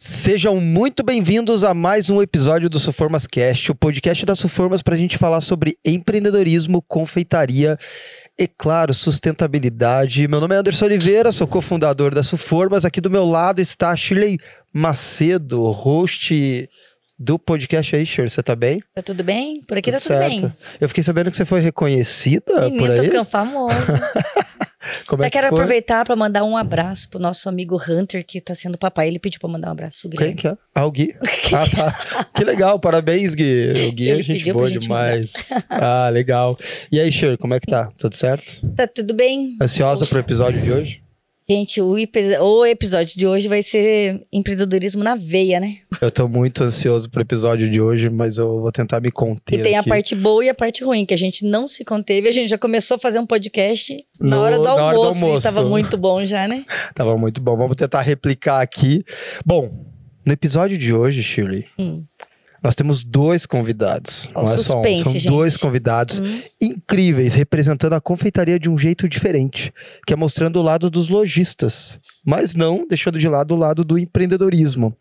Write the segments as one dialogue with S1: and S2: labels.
S1: Sejam muito bem-vindos a mais um episódio do Suformas Cast, o podcast da Suformas para a gente falar sobre empreendedorismo, confeitaria e, claro, sustentabilidade. Meu nome é Anderson Oliveira, sou cofundador da Suformas. Aqui do meu lado está Shirley Macedo, host do podcast aí, Shirley. Você tá bem?
S2: Tá tudo bem? Por aqui
S1: Tudo
S2: tá tudo
S1: certo.
S2: bem.
S1: Eu fiquei sabendo que você foi reconhecida
S2: Menino,
S1: por
S2: tô
S1: aí.
S2: ficando famosa.
S1: Como é
S2: Eu
S1: que
S2: quero
S1: foi?
S2: aproveitar pra mandar um abraço pro nosso amigo Hunter, que tá sendo papai. Ele pediu pra mandar um abraço
S1: Quem
S2: grande.
S1: que é? Ah, o Gui. Ah, tá. Que legal, parabéns, Gui. O Gui é gente boa
S2: gente
S1: demais. Ah, legal. E aí, Shirley, como é que tá? Tudo certo?
S2: Tá tudo bem?
S1: Ansiosa pro episódio de hoje?
S2: Gente, o, o episódio de hoje vai ser empreendedorismo na veia, né?
S1: Eu tô muito ansioso pro episódio de hoje, mas eu vou tentar me conter
S2: E tem a
S1: aqui.
S2: parte boa e a parte ruim, que a gente não se conteve. A gente já começou a fazer um podcast na,
S1: No-
S2: hora, do
S1: na hora do
S2: almoço,
S1: almoço.
S2: E tava muito bom já, né?
S1: Tava muito bom. Vamos tentar replicar aqui. Bom, no episódio de hoje, Shirley,
S2: Hum.
S1: Nós temos dois convidados. Não é só um, são
S2: gente.
S1: dois convidados
S2: Hum.
S1: incríveis, representando a confeitaria de um jeito diferente, que é mostrando o lado dos lojistas, mas não deixando de lado o lado do empreendedorismo.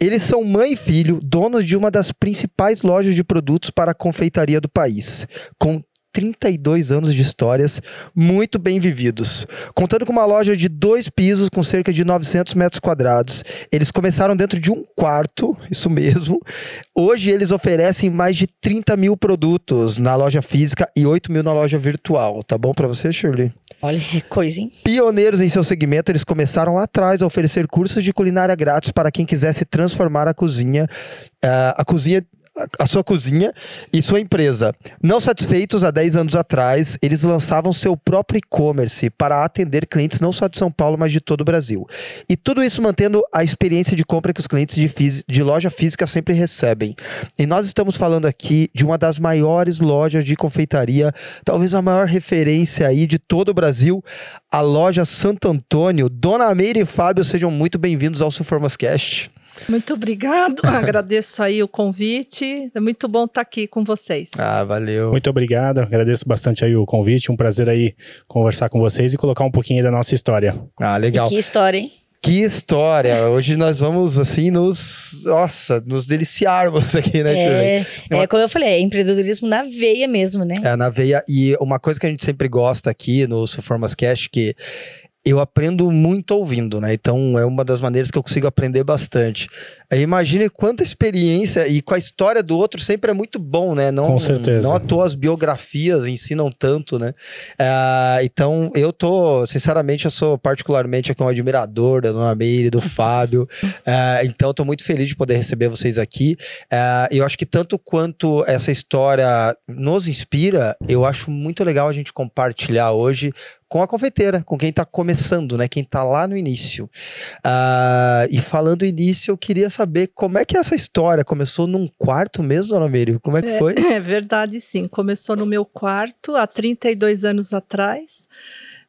S1: Eles são mãe e filho, donos de uma das principais lojas de produtos para a confeitaria do país, com 32 anos de histórias muito bem vividos. Contando com uma loja de dois pisos com cerca de 900 metros quadrados. Eles começaram dentro de um quarto, isso mesmo. Hoje eles oferecem mais de 30 mil produtos na loja física e 8 mil na loja virtual. Tá bom pra você, Shirley?
S2: Olha, que coisa, hein?
S1: Pioneiros em seu segmento, eles começaram lá atrás a oferecer cursos de culinária grátis para quem quisesse transformar a cozinha, ah, a cozinha a sua cozinha e sua empresa. Não satisfeitos há 10 anos atrás, eles lançavam seu próprio e-commerce para atender clientes não só de São Paulo, mas de todo o Brasil. E tudo isso mantendo a experiência de compra que os clientes de, de loja física sempre recebem. E nós estamos falando aqui de uma das maiores lojas de confeitaria, talvez a maior referência aí de todo o Brasil, a loja Santo Antônio. Dona Meire e Fábio, sejam muito bem-vindos ao Suformas Cast.
S3: Muito obrigado, agradeço aí o convite. É muito bom estar aqui com vocês.
S1: Ah, valeu.
S4: Muito obrigado, agradeço bastante aí o convite, um prazer aí conversar com vocês e colocar um pouquinho aí da nossa história.
S1: Ah,
S2: E
S1: legal.
S2: que história, hein?
S1: Que história! Hoje nós vamos, assim, nos. Nossa, nos deliciarmos aqui, né?
S2: É, é, como eu falei, é empreendedorismo na veia mesmo, né?
S1: É, na veia. E uma coisa que a gente sempre gosta aqui no Suformas Cast, que eu aprendo muito ouvindo, né? Então é uma das maneiras que eu consigo aprender bastante. Aí imagine quanta experiência e com a história do outro sempre é muito bom, né? Não,
S4: Com certeza.
S1: Não à toa as biografias ensinam tanto, né? Ah, então eu tô, sinceramente, eu sou particularmente aqui um admirador da Dona Meire, do Fábio. Ah, então eu tô muito feliz de poder receber vocês aqui. Ah, eu acho que tanto quanto essa história nos inspira, eu acho muito legal a gente compartilhar hoje com a confeiteira, com quem tá começando, né? Quem tá lá no início. Ah, e falando início, eu queria saber como é que essa história começou num quarto mesmo, Dona Meire? Como é que foi?
S3: É verdade, sim. Começou no meu quarto há 32 anos atrás.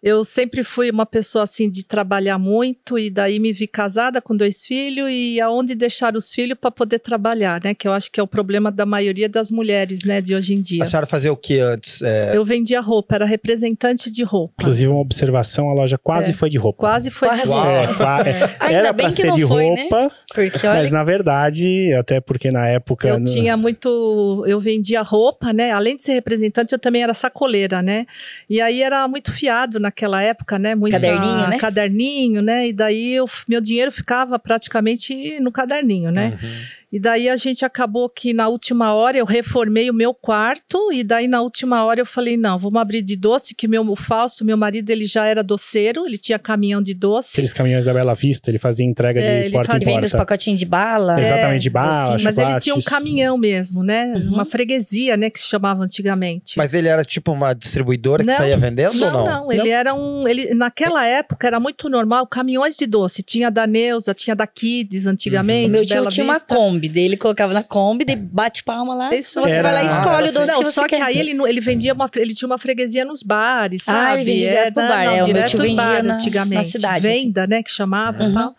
S3: Eu sempre fui uma pessoa assim de trabalhar muito e daí me vi casada com dois filhos e aonde deixar os filhos para poder trabalhar, né? Que eu acho que é o problema da maioria das mulheres, né, de hoje em dia.
S1: A senhora fazia o que antes? É,
S3: Eu vendia roupa, era representante de roupa.
S4: Inclusive, uma observação, a loja quase
S3: É.
S4: foi de roupa.
S3: Quase foi
S2: Quase.
S3: de
S1: Uau.
S4: É,
S2: Ainda
S4: era
S2: que
S4: ser
S2: não
S4: de
S2: foi, né?
S4: roupa,
S2: Porque olha,
S4: mas na verdade, até porque na época...
S3: Eu
S4: no-
S3: tinha muito, eu vendia roupa, né? Além de ser representante, eu também era sacoleira, né? E aí era muito fiado naquela época, né? Muita,
S2: Caderninho, né?
S3: Caderninho, né? E daí eu, meu dinheiro ficava praticamente no caderninho, né?
S1: uhum.
S3: E daí a gente acabou que na última hora eu reformei o meu quarto e daí na última hora eu falei, não, vamos abrir de doce, que meu, o Fausto, meu marido, ele já era doceiro, ele tinha caminhão de doce.
S4: Aqueles caminhões da Bela Vista, ele fazia entrega
S3: É,
S4: de
S3: ele
S4: porta
S3: fazia-
S4: em
S2: vende os
S4: porta.
S2: pacotinhos de bala.
S4: Exatamente, de bala,
S2: docinho.
S3: Mas ele tinha um caminhão mesmo, né?
S2: Uhum.
S3: Uma freguesia, né? Que se chamava antigamente.
S1: Mas ele era tipo uma distribuidora que
S3: Não.
S1: saía vendendo ou
S3: Não,
S1: não?
S3: não, ele era um. Ele, naquela época era muito normal caminhões de doce. Tinha da Neuza, tinha da Kids antigamente.
S2: O meu tio
S3: Bela
S2: tinha uma
S3: Vista.
S2: Kombi, daí ele colocava na Kombi, daí bate palma lá.
S3: Isso
S2: você
S4: era-
S2: vai lá e
S4: Ah,
S2: escolhe o doce
S3: Não,
S2: que você
S3: só que
S2: quer.
S3: aí ele, ele vendia uma, ele tinha uma freguesia nos bares,
S2: Ah,
S3: sabe?
S2: ele vendia direto pro bar,
S3: não,
S2: é, o meu tio
S3: em
S2: vendia
S3: bar
S2: na-
S3: antigamente.
S2: na cidade, assim.
S3: Venda, né, que chamava
S2: Uhum.
S3: e tal.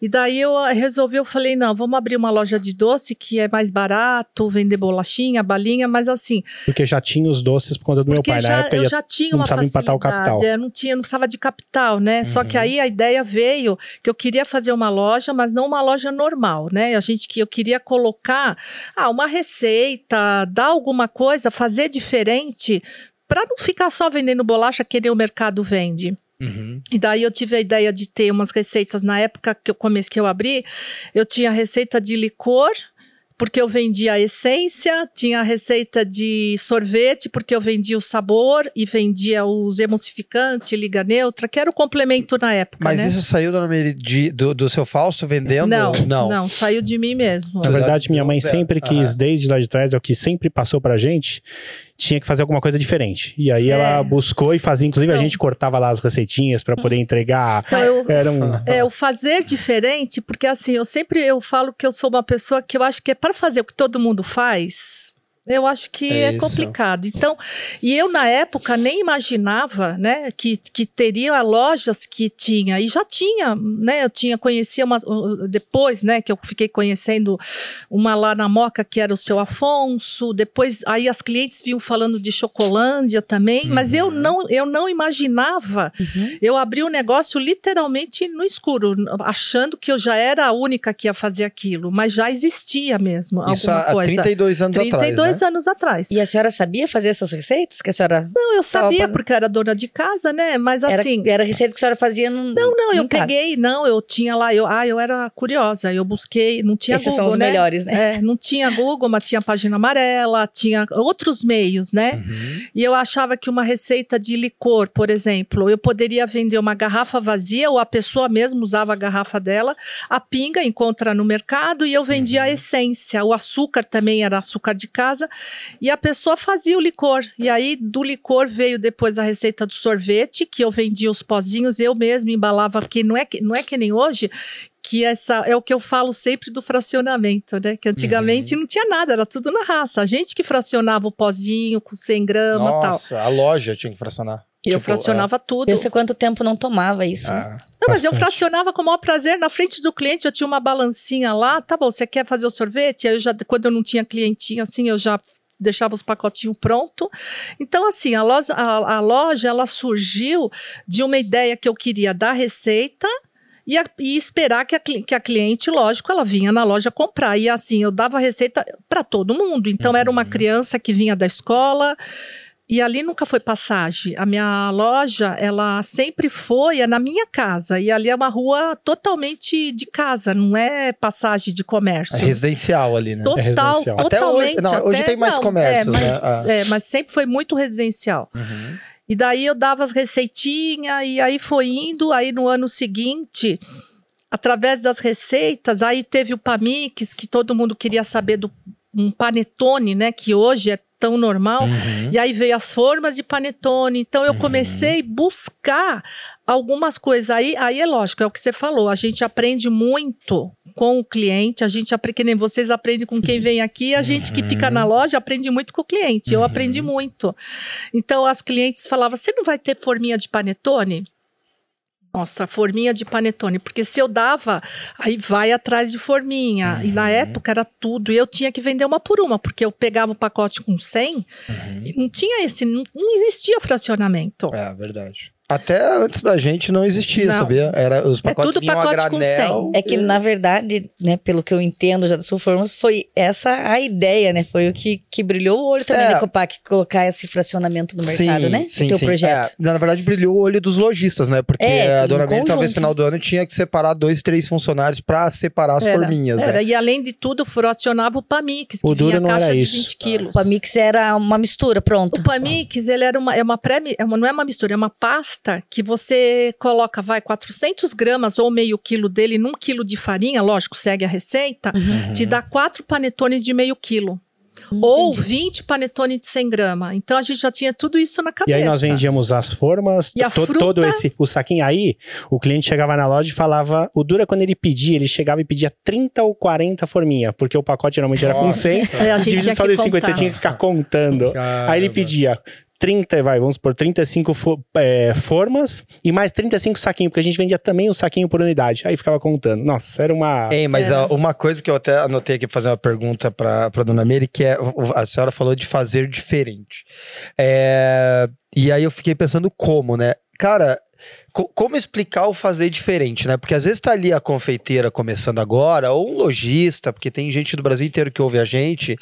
S3: E daí eu ah, resolvi, eu falei, não, vamos abrir uma loja de doce que é mais barato, vender bolachinha, balinha, mas assim,
S4: Porque já tinha os doces por conta do meu pai.
S3: já,
S4: Na época
S3: eu já tinha
S4: não
S3: uma
S4: precisava empatar o
S3: facilidade,
S4: capital.
S3: é, não tinha, não precisava de capital, né? Só que
S1: Uhum.
S3: aí a ideia veio que eu queria fazer uma loja, mas não uma loja normal, né? A gente que eu queria colocar ah, uma receita, dar alguma coisa, fazer diferente, para não ficar só vendendo bolacha que nem o mercado vende.
S1: Uhum.
S3: E daí eu tive a ideia de ter umas receitas na época que eu comecei que eu abri, eu tinha receita de licor, porque eu vendia a essência, tinha a receita de sorvete, porque eu vendia o sabor e vendia os emulsificantes, liga neutra, que era o complemento na época,
S1: Mas
S3: né?
S1: isso saiu Dona Mary, de- do, do seu Fausto vendendo?
S3: não,
S1: não.
S3: não, saiu de mim mesmo.
S4: Na verdade, minha mãe sempre quis, desde lá de trás, é o que sempre passou pra gente, tinha que fazer alguma coisa diferente. E aí
S3: É.
S4: ela buscou e fazia, inclusive a
S3: Então.
S4: gente cortava lá as receitinhas pra poder entregar.
S3: Então, eu,
S4: Era um.
S3: É, o fazer diferente, porque assim, eu sempre eu falo que eu sou uma pessoa que eu acho que é para fazer o que todo mundo faz. Eu acho que
S1: É
S3: é, complicado. Então, e eu na época nem imaginava, né, que, que teria lojas que tinha e já tinha, né? Eu tinha conhecia uma depois, né, que eu fiquei conhecendo uma lá na Moca que era o seu Afonso. Depois aí as clientes vinham falando de Chocolândia também, mas eu
S1: Uhum.
S3: não eu não imaginava
S2: Uhum.
S3: eu abri o negócio literalmente no escuro, achando que eu já era a única que ia fazer aquilo, mas já existia mesmo
S1: Isso
S3: alguma
S1: há
S3: coisa.
S1: 32 anos
S3: 32
S1: atrás, né?
S3: anos atrás.
S2: E a senhora sabia fazer essas receitas? Que a senhora.
S3: Não, eu sabia porque eu era dona de casa, né? Mas
S2: Era,
S3: assim,
S2: era receita que a senhora fazia no.
S3: não, não, eu
S2: casa.
S3: peguei, não, eu tinha lá, eu, ah, eu era curiosa, eu busquei, não tinha
S2: Esses
S3: Google,
S2: são os
S3: né?
S2: melhores, né?
S3: É, não tinha Google, mas tinha página amarela, tinha outros meios, né?
S1: Uhum.
S3: E eu achava que uma receita de licor, por exemplo, eu poderia vender uma garrafa vazia ou a pessoa mesmo usava a garrafa dela, a pinga encontra no mercado e eu vendia a essência. O açúcar também era açúcar de casa e a pessoa fazia o licor. E aí do licor veio depois a receita do sorvete, que eu vendia os pozinhos, eu mesmo embalava, porque não é que, não é que nem hoje que essa é o que eu falo sempre do fracionamento, né? Que antigamente não tinha nada, era tudo na raça. A gente que fracionava o pozinho com 100 gramas e tal.
S1: Nossa, a loja tinha que fracionar.
S3: Eu
S1: Tipo,
S3: fracionava tudo.
S2: Pensa quanto tempo não tomava isso.
S1: é,
S2: né?
S1: ah,
S3: Não, mas eu fracionava com o maior prazer. Na frente do cliente, eu tinha uma balancinha lá. Tá bom, você quer fazer o sorvete? Aí eu já, quando eu não tinha clientinho assim, eu já deixava os pacotinhos pronto. Então, assim, a loja, a, a loja, ela surgiu de uma ideia que eu queria dar receita e, a- e esperar que a, que a cliente, lógico, ela vinha na loja comprar. E assim, eu dava receita para todo mundo. Então, era uma criança que vinha da escola. E ali nunca foi passagem. A minha loja, ela sempre foi é na minha casa. E ali é uma rua totalmente de casa, não é passagem de
S1: é
S3: comércio.
S1: residencial ali, né?
S3: Total,
S4: É residencial.
S1: Até hoje-
S3: totalmente.
S1: não, hoje
S3: até-
S1: tem mais
S3: não,
S1: comércios,
S3: é,
S1: né?
S3: mas,
S1: Ah.
S3: é, mas sempre foi muito residencial.
S1: Uhum.
S3: E daí eu dava as receitinhas e aí foi indo. Aí no ano seguinte, através das receitas, aí teve o Pamix, que todo mundo queria saber do um panetone, né? Que hoje é normal.
S1: Uhum.
S3: E aí veio as formas de panetone. Então eu
S4: Uhum.
S3: comecei a buscar algumas coisas. Aí, aí é lógico, é o que você falou. A gente aprende muito com o cliente, a gente aprende, que nem vocês aprendem com quem vem aqui, a gente que fica na loja aprende muito com o cliente. Eu
S1: Uhum.
S3: aprendi muito. Então as clientes falavam: você não vai ter forminha de panetone? Nossa, forminha de panetone, porque se eu dava, aí vai atrás de forminha. E na
S1: Uhum.
S3: época era tudo. E eu tinha que vender uma por uma, porque eu pegava o pacote com 100
S1: Uhum.
S3: não tinha esse, não, não existia fracionamento.
S1: É, verdade. Até antes da gente não existia,
S3: Não.
S1: sabia? Era, os pacotes
S3: tudo
S1: vinham a
S3: pacote com
S1: granel.
S2: É que, na verdade, né, pelo que eu entendo já das Sulformas, foi essa a ideia, né? Foi o que, que brilhou o olho também
S1: É.
S2: da Copac, colocar esse fracionamento no mercado, né?
S1: Sim,
S2: teu
S1: sim.
S2: projeto.
S1: É, na verdade, brilhou o olho dos lojistas, né? Porque
S2: É,
S1: a
S2: tudo
S1: dona Mary, talvez no final do ano, tinha que separar dois, três funcionários pra separar as
S3: Era,
S1: forminhas,
S3: Era,
S1: né?
S3: E além de tudo, fracionava o Pamix, que
S4: O
S3: vinha
S4: não
S3: caixa
S4: era
S3: de
S4: isso.
S3: 20 quilos.
S2: O Pamix era uma mistura, pronto.
S3: O Pamix, ele era uma, é uma pré, é uma, não é uma mistura, é uma pasta que você coloca, vai, 400 gramas ou meio quilo dele num quilo de farinha, lógico, segue a receita,
S2: Uhum.
S3: te dá quatro panetones de meio quilo. Ou
S2: Entendi.
S3: 20 panetones de 100 gramas. Então a gente já tinha tudo isso na
S4: E
S3: cabeça.
S4: aí nós vendíamos as formas,
S3: E a
S4: to-
S3: fruta?
S4: todo esse o saquinho. Aí o cliente chegava na loja e falava, o dura quando ele pedia, ele chegava e pedia 30 ou 40 forminha, porque o pacote geralmente era com
S1: Nossa.
S4: 100.
S3: É, a gente
S4: dividido
S3: tinha
S4: só
S3: que
S4: de 50, você tinha que ficar contando. Aí ele pedia 30, vai, vamos por 35 fo é, formas e mais 35 saquinhos, porque a gente vendia também o saquinho por unidade. Aí ficava contando. Nossa, era uma.
S1: Ei, mas
S3: É.
S1: ó, uma coisa que eu até anotei aqui pra fazer uma pergunta pra, pra dona Mary, que é: a senhora falou de fazer diferente. É, e aí eu fiquei pensando como, né? Cara. Co- Como explicar o fazer diferente, né? Porque às vezes tá ali a confeiteira começando agora, ou um lojista, porque tem gente do Brasil inteiro que ouve a gente.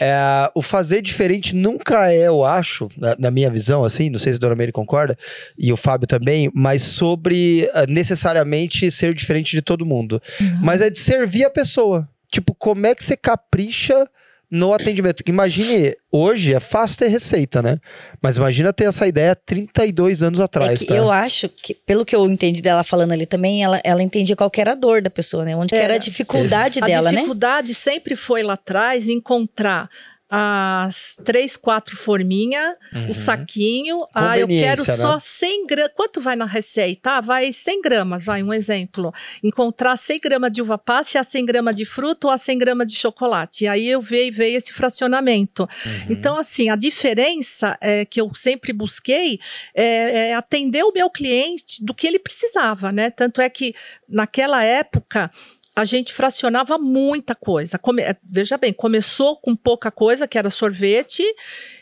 S1: É, o fazer diferente nunca é, eu acho, na, na minha visão, assim, não sei se a Dona Mary concorda, e o Fábio também, mas sobre ah, necessariamente ser diferente de todo mundo. Mas é de servir a pessoa. Tipo, como é que você capricha no atendimento? Imagine, hoje é fácil ter receita, né? Mas imagina ter essa ideia 32 anos atrás,
S2: é que
S1: tá?
S2: Eu acho que, pelo que eu entendi dela falando ali também, ela, ela entendia qual que era a dor da pessoa, né? Onde que
S3: É.
S2: era a dificuldade
S3: a
S2: dela, né?
S3: dificuldade sempre foi lá atrás encontrar as três, quatro forminhas,
S1: Uhum.
S3: o saquinho. Ah, eu quero
S1: Conveniência,
S3: só
S1: né?
S3: 100 gramas. Quanto vai na receita? Ah, vai 100 gramas, vai um exemplo. Encontrar 100 gramas de uva passa, a 100 gramas de fruta ou a 100 gramas de chocolate. E aí eu veio, veio esse fracionamento.
S1: Uhum.
S3: Então, assim, a diferença é, que eu sempre busquei é, é atender o meu cliente do que ele precisava, né? Tanto é que naquela época a gente fracionava muita coisa. Come- eh, veja bem, começou com pouca coisa, que era sorvete,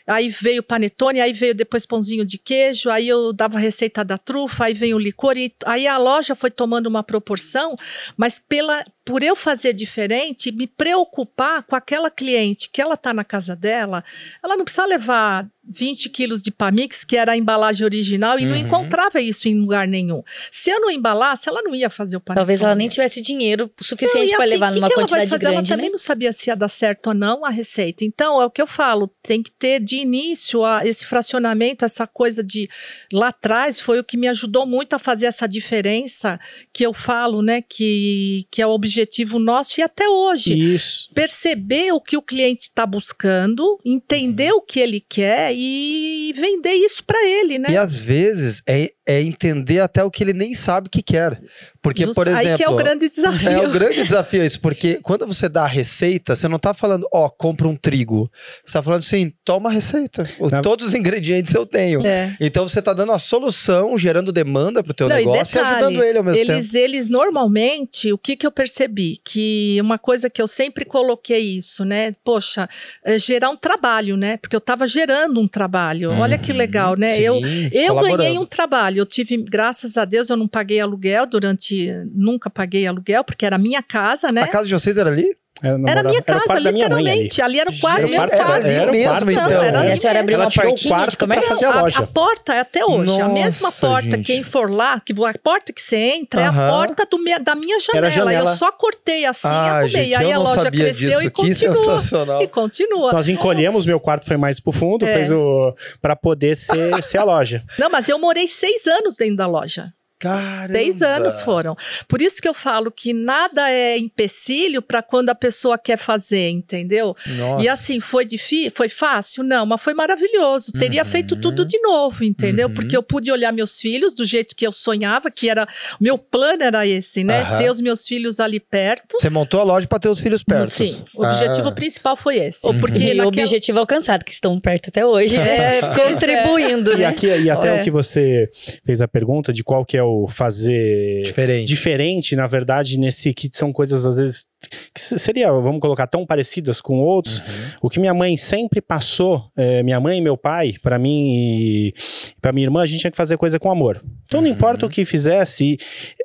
S3: aí veio panetone, aí veio depois pãozinho de queijo, aí eu dava a receita da trufa, aí veio o licor, e aí a loja foi tomando uma proporção, mas pela, por eu fazer diferente, me preocupar com aquela cliente que ela está na casa dela, ela não precisa levar 20 quilos de Pamix, que era a embalagem original, e não
S1: Uhum.
S3: encontrava isso em lugar nenhum. Se eu não embalasse, ela não ia fazer o panetone.
S2: Talvez ela nem tivesse dinheiro suficiente
S3: Não, e
S2: para
S3: assim,
S2: levar
S3: que
S2: numa
S3: que
S2: quantidade grande,
S3: Ela
S2: né?
S3: também não sabia se ia dar certo ou não a receita. Então, é o que eu falo, tem que ter de início a- esse fracionamento, essa coisa de lá atrás foi o que me ajudou muito a fazer essa diferença que eu falo, né, que, que é o objetivo nosso e até hoje.
S4: Isso.
S3: Perceber o que o cliente está buscando, entender
S1: Uhum.
S3: o que ele quer e vender isso para ele, né?
S1: E às vezes é, é entender até o que ele nem sabe que quer. Porque,
S3: Justo-
S1: por exemplo.
S3: aí que é o grande desafio.
S1: É o grande desafio isso, porque quando você dá a receita, você não tá falando, ó, compra um trigo. Você tá falando assim, toma a receita. O-
S4: Na-
S1: Todos os ingredientes eu tenho.
S3: É.
S1: Então você tá dando a solução, gerando demanda pro teu
S3: Não, e
S1: negócio e,
S3: detalhe,
S1: ajudando ele ao mesmo tempo.
S3: eles, eles normalmente, o que que eu percebi? Que uma coisa que eu sempre coloquei isso, né? Poxa, é gerar um trabalho, né? Porque eu estava gerando um trabalho. Olha que legal, né? Eu,
S1: Uhum. Sim,
S3: eu
S1: colaborando.
S3: ganhei um trabalho. Eu tive, graças a Deus, eu não paguei aluguel durante. Nunca paguei aluguel, porque era minha casa, né?
S1: A casa de vocês era ali?
S4: Era,
S3: Era
S4: namorava-
S3: minha casa,
S4: minha mãe ali.
S3: literalmente. Ali. era o quarto, meu
S1: era-
S3: quarto.
S1: era
S4: o
S1: mesmo,
S4: quarto,
S1: então.
S3: Não, era
S2: E a
S3: ali
S2: senhora abriu
S4: Ela
S2: uma portinha de comércio?
S4: fazer a
S3: a,
S4: loja.
S3: a porta é até hoje. a mesma
S1: Nossa,
S3: porta,
S1: gente.
S3: quem for lá, que a porta que você entra é a porta do da minha janela.
S4: janela.
S3: Eu só cortei assim
S1: ah,
S3: e arrumei.
S1: gente,
S3: aí a loja cresceu
S1: disso.
S3: e continua. E continua.
S4: Nós encolhemos, meu quarto foi mais pro fundo,
S3: É.
S4: fez o. pra poder ser, ser a loja.
S3: Não, mas eu morei seis anos dentro da loja.
S1: Caramba.
S3: Seis anos foram. Por isso que eu falo que nada é empecilho para quando a pessoa quer fazer, entendeu?
S1: Nossa.
S3: E assim, foi difícil? Foi fácil? Não, mas foi maravilhoso. Teria
S1: Uhum.
S3: feito tudo de novo, entendeu?
S1: Uhum.
S3: Porque eu pude olhar meus filhos do jeito que eu sonhava, que era. O meu plano era esse, né?
S1: Aham.
S3: Ter os meus filhos ali perto.
S1: Você montou a loja pra ter os filhos perto.
S3: Sim, o objetivo
S1: Ah.
S3: principal foi esse.
S2: Ou porque
S3: Porque
S2: o
S3: naquela-
S2: objetivo alcançado, que estão perto até hoje, né? contribuindo,
S4: E,
S2: né?
S4: aqui, e até
S3: É.
S4: o que você fez a pergunta de qual que é o fazer
S1: Diferente.
S4: diferente, na verdade, nesse que são coisas às vezes que se- seria, vamos colocar, tão parecidas com outros.
S1: Uhum.
S4: O que minha mãe sempre passou, é, minha mãe e meu pai, pra mim e pra minha irmã, a gente tinha que fazer coisa com amor. Então não
S1: Uhum.
S4: importa o que fizesse,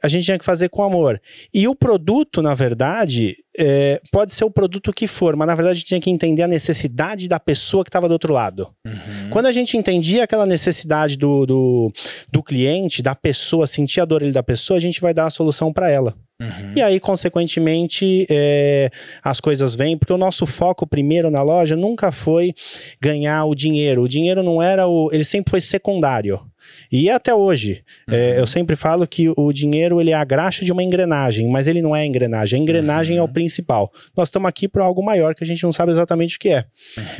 S4: a gente tinha que fazer com amor. E o produto, na verdade, é, pode ser o produto que for, mas na verdade a gente tinha que entender a necessidade da pessoa que estava do outro lado.
S1: Uhum.
S4: Quando a gente entendia aquela necessidade do, do, do cliente, da pessoa, sentir a dor ali da pessoa, a gente vai dar a solução para ela.
S1: Uhum.
S4: E aí, consequentemente, é, as coisas vêm, porque o nosso foco primeiro na loja nunca foi ganhar o dinheiro. O dinheiro não era o. Ele sempre foi secundário. E até hoje, é, eu sempre falo que o dinheiro ele é a graxa de uma engrenagem, mas ele não é a engrenagem. A engrenagem é o principal. Nós estamos aqui para algo maior que a gente não sabe exatamente o que é.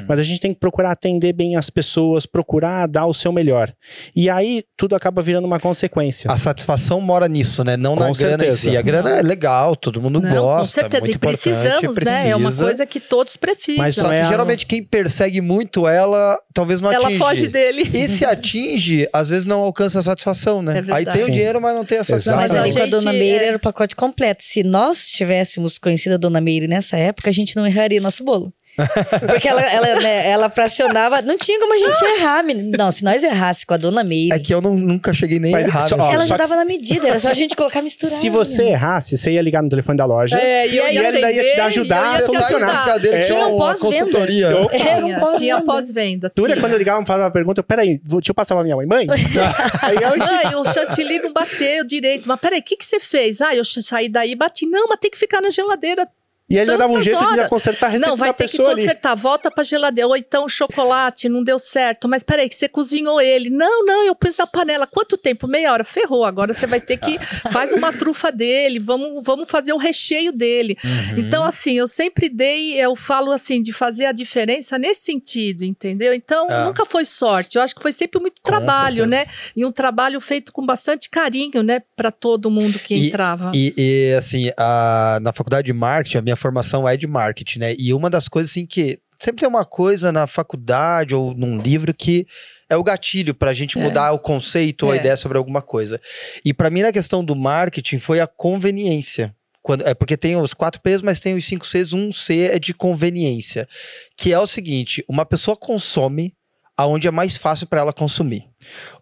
S4: Mas a gente tem que procurar atender bem as pessoas, procurar dar o seu melhor. E aí tudo acaba virando uma consequência.
S1: A satisfação mora nisso, né? Não
S4: Com
S1: na grana em
S4: certeza.
S1: si. A grana é legal, todo mundo
S3: Não,
S1: gosta.
S3: com certeza.
S1: muito
S3: E precisamos,
S1: importante,
S3: né? É uma
S1: precisa.
S3: coisa que todos precisam.
S4: Mas
S1: Só que
S4: é a-
S1: geralmente quem persegue muito ela, talvez não
S3: Ela
S1: atinge.
S3: foge dele.
S1: E se atinge, às vezes não alcança a satisfação, né?
S3: É
S1: Aí tem o
S4: Sim.
S1: dinheiro, mas não tem a satisfação.
S2: Mas
S3: a
S2: ali com a Dona Meire
S3: é-
S2: era o pacote completo. Se nós tivéssemos conhecido a Dona Meire nessa época, a gente não erraria nosso bolo. Porque ela, ela, né, ela fracionava. Não tinha como a gente errar. menina. Não, se nós errasse com a Dona Meire,
S1: É que eu não- nunca cheguei nem a errar.
S4: só- ó,
S2: ela já dava na medida. Era só a gente colocar misturar.
S4: Se você errasse, você ia ligar no telefone da loja.
S3: É, e eu
S2: E
S3: ia
S4: ele daí ia te dar ajudar a solucionar. É,
S2: Tinha um pós-venda.
S1: consultoria.
S4: Eu-
S2: Era um pós-venda.
S3: tinha pós-venda.
S4: É
S3: tinha.
S4: quando eu ligava, falava uma pergunta, peraí, vou- deixa eu passar pra minha mãe. Mãe? Aí
S3: Mãe, o chantilly não bateu direito. Mas peraí, o que, que você fez? Ah, eu saí daí e bati. Não, mas tem que ficar na geladeira.
S4: E aí ele dava um jeito de
S3: horas.
S4: consertar a receita
S3: Não, vai ter que
S4: pessoa ali.
S3: consertar. Volta pra geladeira. Ou então o chocolate não deu certo. Mas peraí, que você cozinhou ele. Não, não, eu pus na panela. Quanto tempo? Meia hora. Ferrou. Agora você vai ter que... Faz uma trufa dele. Vamos, vamos fazer o recheio dele.
S1: Uhum.
S3: Então, assim, eu sempre dei... Eu falo assim, de fazer a diferença nesse sentido, entendeu? Então,
S1: Ah.
S3: nunca foi sorte. Eu acho que foi sempre muito
S1: Com
S3: trabalho,
S1: certeza.
S3: né? E um trabalho feito com bastante carinho, né? Pra todo mundo que
S1: E-
S3: entrava.
S1: E, e, assim, a- na faculdade de marketing, a minha formação é de marketing, né? E uma das coisas, assim, que sempre tem uma coisa na faculdade ou num livro que é o gatilho pra gente
S3: É.
S1: mudar o conceito ou a
S3: É.
S1: ideia sobre alguma coisa. E pra mim, na questão do marketing, foi a conveniência. Quando, é porque tem os quatro P's, mas tem os cinco C's. Um C é de conveniência. Que é o seguinte: uma pessoa consome aonde é mais fácil para ela consumir.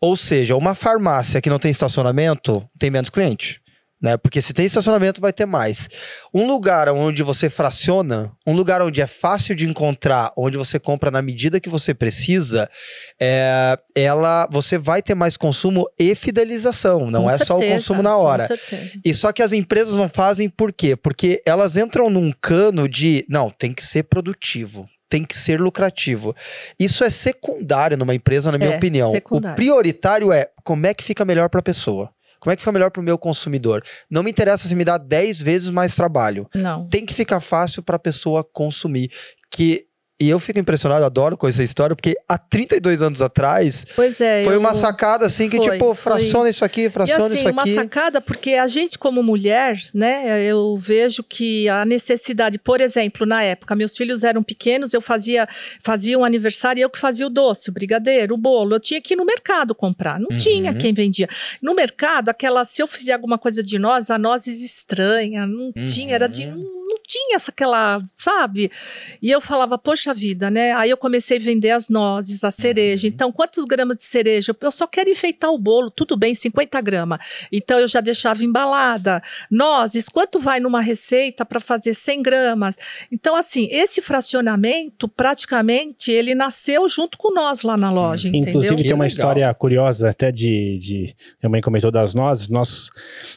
S1: Ou seja, uma farmácia que não tem estacionamento tem menos cliente. Né? Porque se tem estacionamento, vai ter mais. Um lugar onde você fraciona, um lugar onde é fácil de encontrar, onde você compra na medida que você precisa, é, ela, você vai ter mais consumo e fidelização. Não
S3: Com
S1: é só o
S3: certeza,
S1: consumo na hora.
S3: Com certeza.
S1: E só que as empresas não fazem por quê? Porque elas entram num cano de, não, tem que ser produtivo. Tem que ser lucrativo. Isso é secundário numa empresa, na minha
S3: É,
S1: opinião.
S3: secundário.
S1: O prioritário é como é que fica melhor para a pessoa. Como é que fica melhor para o meu consumidor? Não me interessa se me dá 10 vezes mais trabalho.
S3: Não.
S1: Tem que ficar fácil para a pessoa consumir. Que e eu fico impressionado, adoro com essa história, porque há 32 anos atrás
S3: Pois é.
S1: foi
S3: eu-
S1: uma sacada assim que
S3: Foi,
S1: tipo,
S3: foi.
S1: fraciona isso aqui,
S3: E
S1: fraciona
S3: assim,
S1: isso
S3: uma
S1: aqui.
S3: sacada, porque a gente, como mulher, né, eu vejo que a necessidade, por exemplo, na época, meus filhos eram pequenos, eu fazia, fazia um aniversário e eu que fazia o doce, o brigadeiro, o bolo. Eu tinha que ir no mercado comprar. Não
S1: Uhum.
S3: tinha quem vendia. No mercado, aquela, se eu fizer alguma coisa de nós, a nozes estranha, não
S1: Uhum.
S3: tinha, era de. Não tinha essa aquela, sabe? E eu falava, poxa vida, né? Aí eu comecei a vender as nozes, a cereja.
S1: Uhum.
S3: Então, quantos gramas de cereja? Eu só quero enfeitar o bolo, tudo bem, 50 gramas. Então, eu já deixava embalada. Nozes, quanto vai numa receita para fazer 100 gramas? Então, assim, esse fracionamento, praticamente, ele nasceu junto com nós lá na loja, entendeu?
S4: Inclusive,
S1: Que
S4: tem uma
S1: legal.
S4: história curiosa até de, de. Minha mãe comentou das nozes. Nós,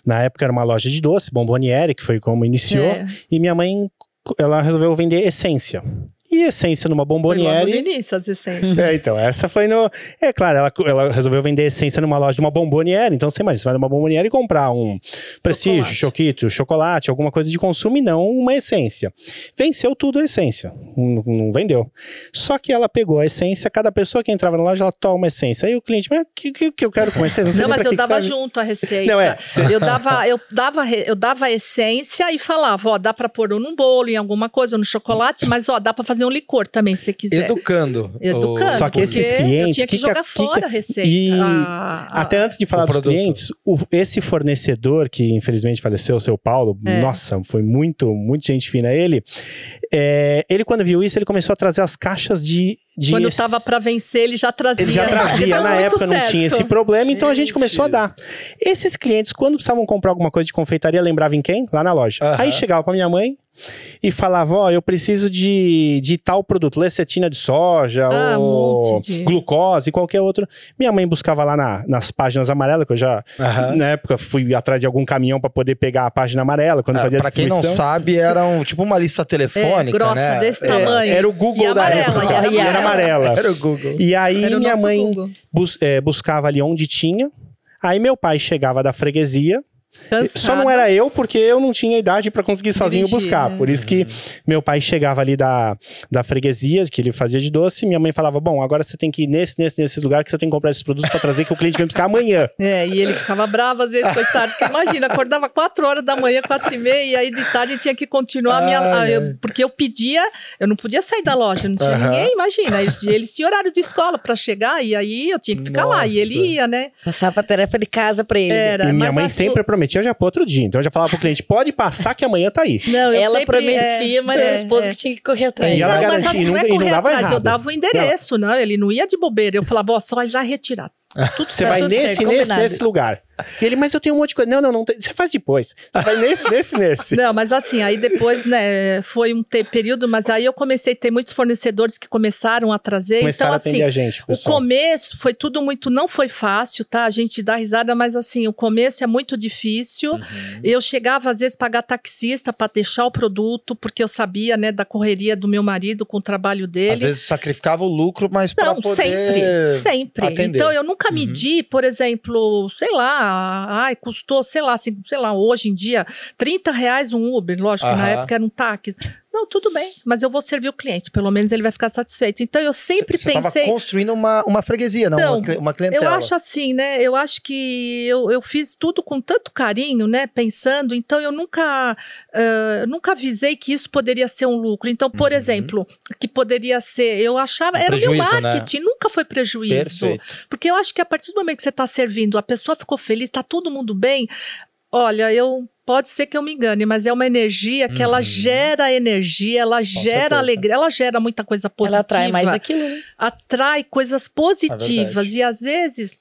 S4: na época, era uma loja de doce, Bomboniere, que foi como iniciou.
S3: É,
S4: E minha mãe, ela resolveu vender essência. E essência numa
S3: foi logo no
S4: bomboniere.
S3: início, as essências.
S4: É, então, essa foi no. É claro, ela, ela resolveu vender essência numa loja de uma bomboniere. Então, você imagina, você vai numa bomboniere e comprar um prestígio, choquito, chocolate, alguma coisa de consumo e não uma essência. Venceu tudo a essência. Não, não vendeu. Só que ela pegou a essência, cada pessoa que entrava na loja, ela toma essência. Aí o cliente, mas o que, que, que eu quero com essência?
S3: Não,
S4: nem
S3: mas eu dava
S4: serve."
S3: junto a receita.
S4: Não, é.
S3: Eu dava, eu dava, eu dava a essência e falava, ó, dá pra pôr num bolo, em alguma coisa, no chocolate, mas ó, dá pra fazer um licor também, se quiser.
S1: Educando.
S3: Educando.
S4: Só que esses
S3: Eu
S4: clientes,
S3: tinha que,
S4: que
S3: jogar
S4: que
S3: fora
S4: que-
S3: a receita.
S4: e
S3: A- a-
S4: Até antes de falar
S1: o
S4: dos
S1: produto.
S4: clientes, o- esse fornecedor que infelizmente faleceu, o seu Paulo,
S3: É.
S4: nossa, foi muito, muito gente fina ele. é, ele, quando viu isso, ele começou a trazer as caixas de. de
S3: Quando
S4: esse-
S3: tava pra vencer, ele já trazia.
S4: Ele já trazia, na época não
S3: certo.
S4: tinha esse problema, então a gente
S1: Gente.
S4: começou a dar. Esses clientes, quando precisavam comprar alguma coisa de confeitaria, lembravam em quem? Lá na loja. Aí chegava pra minha mãe e falava: Ó, eu preciso de, de tal produto, lecetina de soja,
S3: Ah, um
S4: ou
S3: monte de-
S4: glucose, qualquer outro. Minha mãe buscava lá na- nas páginas amarelas, que eu já,
S1: Aham.
S4: na época, fui atrás de algum caminhão pra poder pegar a página amarela quando
S1: Ah,
S4: fazia
S1: pra quem não sabe, era um, tipo uma lista telefônica,
S3: É, grossa,
S1: né?
S3: desse
S1: É,
S3: tamanho.
S4: Era o Google
S3: E
S4: da
S3: amarela,
S4: época.
S3: e era
S2: E era
S3: amarela.
S1: Era o Google.
S4: E aí minha mãe bus- é, buscava ali onde tinha. Aí meu pai chegava da freguesia. Só não era eu, porque eu não tinha idade pra conseguir sozinho
S3: Dirigir,
S4: buscar.
S3: né?
S4: Por isso que meu pai chegava ali da, da freguesia, que ele fazia de doce, minha mãe falava: Bom, agora você tem que ir nesse, nesse, nesse lugar que você tem que comprar esses produtos pra trazer, que o cliente vem buscar amanhã.
S3: É, e ele ficava bravo às vezes, coitado. Porque imagina, acordava 4 horas da manhã, 4 e meia, e aí de tarde tinha que continuar a minha. A- eu- porque eu pedia, eu não podia sair da loja, não tinha ninguém, imagina. Eles, eles tinham horário de escola pra chegar, e aí eu tinha que ficar lá. E ele
S1: Nossa.
S3: ia, né?
S2: Passava a tarefa de casa pra ele.
S3: Era.
S4: e minha mãe
S3: a-
S4: sempre prometia já pro outro dia. Então eu já falava pro cliente: pode passar que amanhã tá aí.
S3: Não, eu
S2: Ela prometia,
S3: é,
S2: mas era o
S3: é,
S2: esposo
S3: é.
S2: que tinha que correr atrás.
S4: E ela
S3: não, mas
S4: garantia,
S3: assim,
S4: e
S3: não
S4: não-
S3: é
S4: não
S3: correr
S4: dava
S3: atrás, eu dava o endereço, não. Ele não ia de bobeira. Eu falava, ó, só ir lá retirar. Tudo
S4: Você
S3: certo.
S4: vai
S2: tudo
S4: nesse,
S2: certo,
S4: nesse, nesse lugar. E ele, mas eu tenho um monte de coisa. Não, não, não. tem- Você faz depois. Você vai nesse, nesse, nesse.
S3: Não, mas assim, aí depois, né, foi um período, mas aí eu comecei a ter muitos fornecedores que começaram a trazer.
S4: Começaram
S3: então,
S4: a
S3: assim,
S4: a gente,
S3: o começo foi tudo muito, não foi fácil, tá? A gente dá risada, mas assim, o começo é muito difícil.
S1: Uhum.
S3: Eu chegava às vezes pagar taxista para deixar o produto, porque eu sabia, né, da correria do meu marido com o trabalho dele.
S1: Às vezes sacrificava o lucro, mas para
S3: Não,
S1: poder...
S3: sempre, sempre.
S1: atender.
S3: Então eu nunca
S1: Uhum.
S3: medi, por exemplo, sei lá, ai, custou, sei lá, assim, sei lá, hoje em dia, 30 reais um Uber, lógico, que na época era um táxi. Não, tudo bem, mas eu vou servir o cliente, pelo menos ele vai ficar satisfeito. Então eu sempre
S1: Você estava
S3: pensei.
S1: construindo uma, uma freguesia, não, uma, uma clientela.
S3: Eu acho assim, né? Eu acho que eu, eu fiz tudo com tanto carinho, né? Pensando, então eu nunca, ah, nunca avisei que isso poderia ser um lucro. Então, por
S1: Uhum.
S3: exemplo, que poderia ser, eu achava,
S1: Um
S3: era o meu
S1: né?
S3: marketing, nunca foi prejuízo.
S1: Perfeito.
S3: Porque eu acho que a partir do momento que você está servindo, a pessoa ficou feliz, está todo mundo bem. Olha, eu pode ser que eu me engane, mas é uma energia que ela
S1: Uhum.
S3: gera energia, ela gera
S1: certeza.
S3: alegria, ela gera muita coisa positiva
S2: Ela atrai mais daquilo, né?
S3: atrai coisas positivas
S1: verdade.
S3: e às vezes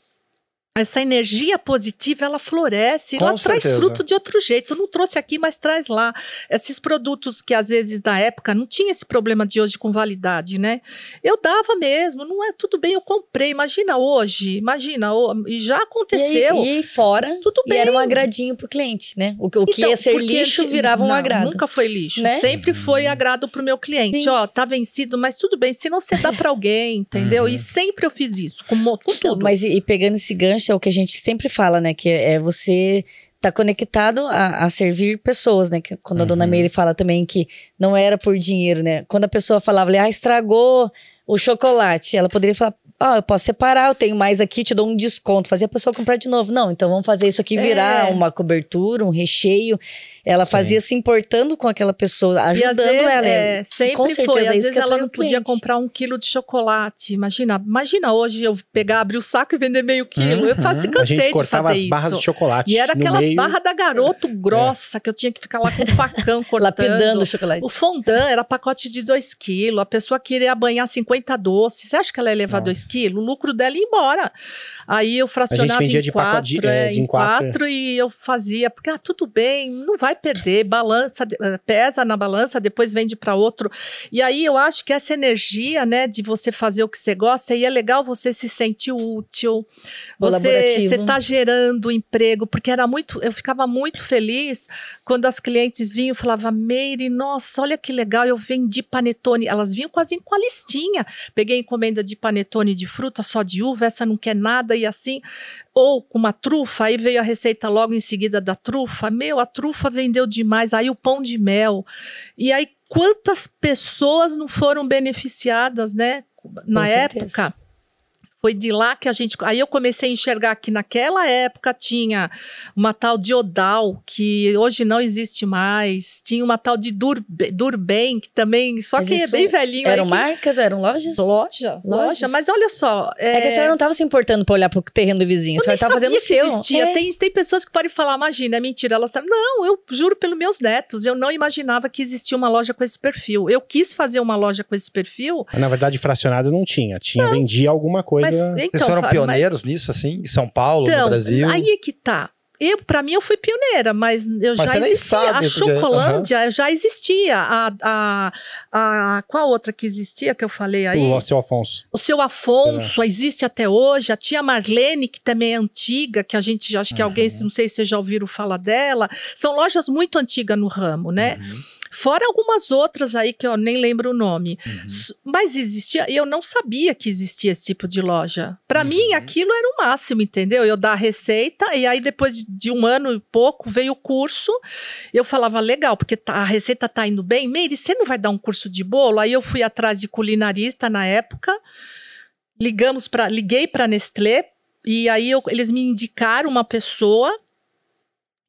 S3: essa energia positiva ela floresce,
S1: Com
S3: ela traz
S1: certeza.
S3: fruto de outro jeito. Eu não trouxe aqui, mas traz lá. Esses produtos que às vezes na época não tinha esse problema de hoje com validade, né? Eu dava mesmo, não é tudo bem, eu comprei. Imagina hoje, imagina, e já
S2: E
S3: aconteceu.
S2: aí, e aí fora,
S3: Tudo
S2: e
S3: bem.
S2: era um agradinho pro cliente, né? O, que- o que
S3: Então,
S2: ia ser lixo
S3: de-
S2: virava um
S3: não,
S2: agrado.
S3: Nunca foi lixo.
S2: Né?
S3: Sempre foi agrado pro meu cliente.
S2: Sim.
S3: Ó, tá vencido, mas tudo bem. Se não você dá pra alguém, entendeu?
S1: Uhum.
S3: E sempre eu fiz isso, com, com
S2: Então,
S3: tudo.
S2: mas e, e pegando esse gancho, é o que a gente sempre fala, né? Que é, você tá conectado a, a servir pessoas, né? Que quando a dona
S1: Uhum.
S2: Meire fala também que não era por dinheiro, né? Quando a pessoa falava, ah, estragou o chocolate, ela poderia falar, ah, eu posso separar, eu tenho mais aqui, te dou um desconto, fazer a pessoa comprar de novo. Não, então vamos fazer isso aqui virar
S3: É.
S2: uma cobertura, um recheio. Ela
S4: Sim.
S2: fazia se importando com aquela pessoa, ajudando
S3: vezes,
S2: ela.
S3: é, sempre
S2: com certeza
S3: foi.
S2: é
S3: Às
S2: isso
S3: vezes
S2: que
S3: ela não podia
S2: cliente.
S3: comprar um quilo de chocolate. Imagina, imagina hoje eu pegar, abrir o saco e vender meio quilo. eu
S1: Uhum.
S3: fazia,
S4: A
S3: cansei
S4: gente
S3: de
S4: cortava
S3: fazer
S4: as barras
S3: isso.
S4: de chocolate.
S3: E era aquelas
S4: meio.
S3: barras da garoto grossa que eu tinha que ficar lá com o facão cortando.
S2: Lapidando o chocolate.
S3: O fondant era pacote de 2 quilos. A pessoa queria banhar 50 doces. Você acha que ela ia levar
S4: Nossa.
S3: 2 quilos? O lucro dela ia embora. Aí eu fracionava em
S4: de
S3: quatro,
S4: de-
S3: é,
S4: é, de
S3: em
S4: em quatro.
S3: quatro e eu fazia, porque ah, tudo bem, não vai perder, balança, eh, pesa na balança, depois vende para outro. E aí eu acho que essa energia, né, de você fazer o que você gosta, e é legal você se sentir útil. Você
S2: Colaborativo.
S3: você tá gerando emprego, porque era muito, eu ficava muito feliz quando as clientes vinham e falavam, Meire, nossa, olha que legal, eu vendi panetone. Elas vinham quase com a listinha. Peguei encomenda de panetone de fruta, só de uva, essa não quer nada, e assim. Ou com uma trufa, aí veio a receita logo em seguida da trufa. Meu, a trufa vendeu demais, aí o pão de mel. E aí, quantas pessoas não foram beneficiadas, né? Na época. Foi de lá que a gente. Aí eu comecei a enxergar que naquela época tinha uma tal de Odal, que hoje não existe mais. Tinha uma tal de Durbe- Durben, que também. Só
S2: Mas
S3: que é bem velhinho.
S2: Eram
S3: aí que-
S2: marcas, eram lojas?
S3: Loja,
S2: Lojas?
S3: loja. Mas olha só.
S2: É que a senhora não estava se importando para olhar pro terreno do vizinho, a senhora estava fazendo o
S3: que
S2: seu.
S3: existia.
S2: É.
S3: Tem, tem pessoas que podem falar, imagina, é mentira. Ela sabe. Não, eu juro pelos meus netos. Eu não imaginava que existia uma loja com esse perfil. Eu quis fazer uma loja com esse perfil.
S4: Na verdade, fracionado não tinha. Tinha, vendia alguma coisa.
S3: Mas, então,
S1: Vocês foram
S3: Fábio, mas-
S1: pioneiros nisso, assim? Em São Paulo, no
S3: Então,
S1: Brasil?
S3: aí é que tá. Eu, para mim, eu fui pioneira, mas eu
S1: Mas
S3: já
S1: você nem
S3: existia.
S1: sabe,
S3: a
S1: porque-
S3: Chocolândia já existia. A, a, a, qual outra que existia que eu falei aí?
S4: O seu Afonso.
S3: O seu Afonso existe até hoje. A tia Marlene, que também é antiga, que a gente já acho que alguém, não sei se vocês já ouviram falar dela. São lojas muito antigas no ramo, né?
S1: Uhum.
S3: Fora algumas outras aí que eu nem lembro o nome.
S5: Uhum.
S3: Mas existia, e eu não sabia que existia esse tipo de loja. Para
S5: Uhum.
S3: mim, aquilo era o máximo, entendeu? Eu dar a receita, e aí depois de- de um ano e pouco veio o curso. Eu falava, legal, porque tá- a receita tá indo bem. Meire, você não vai dar um curso de bolo? Aí eu fui atrás de culinarista na época. Ligamos para, liguei para Nestlé, e aí eu- eles me indicaram uma pessoa.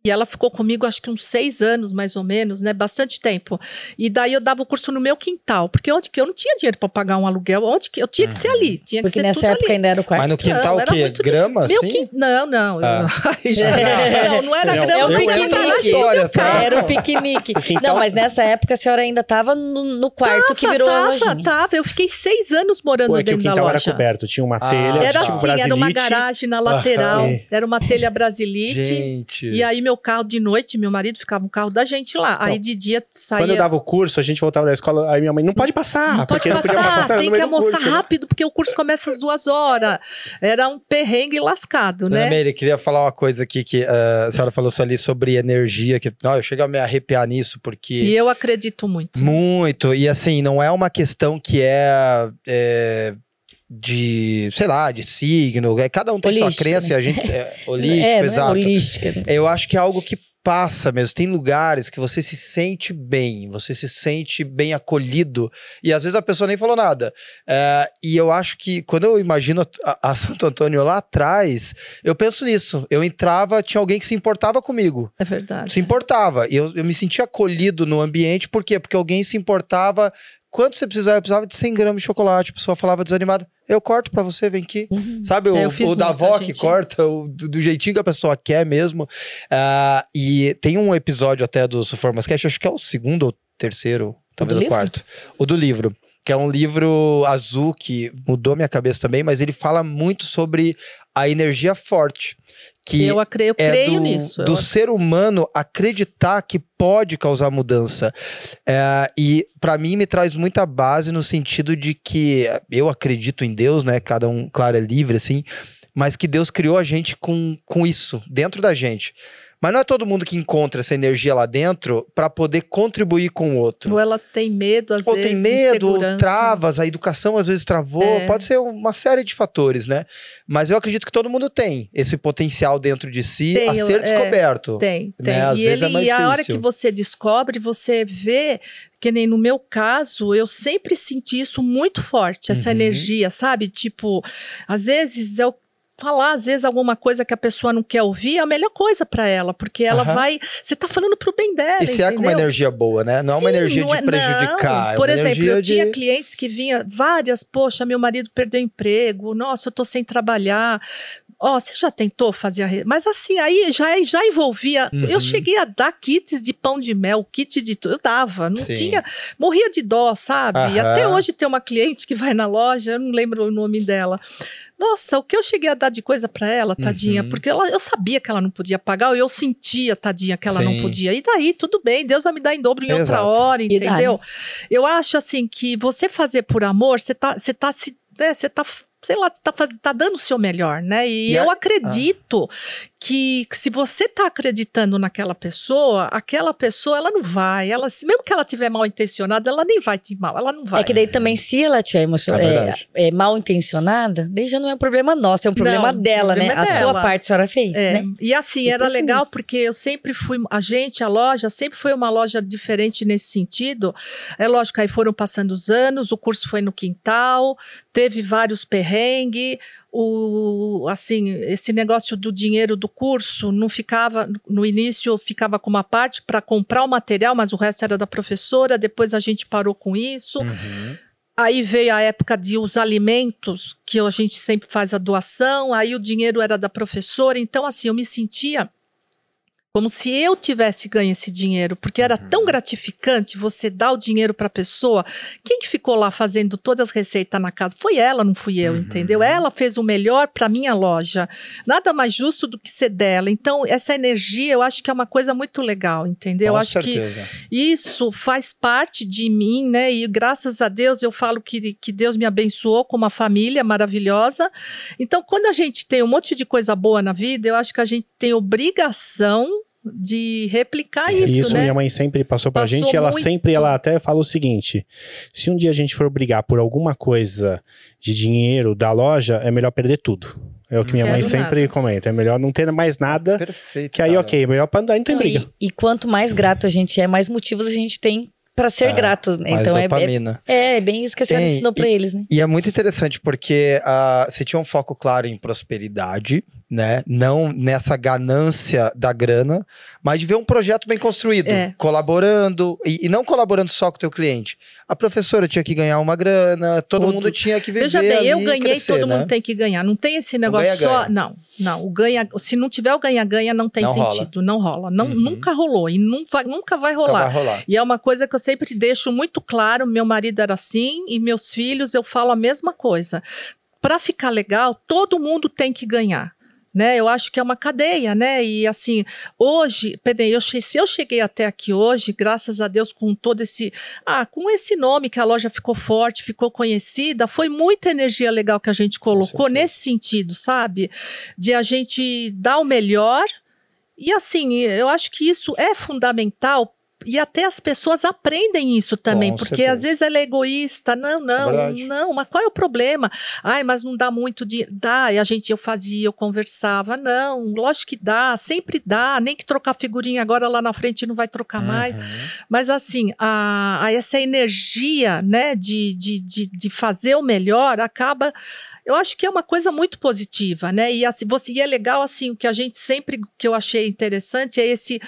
S3: E ela ficou comigo acho que uns seis anos, mais ou menos, né? Bastante tempo. E daí eu dava o curso no meu quintal, porque onde que eu não tinha dinheiro para pagar um aluguel, onde que eu tinha que ser ali, tinha que
S2: Porque
S3: ser
S2: nessa
S3: tudo
S2: época
S3: ali.
S2: ainda era o quarto.
S1: Mas no quintal
S3: Não,
S1: o
S3: era
S1: quê?
S3: muito
S1: Grama,
S3: Meu
S1: assim?
S3: Não, não. eu-
S1: Ah.
S3: Aí já- não, não era
S4: Não,
S3: grama,
S2: é um
S3: não,
S1: eu
S3: era
S1: conheço a
S3: garagem
S1: história, tá?
S2: Era o piquenique. Não, mas nessa época a senhora ainda estava no, no quarto que virou a
S3: tava,
S2: lojinha.
S3: tava. Eu fiquei seis anos morando
S4: Pô, é que o
S3: dentro da
S4: quintal era
S3: loja.
S4: coberto. Tinha uma
S1: Ah.
S4: telha,
S3: Era
S4: tinha um
S3: assim, era uma garagem na lateral,
S4: Ah,
S3: era uma telha brasilite.
S1: Gente.
S3: E aí meu carro de noite, meu marido ficava no carro da gente lá. Aí de dia saía.
S4: Quando eu dava o curso, a gente voltava da escola, aí minha mãe, não pode passar,
S3: Não pode
S4: porque não podia
S3: passar,
S4: passar
S3: tem que almoçar
S4: curso, né?
S3: rápido, porque o curso começa às duas horas. Era um perrengue lascado,
S1: Dona
S3: né?
S1: Meire, queria falar uma coisa aqui que eh, a senhora falou ali sobre energia, que não, eu chego a me arrepiar nisso, porque.
S3: E eu acredito muito.
S1: Muito, e assim, não é uma questão que é, é, de, sei lá, de signo, é, cada um tem
S2: Holística,
S1: sua crença
S2: né?
S1: e a gente é holístico,
S2: é, não é
S1: exato.
S2: holística. né?
S1: Eu acho que é algo que passa mesmo. Tem lugares que você se sente bem, você se sente bem acolhido, e às vezes a pessoa nem falou nada. É, e eu acho que quando eu imagino a, a Santo Antônio lá atrás, eu penso nisso. Eu entrava, tinha alguém que se importava comigo
S3: É verdade.
S1: se importava. E eu, eu me sentia acolhido no ambiente, por quê? Porque alguém se importava. Quanto você precisava? Eu precisava de 100 gramas de chocolate. A pessoa falava desanimada. Eu corto pra você, vem aqui.
S2: Uhum.
S1: Sabe,
S3: É,
S1: o,
S3: fiz
S1: o da
S3: muito,
S1: avó que corta, o, do, do jeitinho que a pessoa quer mesmo. Ah, e tem um episódio até do Suformascast, acho que é o segundo ou terceiro, talvez o
S2: livro?
S1: quarto. O do livro. Que é um livro azul que mudou minha cabeça também, mas ele fala muito sobre a energia forte. Que
S3: eu, acre- eu
S1: é
S3: creio
S1: do,
S3: nisso.
S1: do
S3: Eu-
S1: ser humano acreditar que pode causar mudança. É, e para mim me traz muita base no sentido de que eu acredito em Deus, né? Cada um, claro, é livre, assim, mas que Deus criou a gente com, com isso dentro da gente. Mas não é todo mundo que encontra essa energia lá dentro para poder contribuir com o outro.
S3: Ou ela tem medo, às
S1: Ou
S3: vezes.
S1: tem medo, ou travas, a educação às vezes travou,
S3: É.
S1: pode ser uma série de fatores, né? Mas eu acredito que todo mundo tem esse potencial dentro de si
S3: Tem,
S1: a ser
S3: é,
S1: descoberto.
S3: Tem, tem.
S1: Né? Às
S3: E,
S1: vezes
S3: ele,
S1: é mais
S3: e a hora que você descobre, você vê, que nem no meu caso, eu sempre senti isso muito forte, essa
S1: Uhum.
S3: energia, sabe? Tipo, às vezes eu falar às vezes alguma coisa que a pessoa não quer ouvir é a melhor coisa pra ela, porque ela
S1: Aham.
S3: vai, você tá falando pro bem dela,
S1: E se é com uma energia boa, né? Não é uma
S3: Sim,
S1: energia
S3: não
S1: de
S3: é-
S1: prejudicar. é
S3: Por exemplo, eu
S1: de...
S3: tinha clientes que vinha várias, poxa, meu marido perdeu emprego, nossa, eu tô sem trabalhar. Ó, você já tentou fazer a. Mas assim, aí já, já envolvia.
S1: Uhum.
S3: Eu cheguei a dar kits de pão de mel, kit de tudo. Eu dava, não
S1: Sim.
S3: tinha. Morria de dó, sabe?
S1: Aham.
S3: até hoje tem uma cliente que vai na loja, eu não lembro o nome dela. Nossa, o que eu cheguei a dar de coisa pra ela, tadinha,
S1: Uhum.
S3: porque ela, eu sabia que ela não podia pagar, ou eu sentia, tadinha, que ela
S1: Sim.
S3: não podia. E daí, tudo bem, Deus vai me dar em dobro em outra
S1: Exato.
S3: hora,
S2: E dá,
S3: entendeu? Eu acho assim que você fazer por amor, você tá, você tá se. né, você tá. Sei lá, tá, faz- tá dando o seu melhor, né? E,
S1: E
S3: eu
S1: a-
S3: acredito que se você tá acreditando naquela pessoa, aquela pessoa, ela não vai. Ela, se- mesmo que ela tiver mal intencionada, ela nem vai te mal. Ela não vai.
S2: É que daí também, se ela tiver emocion...
S1: É
S2: é, é, mal intencionada, daí já não é um problema nosso, é um problema
S3: Não,
S2: dela, né?
S3: problema
S2: A
S3: é
S2: sua parte a senhora fez,
S3: É,
S2: né?
S3: E assim,
S2: E
S3: era legal
S2: nisso.
S3: porque eu sempre fui, a gente, a loja, sempre foi uma loja diferente nesse sentido. É lógico, aí foram passando os anos, o curso foi no quintal, teve vários perrengues. O, assim, esse negócio do dinheiro do curso não ficava, no início ficava com uma parte para comprar o material, mas o resto era da professora, depois a gente parou com isso.
S1: Uhum.
S3: Aí veio a época de os alimentos, que a gente sempre faz a doação, aí o dinheiro era da professora. Então, assim, eu me sentia como se eu tivesse ganho esse dinheiro, porque era tão gratificante você dar o dinheiro para a pessoa. Quem que ficou lá fazendo todas as receitas na casa? Foi ela, não fui eu,
S1: Uhum.
S3: entendeu? Ela fez o melhor para minha loja. Nada mais justo do que ser dela. Então, essa energia, eu acho que é uma coisa muito legal, entendeu? eu
S1: Com
S3: acho que
S1: certeza.
S3: isso faz parte de mim, né? E graças a Deus eu falo que, que Deus me abençoou com uma família maravilhosa. Então, quando a gente tem um monte de coisa boa na vida, eu acho que a gente tem obrigação de replicar
S4: E
S3: isso,
S4: isso
S3: né?
S4: minha mãe sempre passou pra
S3: Passou
S4: gente. E ela
S3: muito.
S4: sempre, ela até fala o seguinte: se um dia a gente for brigar por alguma coisa de dinheiro da loja, é melhor perder tudo. É o que minha mãe sempre
S3: nada.
S4: comenta. É melhor não ter mais nada.
S1: Perfeito.
S4: Que aí,
S1: cara.
S4: ok, melhor pra andar, não tem
S2: Não,
S4: briga.
S2: e, e quanto mais grato a gente é, mais motivos a gente tem pra ser
S1: É,
S2: gratos, né? Então é, é, é bem isso que a senhora
S1: Tem,
S2: ensinou pra eles, né?
S1: E é muito interessante porque ah, você tinha um foco claro em prosperidade, né? Não nessa ganância da grana, mas de ver um projeto bem construído,
S3: É.
S1: colaborando e, e não colaborando só com o teu cliente. A professora tinha que ganhar uma grana, todo mundo tinha que viver
S3: Veja bem, eu
S1: e
S3: ganhei,
S1: crescer,
S3: todo
S1: né?
S3: mundo tem que ganhar. Não tem esse negócio
S1: ganha-ganha.
S3: só. Não, não. O ganha, se não tiver o ganha-ganha, não tem
S1: Não rola.
S3: sentido. Não rola. Não,
S1: Uhum.
S3: Nunca rolou e não vai- nunca vai rolar.
S1: vai rolar.
S3: E é uma coisa que eu sempre deixo muito claro: meu marido era assim e meus filhos, eu falo a mesma coisa. Para ficar legal, todo mundo tem que ganhar. Né, eu acho que é uma cadeia, né? E assim, hoje, peraí, eu, se eu cheguei até aqui hoje, graças a Deus, com todo esse. Ah, com esse nome que a loja ficou forte, ficou conhecida, foi muita energia legal que a gente colocou nesse sentido, sabe? De a gente dar o melhor. E assim, eu acho que isso é fundamental. E até as pessoas aprendem isso também,
S1: Com
S3: porque
S1: certeza.
S3: às vezes ela é egoísta. Não, não,
S1: verdade.
S3: não, mas qual é o problema? Ai, mas não dá muito dinheiro. Dá, e a gente, eu fazia, eu conversava. Não, lógico que dá, sempre dá. Nem que trocar figurinha agora lá na frente não vai trocar mais.
S1: Uhum.
S3: Mas assim, a, a essa energia, né, de, de, de, de fazer o melhor acaba. Eu acho que é uma coisa muito positiva, né? E assim, você, e é legal assim, o que a gente sempre que eu achei interessante é esse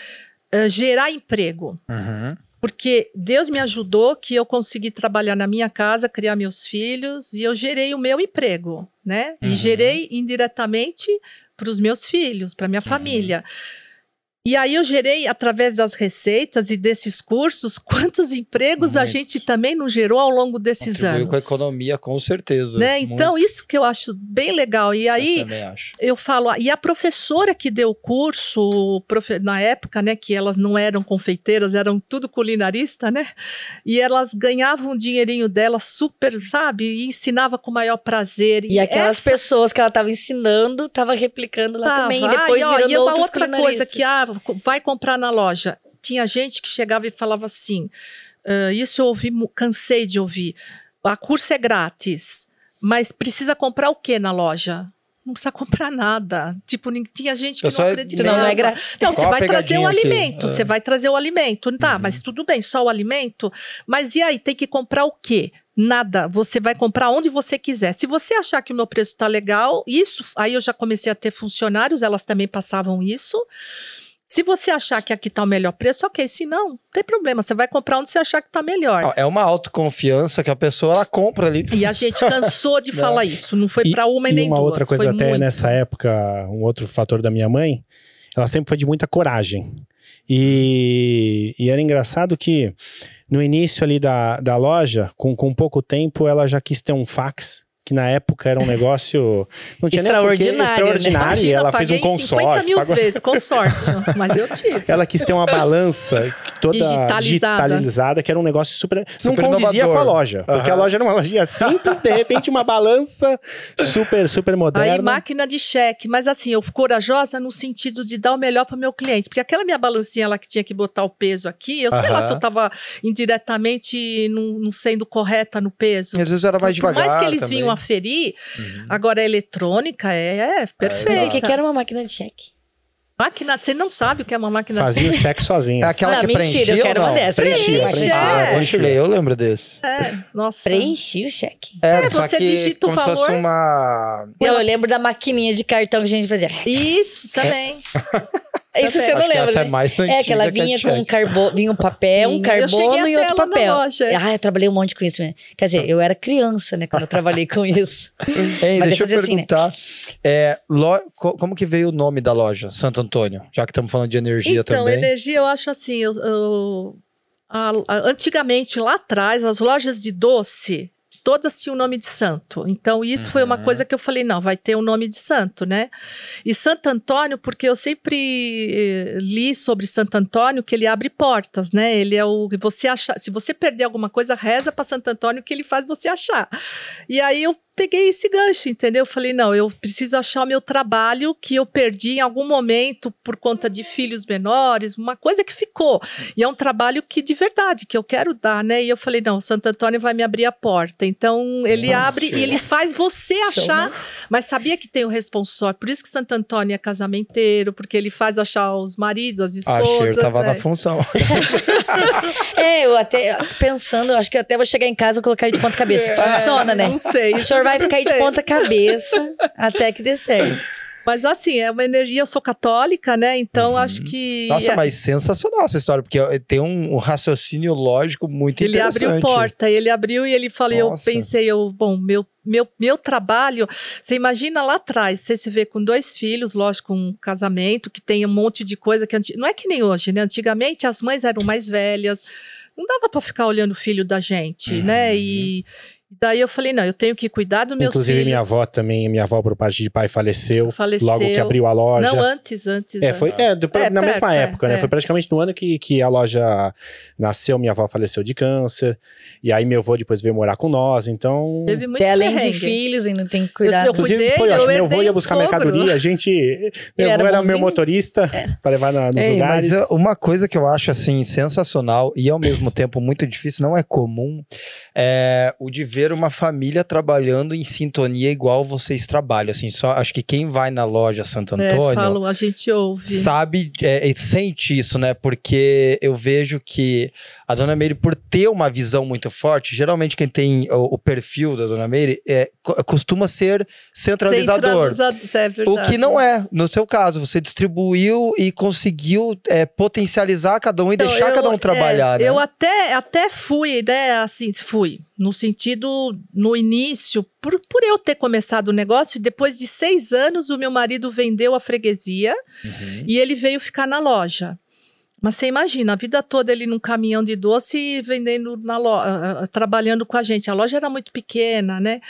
S3: eh, gerar emprego.
S1: Uhum.
S3: Porque Deus me ajudou que eu consegui trabalhar na minha casa, criar meus filhos e eu gerei o meu emprego, né?
S1: Uhum.
S3: E gerei indiretamente para os meus filhos, para minha família. E aí eu gerei através das receitas e desses cursos quantos empregos a
S1: Muito.
S3: gente também não gerou ao longo desses
S1: Contribuiu
S3: anos.
S1: com a economia, com certeza.
S3: Né?
S1: Muito.
S3: Então, isso que eu acho bem legal. E
S1: Eu
S3: aí,
S1: também acho.
S3: eu falo, ah, e a professora que deu o curso, na época, né, que elas não eram confeiteiras, eram tudo culinarista, né? E elas ganhavam o dinheirinho delas super, sabe? E ensinava com o maior prazer.
S2: E aquelas
S3: essa
S2: pessoas que ela tava ensinando, tava replicando lá
S3: tava.
S2: também. E depois
S3: Ah, ó,
S2: virando
S3: e uma outra coisa que ah, vai comprar na loja. Tinha gente que chegava e falava assim: ah, isso eu ouvi, cansei de ouvir. A curso é grátis, mas precisa comprar o que na loja? Não precisa comprar nada. Tipo, tinha gente que
S1: Eu só-
S3: não acreditava.
S2: Senão não é grátis.
S3: Não, você vai trazer o
S1: aqui?
S3: alimento,
S1: É.
S3: você vai trazer o alimento. Tá,
S1: Uhum.
S3: mas tudo bem, só o alimento. Mas e aí, tem que comprar o quê? Nada. Você vai comprar onde você quiser. Se você achar que o meu preço tá legal, isso, aí eu já comecei a ter funcionários, elas também passavam isso. Se você achar que aqui tá o melhor preço, ok. Se não, não tem problema. Você vai comprar onde você achar que tá melhor.
S1: É uma autoconfiança que a pessoa ela compra ali.
S3: E a gente cansou de falar isso. Não foi para uma e
S4: E
S3: nem
S4: uma
S3: duas.
S4: outra coisa,
S3: foi
S4: até
S3: muito.
S4: nessa época, um outro fator da minha mãe, ela sempre foi de muita coragem. E, e era engraçado que no início ali da, da loja, com, com pouco tempo, ela já quis ter um fax. Que na época era um negócio. Não tinha
S2: Extraordinário, né?
S4: extraordinário. e
S3: Imagina,
S4: ela fez um
S3: paguei 50
S4: consórcio.
S3: mil
S4: pagou-
S3: vezes consórcio, mas eu tive.
S4: Ela quis ter uma balança toda
S3: Digitalizada.
S4: digitalizada, que era um negócio super.
S1: Super
S4: não condizia
S1: inovador.
S4: com a loja. Porque a loja era uma lojinha simples, de repente uma balança super, super moderna.
S3: Aí máquina de cheque, mas assim, eu fui corajosa no sentido de dar o melhor para o meu cliente, porque aquela minha balancinha lá que tinha que botar o peso aqui, eu sei lá se eu estava indiretamente não, não sendo correta no peso.
S1: Às vezes era mais
S3: Por
S1: devagar.
S3: mais que eles
S1: também.
S3: vinham aferir,
S1: Uhum.
S3: agora a eletrônica é, é
S2: Mas
S3: perfeita.
S2: o que, era uma máquina de cheque?
S3: Máquina, você não sabe o que é uma máquina
S4: Fazia o cheque sozinho.
S1: É aquela
S2: não,
S1: que
S2: mentira,
S1: preenchia
S2: eu quero uma dessa.
S4: Preenchia,
S2: de
S3: preenchia.
S2: cheque.
S1: Ah, eu lembro desse.
S3: É, nossa.
S2: Preenchi o cheque.
S3: É,
S1: só
S3: você
S1: que
S3: digita o
S1: como se fosse
S3: valor.
S1: uma...
S2: Não, eu lembro da maquininha de cartão que a gente fazia.
S3: Isso, também.
S2: Isso você não
S1: Acho que
S2: lembra,
S1: essa é
S2: né?
S1: mais
S2: É que ela vinha
S1: a
S2: com um carbono, vinha um papel, um carbono e outro papel.
S3: loja.
S2: Ah, eu trabalhei um monte com isso. Né? Quer dizer, eu era criança, né, quando eu trabalhei com isso.
S1: Hein,
S2: Mas
S1: deixa eu
S2: fazer assim, né?
S1: perguntar. é, lo- Como que veio o nome da loja, Santo Antônio? Já que estamos falando de energia
S3: Então,
S1: também.
S3: energia, eu acho assim, eu- eu- a- a- antigamente, lá atrás, as lojas de doce, todas tinham o nome de santo. Então, isso foi uma
S1: Uhum.
S3: coisa que eu falei, não, vai ter o nome de santo, né? E Santo Antônio, porque eu sempre eh, li sobre Santo Antônio que ele abre portas, né? Ele é o que você achar, se você perder alguma coisa, reza para Santo Antônio que ele faz você achar. E aí eu peguei esse gancho, entendeu? Falei, não, eu preciso achar o meu trabalho que eu perdi em algum momento por conta de filhos menores, uma coisa que ficou. E é um trabalho que de verdade, que eu quero dar, né? E eu falei, não, Santo Antônio vai me abrir a porta. Então, ele abre e ele faz você achar,
S2: né?
S3: mas sabia que tem o responsor. Por isso que Santo Antônio é casamenteiro, porque ele faz achar os maridos, as esposas.
S1: Cher tava
S3: né?
S1: na função.
S2: É, eu até tô pensando, eu acho que até vou chegar em casa e colocar ele de ponta cabeça. Funciona, né?
S3: Não sei.
S2: Senhor vai ficar aí de ponta cabeça até que dê certo.
S3: Mas assim, é uma energia, eu sou católica, né? Então acho que.
S1: Uhum. Nossa,
S3: é-
S1: mas sensacional essa história, porque ó, tem um, um raciocínio lógico muito
S3: Ele
S1: interessante.
S3: abriu porta, ele abriu e ele falou, eu
S1: Nossa.
S3: pensei, eu, bom, meu, meu, meu trabalho, você imagina lá atrás, você se vê com dois filhos, lógico, um casamento, que tem um monte de coisa que, anti- não é que nem hoje, né? Antigamente as mães eram mais velhas, não dava para ficar olhando o filho da gente,
S1: Uhum.
S3: né? E daí eu falei, não, eu tenho que cuidar dos meus
S4: Inclusive,
S3: filhos.
S4: minha avó também, minha avó por parte de pai faleceu,
S3: Faleceu.
S4: logo que abriu a loja.
S3: Não, antes, antes.
S4: É, foi
S3: antes.
S4: é, depois,
S3: É,
S4: na
S3: perto,
S4: mesma
S3: é,
S4: época, né?
S3: é.
S4: Foi praticamente no ano que, que a loja nasceu, minha avó faleceu de câncer. E aí meu avô depois veio morar com nós, então.
S3: Teve muito
S2: Até além de filhos, ainda tem que cuidar.
S3: Eu- eu
S4: Inclusive,
S3: cuidei,
S4: foi
S3: eu
S4: ótimo. Meu avô ia buscar
S3: sogro.
S4: mercadoria, a gente. Meu
S2: era
S4: avô era meu
S2: bonzinho?
S4: motorista para levar na, nos
S1: Ei,
S4: lugares.
S1: mas uma coisa que eu acho assim sensacional e ao mesmo tempo muito difícil, não é comum, é o de ver uma família trabalhando em sintonia igual vocês trabalham. Assim, só acho que quem vai na loja Santo
S3: É,
S1: Antônio
S3: falo, a gente ouve.
S1: sabe, é, e sente isso, né? Porque eu vejo que a Dona Meire, por ter uma visão muito forte, geralmente quem tem o, o perfil da Dona Meire é, co- costuma ser centralizador.
S3: Centraliza- é
S1: O
S3: verdade.
S1: que não é, no seu caso, você distribuiu e conseguiu é, potencializar cada um e
S3: Então,
S1: deixar
S3: eu-
S1: cada um trabalhar,
S3: é,
S1: né?
S3: Eu até, até fui, né, assim, fui. No sentido, no início, por, por eu ter começado o negócio, depois de seis anos, o meu marido vendeu a freguesia
S1: Uhum.
S3: e ele veio ficar na loja. Mas você imagina, a vida toda ele num caminhão de doce e vendendo na loja, trabalhando com a gente. A loja era muito pequena, né?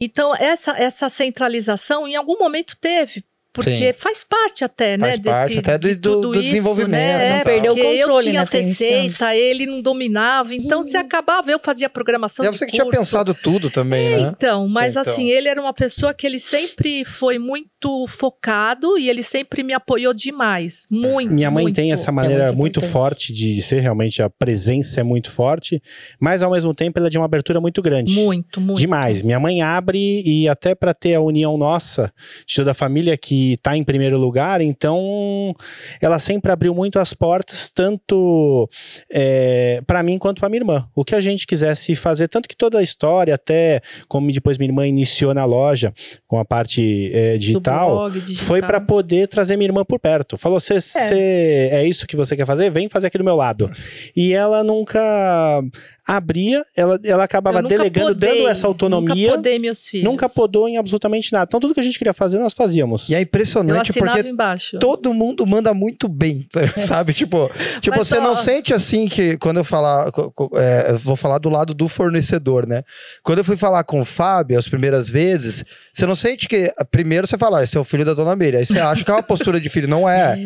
S3: Então, essa, essa centralização em algum momento teve. Porque
S1: Sim.
S3: faz parte até, né?
S1: Faz parte até do-
S3: de
S1: do-
S3: tudo
S1: do
S3: isso,
S1: desenvolvimento,
S3: Né?
S1: não
S3: É,
S2: perdeu o
S3: porque eu
S2: controle,
S3: tinha
S2: né,
S3: as
S2: tá
S3: receitas, ele não dominava. Então, você acabava, eu fazia programação
S1: é
S3: de
S1: você que tinha
S3: curso.
S1: pensado tudo também, né?
S3: Então, mas
S1: Então.
S3: assim, ele era uma pessoa que ele sempre foi muito focado e ele sempre me apoiou demais. Muito.
S4: Minha mãe
S3: muito.
S4: tem essa maneira
S2: muito
S4: muito,
S2: importante.
S4: forte de ser realmente a presença é muito forte, mas ao mesmo tempo ela é de uma abertura muito grande.
S3: Muito, muito.
S4: Demais. Minha mãe abre e até para ter a união nossa, de toda a família que tá em primeiro lugar, então ela sempre abriu muito as portas, tanto é, para mim quanto para minha irmã. O que a gente quisesse fazer, tanto que toda a história, até como depois minha irmã iniciou na loja com a parte é, digital,
S3: blog, digital.
S4: foi para poder trazer minha irmã por perto. Falou: "Cê, cê- é isso que você quer fazer? Vem fazer aqui do meu lado. E ela nunca abria, ela, ela acabava delegando,
S3: podei,
S4: dando essa autonomia.
S3: Nunca podei meus filhos.
S4: Nunca podou em absolutamente nada. Então, tudo que a gente queria fazer, nós fazíamos.
S1: E é impressionante porque
S3: embaixo.
S1: todo mundo manda muito bem, sabe? Tipo, tipo
S3: Mas
S1: você
S3: só-
S1: não sente assim que quando eu falar, é, vou falar do lado do fornecedor, né? Quando eu fui falar com o Fábio as primeiras vezes, você não sente que primeiro você fala, "Ah, esse é o filho da Dona Meire, aí você acha que é uma postura de filho, não é?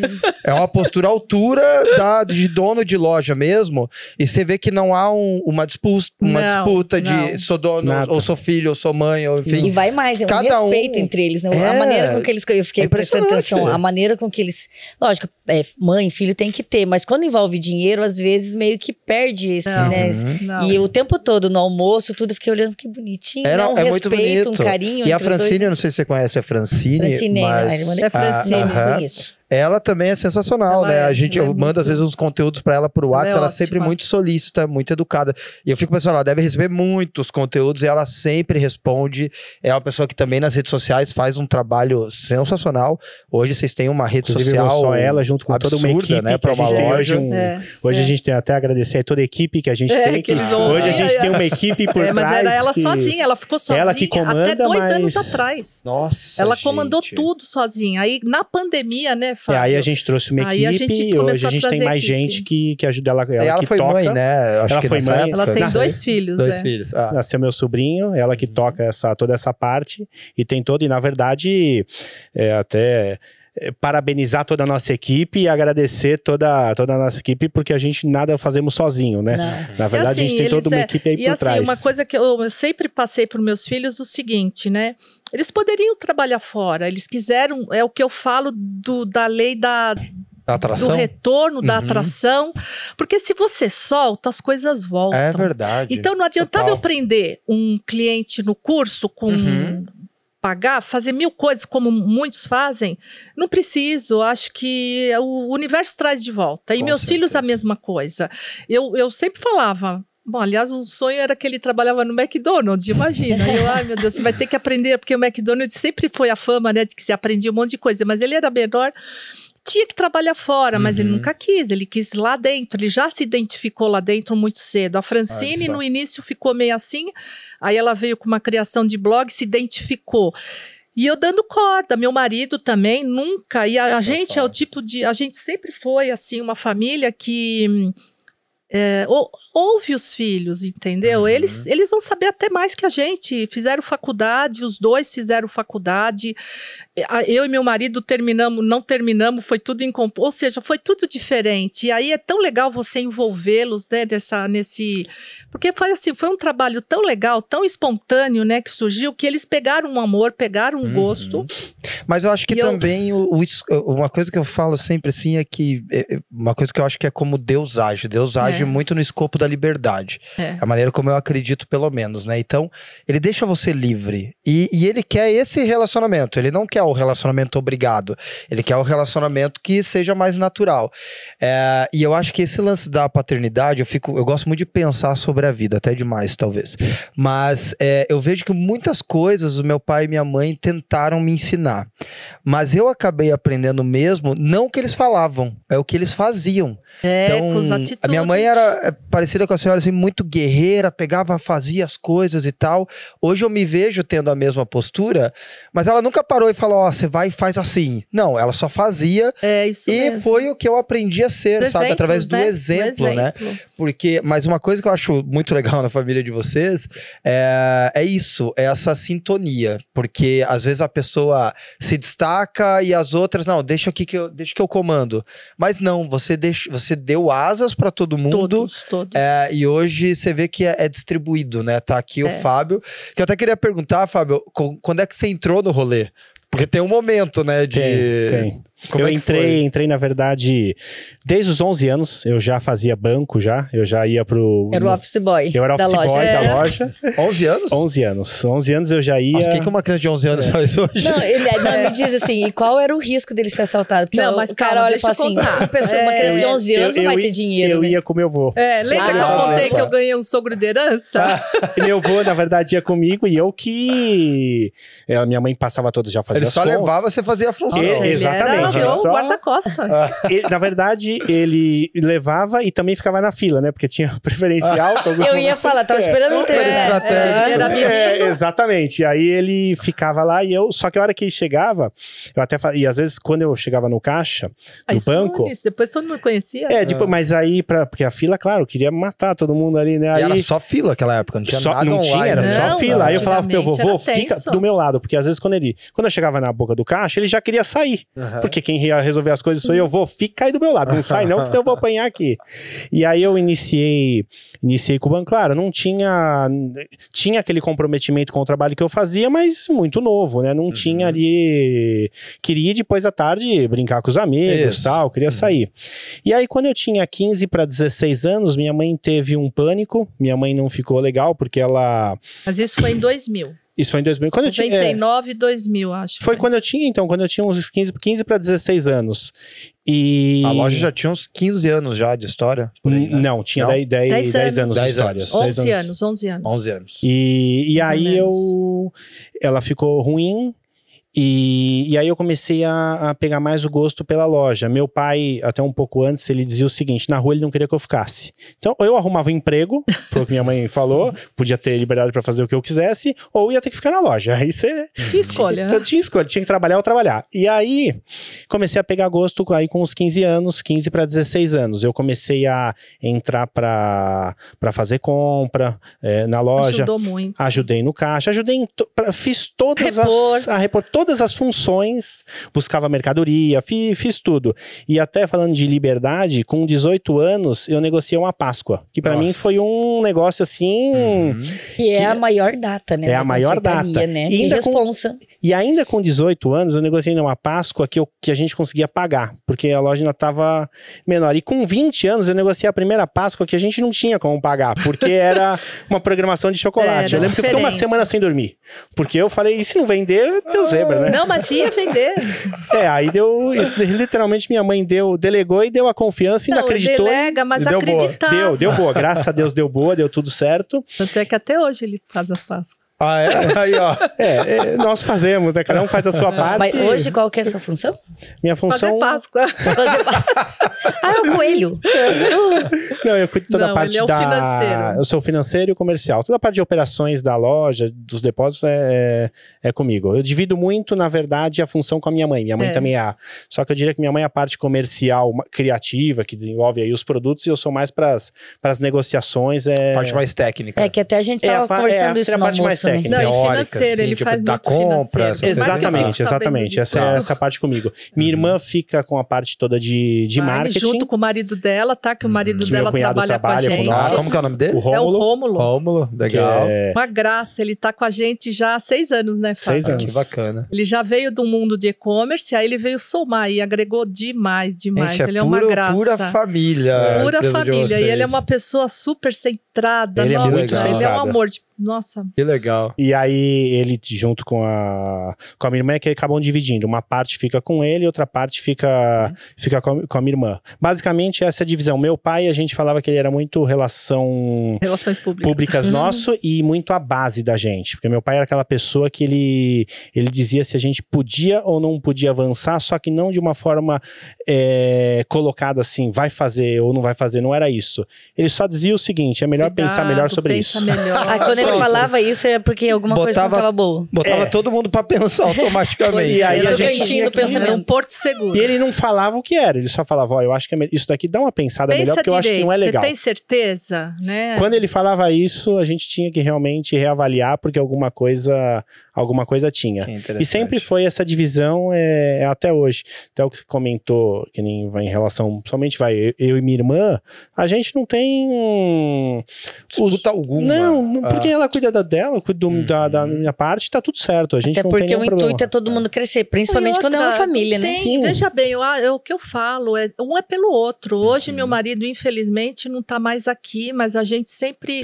S1: É uma postura à altura da, de dono de loja mesmo, e você vê que não há um- uma disputa, uma
S3: Não,
S1: disputa de
S3: não.
S1: sou dono,
S4: Nada.
S1: ou sou filho, ou sou mãe, ou enfim.
S2: E vai mais, é um
S1: Cada um-
S2: respeito entre eles, né?
S1: É,
S2: a maneira com que eles. Eu fiquei
S1: é
S2: prestando atenção, a maneira com que eles. Lógico, é, mãe, filho tem que ter, mas quando envolve dinheiro, às vezes meio que perde esse,
S3: Não.
S2: né?
S1: Uhum.
S3: Não.
S2: E o tempo todo no almoço, tudo, eu fiquei olhando que bonitinho,
S1: Era-
S2: né? Um
S1: é muito
S2: respeito, um
S1: bonito.
S2: carinho.
S1: E a
S2: entre os dois.
S1: Francine, eu não sei se você conhece a Francine,
S2: Francine, a
S1: mas
S2: irmã
S3: É
S2: da
S3: Francine.
S2: Não,
S1: aham.
S2: conheço.
S1: Ela também é sensacional,
S3: Ela
S1: né?
S3: é-
S1: a gente
S3: ela é
S1: eu mando
S3: muito-
S1: às vezes uns conteúdos pra ela por
S3: Ela é
S1: WhatsApp, ela, é sempre muito solícita, muito educada. E eu fico pensando, ela deve receber muitos conteúdos e ela sempre responde. É uma pessoa que também nas redes sociais faz um trabalho sensacional. Hoje vocês têm uma rede
S4: Inclusive, não
S1: social
S4: só ela, junto com toda uma
S1: absurda,
S4: equipe,
S1: né,
S4: que
S1: pra
S4: a gente
S1: uma loja.
S4: hoje um-
S3: É.
S4: Hoje
S3: É.
S4: a gente tem até a agradecer a toda a equipe que a gente
S3: É,
S4: tem.
S3: que
S4: hoje a gente
S3: É,
S4: tem uma equipe por
S3: É, mas
S4: trás.
S3: era ela
S4: que-
S3: sozinha, ela ficou sozinha
S4: ela que comanda,
S3: até dois
S4: mas-
S3: anos atrás.
S1: Nossa.
S3: Ela comandou
S1: gente.
S3: tudo sozinha. Aí, na pandemia, né,
S4: E
S3: Fábio?
S4: aí a gente trouxe uma
S3: Aí a
S4: equipe
S3: gente
S4: e hoje a
S3: a
S4: gente tem mais
S3: equipe.
S4: gente que, que ajuda ela, ela,
S1: E ela
S4: que
S1: foi
S4: toca.
S1: mãe, né? Acho
S4: Ela
S1: que
S4: foi mãe.
S1: época.
S3: Ela tem
S1: Nasceu-
S3: dois filhos,
S1: Dois
S3: é.
S1: filhos. Ah.
S4: Nasceu meu sobrinho, ela que toca essa, toda essa parte e tem todo, e na verdade, é, até eh, parabenizar toda a nossa equipe e agradecer toda, toda a nossa equipe, porque a gente nada fazemos sozinho, né?
S2: Não.
S4: Na verdade,
S3: assim,
S4: a gente tem toda uma
S3: é-
S4: equipe aí
S3: E
S4: por
S3: assim,
S4: trás.
S3: uma coisa que eu, eu sempre passei para meus filhos o seguinte, né? Eles poderiam trabalhar fora, eles quiseram, é o que eu falo do, da lei da, do retorno, da
S1: Uhum.
S3: atração, porque se você solta, as coisas voltam.
S1: É verdade.
S3: Então não adiantava
S1: Total.
S3: eu prender um cliente no curso com
S1: Uhum.
S3: pagar, fazer mil coisas como muitos fazem. Não preciso, acho que o universo traz de volta. E
S1: Com
S3: meus filhos a
S1: certeza.
S3: mesma coisa. Eu, eu sempre falava. Bom, aliás, um sonho era que ele trabalhava no McDonald's, imagina. Eu, ai meu Deus, você vai ter que aprender, porque o McDonald's sempre foi a fama, né, de que se aprendia um monte de coisa, mas ele era menor, tinha que trabalhar fora, mas ele
S1: Uhum.
S3: nunca quis, ele quis lá dentro, ele já se identificou lá dentro muito cedo. A Francine,
S1: só.
S3: no início, ficou meio assim, aí ela veio com uma criação de blog, se identificou. E eu dando corda, meu marido também, nunca. E a, a gente é o tipo de. A gente sempre foi, assim, uma família que. É, ou- ouve os filhos, entendeu?
S1: Uhum.
S3: Eles, eles vão saber até mais que a gente. Fizeram faculdade, os dois fizeram faculdade. É, Eu e meu marido terminamos, não terminamos, foi tudo em comp- ou seja, foi tudo diferente. E aí é tão legal você envolvê-los, né, nessa, nesse, porque foi assim, foi um trabalho tão legal, tão espontâneo, né, que surgiu que eles pegaram um amor, pegaram um
S1: Uhum.
S3: gosto.
S1: Mas eu acho que
S3: E eu-
S1: também o, o uma coisa que eu falo sempre assim é que é, é, uma coisa que eu acho que é como Deus age. Deus age
S3: É.
S1: muito no escopo da liberdade.
S3: É.
S1: A maneira como eu acredito, pelo menos, né? Então, ele deixa você livre. E, e ele quer esse relacionamento. Ele não quer o relacionamento obrigado. Ele quer o relacionamento que seja mais natural. É, e eu acho que esse lance da paternidade, eu fico, eu gosto muito de pensar sobre a vida, até demais, talvez. Mas é, eu vejo que muitas coisas o meu pai e minha mãe tentaram me ensinar. Mas eu acabei aprendendo mesmo, não o que eles falavam, é o que eles faziam.
S3: É,
S1: Então,
S3: com atitudes.
S1: a minha mãe era é, parecida com a senhora, assim, muito guerreira, pegava, fazia as coisas e tal. Hoje eu me vejo tendo a mesma postura, mas ela nunca parou e falou, ó, você vai e faz assim. Não, ela só fazia
S3: É isso
S1: e
S3: mesmo.
S1: foi o que eu aprendi a ser,
S3: Do
S1: sabe?
S3: exemplo,
S1: Através do
S3: né?
S1: exemplo, né?
S3: exemplo.
S1: Porque, mas uma coisa que eu acho muito legal na família de vocês é, é isso, é essa sintonia. Porque às vezes a pessoa se destaca e as outras, não, deixa aqui que eu, deixa que eu comando. Mas não, você, deixa, você deu asas para todo mundo.
S3: Todos, todos.
S1: É, e hoje você vê que é, é distribuído, né? Tá aqui o
S3: É.
S1: Fábio. Que eu até queria perguntar, Fábio, quando é que você entrou no rolê? Porque tem um momento, né? De...
S4: Tem, tem.
S1: Como
S4: eu
S1: é
S4: entrei, entrei, na verdade, desde os 11 anos, eu já fazia banco já, eu já ia pro...
S2: Era o office boy
S4: eu era
S2: da
S4: office
S2: loja.
S4: boy
S3: É.
S4: da loja,
S1: foi? 11 anos?
S4: 11 anos. 11 anos eu já ia...
S1: Nossa, o que, que uma criança de 11 anos faz hoje?
S2: Não, ele, não, me diz assim, e qual era o risco dele ser assaltado? Porque
S3: Não,
S2: o,
S3: mas
S2: o cara
S3: calma,
S2: olha e fala
S3: eu
S2: assim, uma, pessoa, uma
S3: É,
S2: criança de 11 anos não vai
S4: eu
S2: ter dinheiro.
S4: Eu
S2: né?
S4: ia com meu avô.
S3: É, lembra que eu
S2: Ah,
S3: contei
S1: opa.
S3: que eu ganhei um sogro de herança?
S4: E meu avô, na verdade, ia comigo e eu que... é, A minha mãe passava todas, já fazia
S1: Ele
S4: as
S1: só
S4: contas.
S1: levava, você fazia a função.
S4: Ele exatamente, é
S3: meu
S4: só-
S3: guarda-costa.
S4: Ele- na verdade, ele levava e também ficava na fila, né? Porque tinha preferencial. alguns
S2: Eu ia falar, tava
S4: É.
S2: esperando o. Ah,
S3: Era menino.
S4: É, exatamente. Aí ele ficava lá e eu. Só que a hora que ele chegava, eu até fa- E às vezes, quando eu chegava no caixa,
S3: Aí
S4: do banco.
S3: Sonis, Depois todo mundo conhecia.
S4: É, tipo, mas aí, pra, porque a fila, claro, queria matar todo mundo ali, né?
S1: E
S4: Aí,
S1: era só fila naquela época, não tinha
S4: só-
S1: nada
S4: não
S1: online.
S4: tinha, era
S1: né?
S4: só
S3: Não,
S4: fila. Aí eu falava pro meu vovô, fica do meu lado, porque às vezes quando ele. Quando eu chegava na boca do caixa, ele já queria sair.
S1: Aham.
S4: Porque quem ia resolver as coisas sou eu, vou, fica aí do meu lado, não sai não, que senão eu vou apanhar aqui. E aí eu iniciei, iniciei com o banco, claro, não tinha, tinha aquele comprometimento com o trabalho que eu fazia, mas muito novo, né, não
S1: Uhum.
S4: tinha ali, queria ir depois da tarde brincar com os amigos
S1: Isso.
S4: tal, queria
S1: Uhum.
S4: sair. E aí quando eu tinha 15 para 16 anos, minha mãe teve um pânico, minha mãe não ficou legal, porque ela,
S3: Mas isso foi em 2000.
S4: Isso foi em 2000, quando eu tinha... é,
S3: 99 e 2000, acho.
S4: foi quando eu tinha, então, quando eu tinha uns 15, 15 para 16 anos. E.
S1: A loja já tinha uns 15 anos já de história. Por aí, né?
S4: Não, tinha
S1: Não?
S4: 10, 10,
S3: 10
S4: 10 anos,
S3: anos.
S4: de
S1: 10
S4: história.
S1: anos.
S4: 10
S3: 11 anos, 11 anos.
S1: 11 anos.
S4: E, e aí eu. Ela ficou ruim. E, e aí eu comecei a, a pegar mais o gosto pela loja. Meu pai, até um pouco antes, ele dizia o seguinte: na rua ele não queria que eu ficasse. Então, ou eu arrumava um emprego, foi o que minha mãe falou, podia ter liberdade para fazer o que eu quisesse, ou ia ter que ficar na loja. Aí você
S3: Que escolha.
S4: eu tinha escolha, tinha que trabalhar ou trabalhar. E aí, comecei a pegar gosto aí com uns 15 anos, 15 para 16 anos. Eu comecei a entrar para fazer compra é, na loja.
S3: Ajudou muito.
S4: Ajudei no caixa, ajudei em pra- fiz todas
S3: Repor.
S4: as a repor todas as funções, buscava mercadoria, fi, fiz tudo. E até falando de liberdade, com 18 anos, eu negociei uma Páscoa, que para mim foi um negócio assim.
S1: Uhum.
S2: Que é a maior data, né?
S4: É a
S2: da
S4: maior data.
S2: Né?
S4: E
S2: E
S4: ainda com-. E ainda com 18 anos, eu negociei numa Páscoa que, eu, que a gente conseguia pagar, porque a loja ainda estava menor. E com 20 anos, eu negociei a primeira Páscoa que a gente não tinha como pagar, porque era uma programação de chocolate.
S3: Era
S4: eu lembro que eu fiquei uma
S3: diferente.
S4: semana sem dormir. Porque eu falei, e se não vender, deu né?
S3: Não, mas ia vender.
S4: É, aí deu. isso, literalmente, minha mãe deu, delegou e deu a confiança, ainda
S3: Não,
S4: acreditou.
S3: delega, mas
S1: deu boa.
S3: acreditar.
S4: Deu, deu boa. Graças a Deus deu boa, deu tudo certo.
S3: Tanto é que até hoje ele faz as Páscoas.
S1: Ah, é? Aí, ó.
S4: É, é, nós fazemos, né? Cada um faz a sua parte.
S2: Mas hoje qual que é a sua função?
S4: minha
S3: Fazer
S4: função.
S3: Páscoa.
S2: Você passa... ah, é o coelho.
S4: Não, eu cuido toda a
S3: Não,
S4: parte
S3: ele é o
S4: da.
S3: financeiro.
S4: Eu sou o financeiro e o comercial. Toda a parte de operações da loja, dos depósitos é, é comigo. Eu divido muito, na verdade, a função com a minha mãe. Minha mãe
S3: É.
S4: também é a. Só que eu diria que minha mãe é a parte comercial, criativa, que desenvolve aí os produtos, e eu sou mais para as negociações. É...
S1: Parte mais técnica.
S2: É que até a gente
S4: É, a
S2: tava
S4: pa-
S2: conversando
S4: é,
S2: isso
S4: a
S2: no almoço, né?
S4: técnica.
S3: Não,
S1: Teórica,
S3: financeiro,
S1: assim,
S3: ele
S1: tipo,
S3: faz
S1: da
S3: muito
S1: compra,
S4: Exatamente, exatamente. Essa, é- essa parte comigo. Minha irmã fica com a parte toda de, de
S3: Vai
S4: marketing.
S3: Junto com o marido dela, tá? Que o marido
S4: Que meu
S3: dela trabalha,
S4: trabalha
S3: com a
S4: com
S3: gente.
S1: Ah,
S4: nós.
S1: como que é o nome dele?
S4: O
S3: É o
S4: Rômulo.
S3: Rômulo.
S1: Rômulo, legal.
S4: é-
S3: Uma graça, ele tá com a gente já há seis anos, né, Fábio?
S4: Seis
S1: Ah,
S4: anos.
S1: que bacana.
S3: Ele já veio do mundo de e-commerce, aí ele veio somar e agregou demais, demais.
S1: Gente, é,
S3: ele é uma
S1: pura,
S3: graça.
S1: pura família.
S3: Pura família. E ele é uma pessoa super centrada.
S4: Ele é
S3: nossa,
S1: muito
S3: ele é um amor. De... Nossa,
S1: Que legal.
S4: E aí ele junto com a com a minha irmã é que acabam dividindo. Uma parte fica com ele, outra parte fica fica com a, com a minha irmã. Basicamente essa é a divisão. Meu pai a gente falava que ele era muito relação
S3: relações públicas.
S4: públicas
S2: Uhum.
S4: nosso e muito a base da gente, porque meu pai era aquela pessoa que ele ele dizia se a gente podia ou não podia avançar, só que não de uma forma é, colocada assim, vai fazer ou não vai fazer, não era isso. Ele só dizia o seguinte, é melhor pensar
S3: Cuidado,
S4: melhor sobre
S3: pensa
S4: isso.
S3: melhor.
S2: Ah, quando ele
S1: isso.
S2: falava isso é porque alguma coisa não
S1: Botava-
S2: tava boa.
S1: Botava
S4: É.
S1: todo mundo pra pensar automaticamente.
S4: E aí
S3: Era
S4: a gente
S3: do
S4: que-
S3: pensamento. Um porto seguro.
S4: E ele não falava o que era, ele só falava, ó, eu acho que é me- isso daqui dá uma pensada melhor,
S3: Pensa
S4: porque eu acho que
S3: direito,
S4: não é legal.
S3: você tem certeza, né?
S4: Quando ele falava isso, a gente tinha que realmente reavaliar, porque alguma coisa, alguma coisa tinha. E sempre foi essa divisão é, até hoje. Até o que você comentou, que nem vai em relação, somente vai, eu, eu e minha irmã, a gente não tem.
S1: Disputa alguma.
S4: Não, não,
S1: Ah.
S4: porque ela cuida da dela, eu cuido do- da, da minha parte, tá tudo certo. A gente
S2: Até
S4: não
S2: porque
S4: tem
S2: o
S4: nenhum
S2: intuito
S4: problema.
S2: é todo mundo crescer, principalmente
S3: E
S2: quando é uma
S3: outra,
S2: família, né?
S3: Sim,
S4: Sim.
S3: veja bem, eu, é o que eu falo, é, um é pelo outro. Hoje,
S1: Uhum.
S3: meu marido, infelizmente, não está mais aqui, mas a gente sempre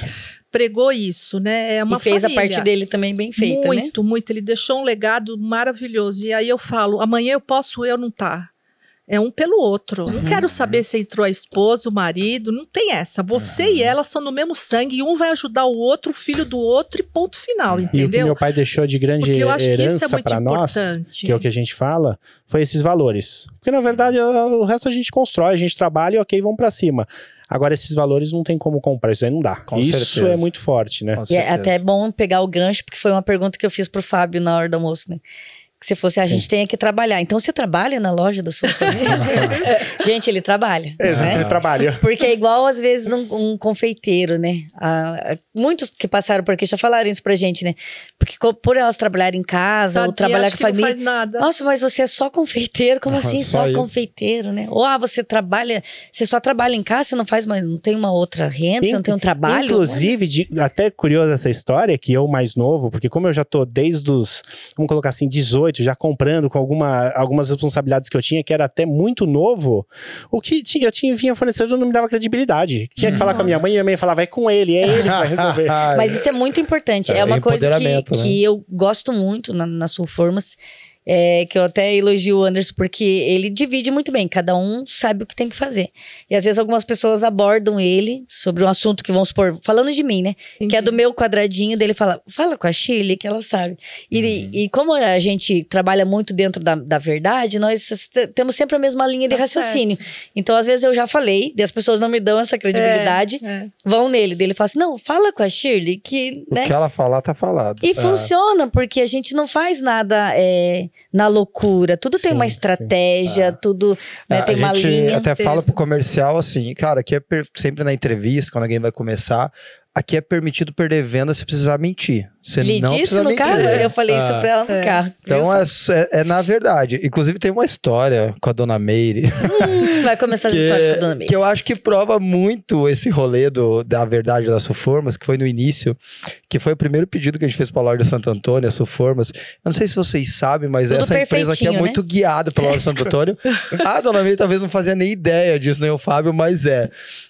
S3: pregou isso, né? É uma
S2: e fez
S3: família.
S2: a parte dele também bem feita, né?
S3: muito, muito. Ele deixou um legado maravilhoso. E aí eu falo, amanhã eu posso eu não estar. É um pelo outro. Não
S2: Uhum.
S3: quero saber se entrou a esposa, o marido, não tem essa. Você
S2: Uhum.
S3: e ela são do mesmo sangue, e um vai ajudar o outro, o filho do outro, e ponto final,
S4: E o que
S3: entendeu?
S4: meu pai deixou de grande
S3: Porque eu acho que isso é
S4: herança
S3: muito
S4: para nós,
S3: importante.
S4: que é o que a gente fala, foi esses valores. Porque na verdade o o resto a gente constrói, a gente trabalha e ok, vamos para cima. Agora esses valores não tem como comprar, isso aí não dá.
S1: Com
S4: isso
S1: certeza.
S4: é muito forte, né?
S2: E é até bom pegar o gancho, porque foi uma pergunta que eu fiz pro Fábio na hora do almoço, né? Que se fosse, a
S4: Sim.
S2: gente tem que trabalhar. Então você trabalha na loja da sua família? gente, ele trabalha.
S4: Exato,
S2: né?
S4: ele trabalha.
S2: Porque é igual, às vezes, um, um confeiteiro, né? Ah, muitos que passaram por aqui já falaram isso pra gente, né? Porque por elas trabalharem em casa ou
S3: Tadinha,
S2: trabalhar
S3: acho
S2: com a
S3: que não
S2: família.
S3: faz nada.
S2: Nossa, mas você é só confeiteiro? Como
S1: Nossa,
S2: assim,
S1: só
S2: só, confeiteiro, né? Ou ah, você trabalha, você só trabalha em casa, você não faz mais, não tem uma outra renda, você não tem um trabalho.
S4: Inclusive, de- até curiosa essa história, que eu mais novo, porque como eu já tô desde os, vamos colocar assim, 18, já comprando com alguma, algumas responsabilidades que eu tinha, que era até muito novo, o que tinha, eu tinha, vinha fornecedor não me dava credibilidade. Tinha que falar com a minha mãe e a minha mãe falava, é com ele, é ele que vai resolver.
S2: Mas isso é muito importante.
S1: Isso é
S2: É uma coisa que,
S1: né?
S2: que eu gosto muito na, na Sulformas. É, que eu até elogio o Anderson porque ele divide muito bem, cada um sabe o que tem que fazer. E às vezes algumas pessoas abordam ele sobre um assunto que vamos supor, falando de mim, né? Que é do meu quadradinho, dele fala, fala com a Shirley, que ela sabe. E,
S1: Uhum.
S2: e como a gente trabalha muito dentro da, da verdade, nós te- temos sempre a mesma linha de
S3: Tá
S2: raciocínio. Então, às vezes, eu já falei, e as pessoas não me dão essa credibilidade,
S3: É.
S2: vão nele. Dele fala assim: não, fala com a Shirley, que.
S1: O
S2: Né?
S1: que ela falar, tá falado.
S2: E
S1: É.
S2: funciona, porque a gente não faz nada é, na loucura. Tudo tem
S4: Sim,
S2: uma
S4: sim.
S2: estratégia, tudo né,
S1: É,
S2: tem
S1: a
S2: uma
S1: gente
S2: linha.
S1: até fala pro comercial assim, cara, aqui é sempre na entrevista, quando alguém vai começar, aqui é permitido perder venda se precisar mentir. Você
S2: Ele
S1: não
S2: disse no
S1: mentir.
S2: carro? Eu falei isso
S1: Ah.
S2: pra ela no
S3: É.
S2: carro.
S1: Então é, é- é na verdade. Inclusive tem uma história com a dona Meire.
S2: Hum, vai começar as
S1: que,
S2: histórias com a dona Meire.
S1: que eu acho que prova muito esse rolê do, da verdade das Suformas, que foi no início, que foi o primeiro pedido que a gente fez pra loja Santo Antônio, a Suformas. Eu não sei se vocês sabem, mas
S2: Tudo
S1: essa empresa aqui é
S2: né?
S1: muito guiada pela loja Santo Antônio. a dona Meire talvez não fazia nem ideia disso, nem o Fábio, mas é.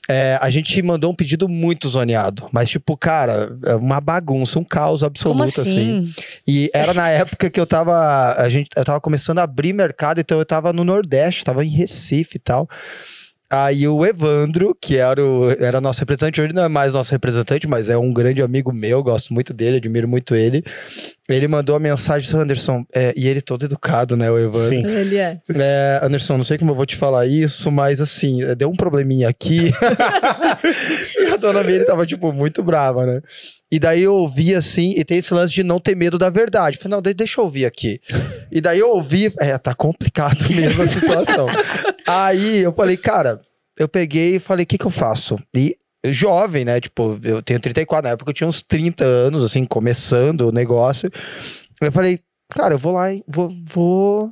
S1: É, a gente mandou um pedido muito zoneado, mas tipo, cara, é uma bagunça, um caos absoluto,
S2: Como assim?
S1: e era na época que eu tava. A gente, eu tava começando a abrir mercado, então eu tava no Nordeste, tava em Recife e tal. Aí o Evandro, que era, o, era nosso representante, hoje não é mais nosso representante, mas é um grande amigo meu, gosto muito dele, admiro muito ele. Ele mandou a mensagem, disse, Anderson, é, e ele todo educado, né, o Evandro.
S4: Sim.
S3: Ele é.
S1: É, Anderson, não sei como eu vou te falar isso, mas assim, deu um probleminha aqui. e a dona Meire tava, tipo, muito brava, né? E daí eu ouvi assim, e tem esse lance de não ter medo da verdade. Falei, não, de- deixa eu ouvir aqui. E daí eu ouvi, é, tá complicado mesmo a situação. Aí eu falei, cara, eu peguei e falei, o que que eu faço? E jovem, né? Tipo, eu tenho 34, na época eu tinha uns 30 anos, assim, começando o negócio. Eu falei, cara, eu vou lá e vou, vou,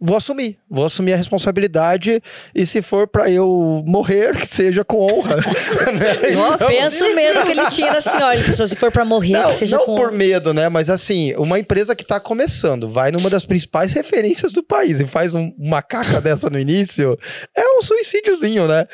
S1: vou assumir. Vou assumir a responsabilidade e se for pra eu morrer, que seja com honra. né?
S3: Nossa,
S2: Pensa o medo que ele tinha senhora. Ele pensou, se for pra morrer,
S1: Não,
S2: que seja
S1: não
S2: com...
S1: por medo, né? Mas assim, uma empresa que tá começando, vai numa das principais referências do país e faz um- uma caca dessa no início, é um suicídiozinho, né?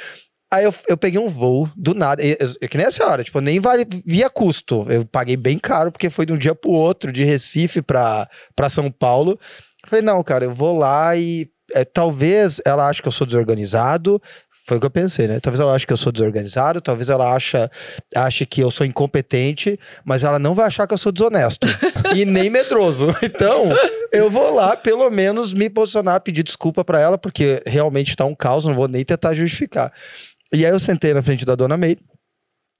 S1: Aí eu, eu peguei um voo do nada, que nem a senhora, tipo, nem vale, via custo. Eu paguei bem caro, porque foi de um dia pro outro, de Recife pra, pra São Paulo. Falei, não, cara, eu vou lá e é, talvez ela ache que eu sou desorganizado. Foi o que eu pensei, né? Talvez ela ache que eu sou desorganizado, talvez ela acha, ache que eu sou incompetente, mas ela não vai achar que eu sou desonesto e nem medroso. Então, eu vou lá, pelo menos, me posicionar, pedir desculpa pra ela, porque realmente tá um caos, não vou nem tentar justificar. E aí eu sentei na frente da dona Meire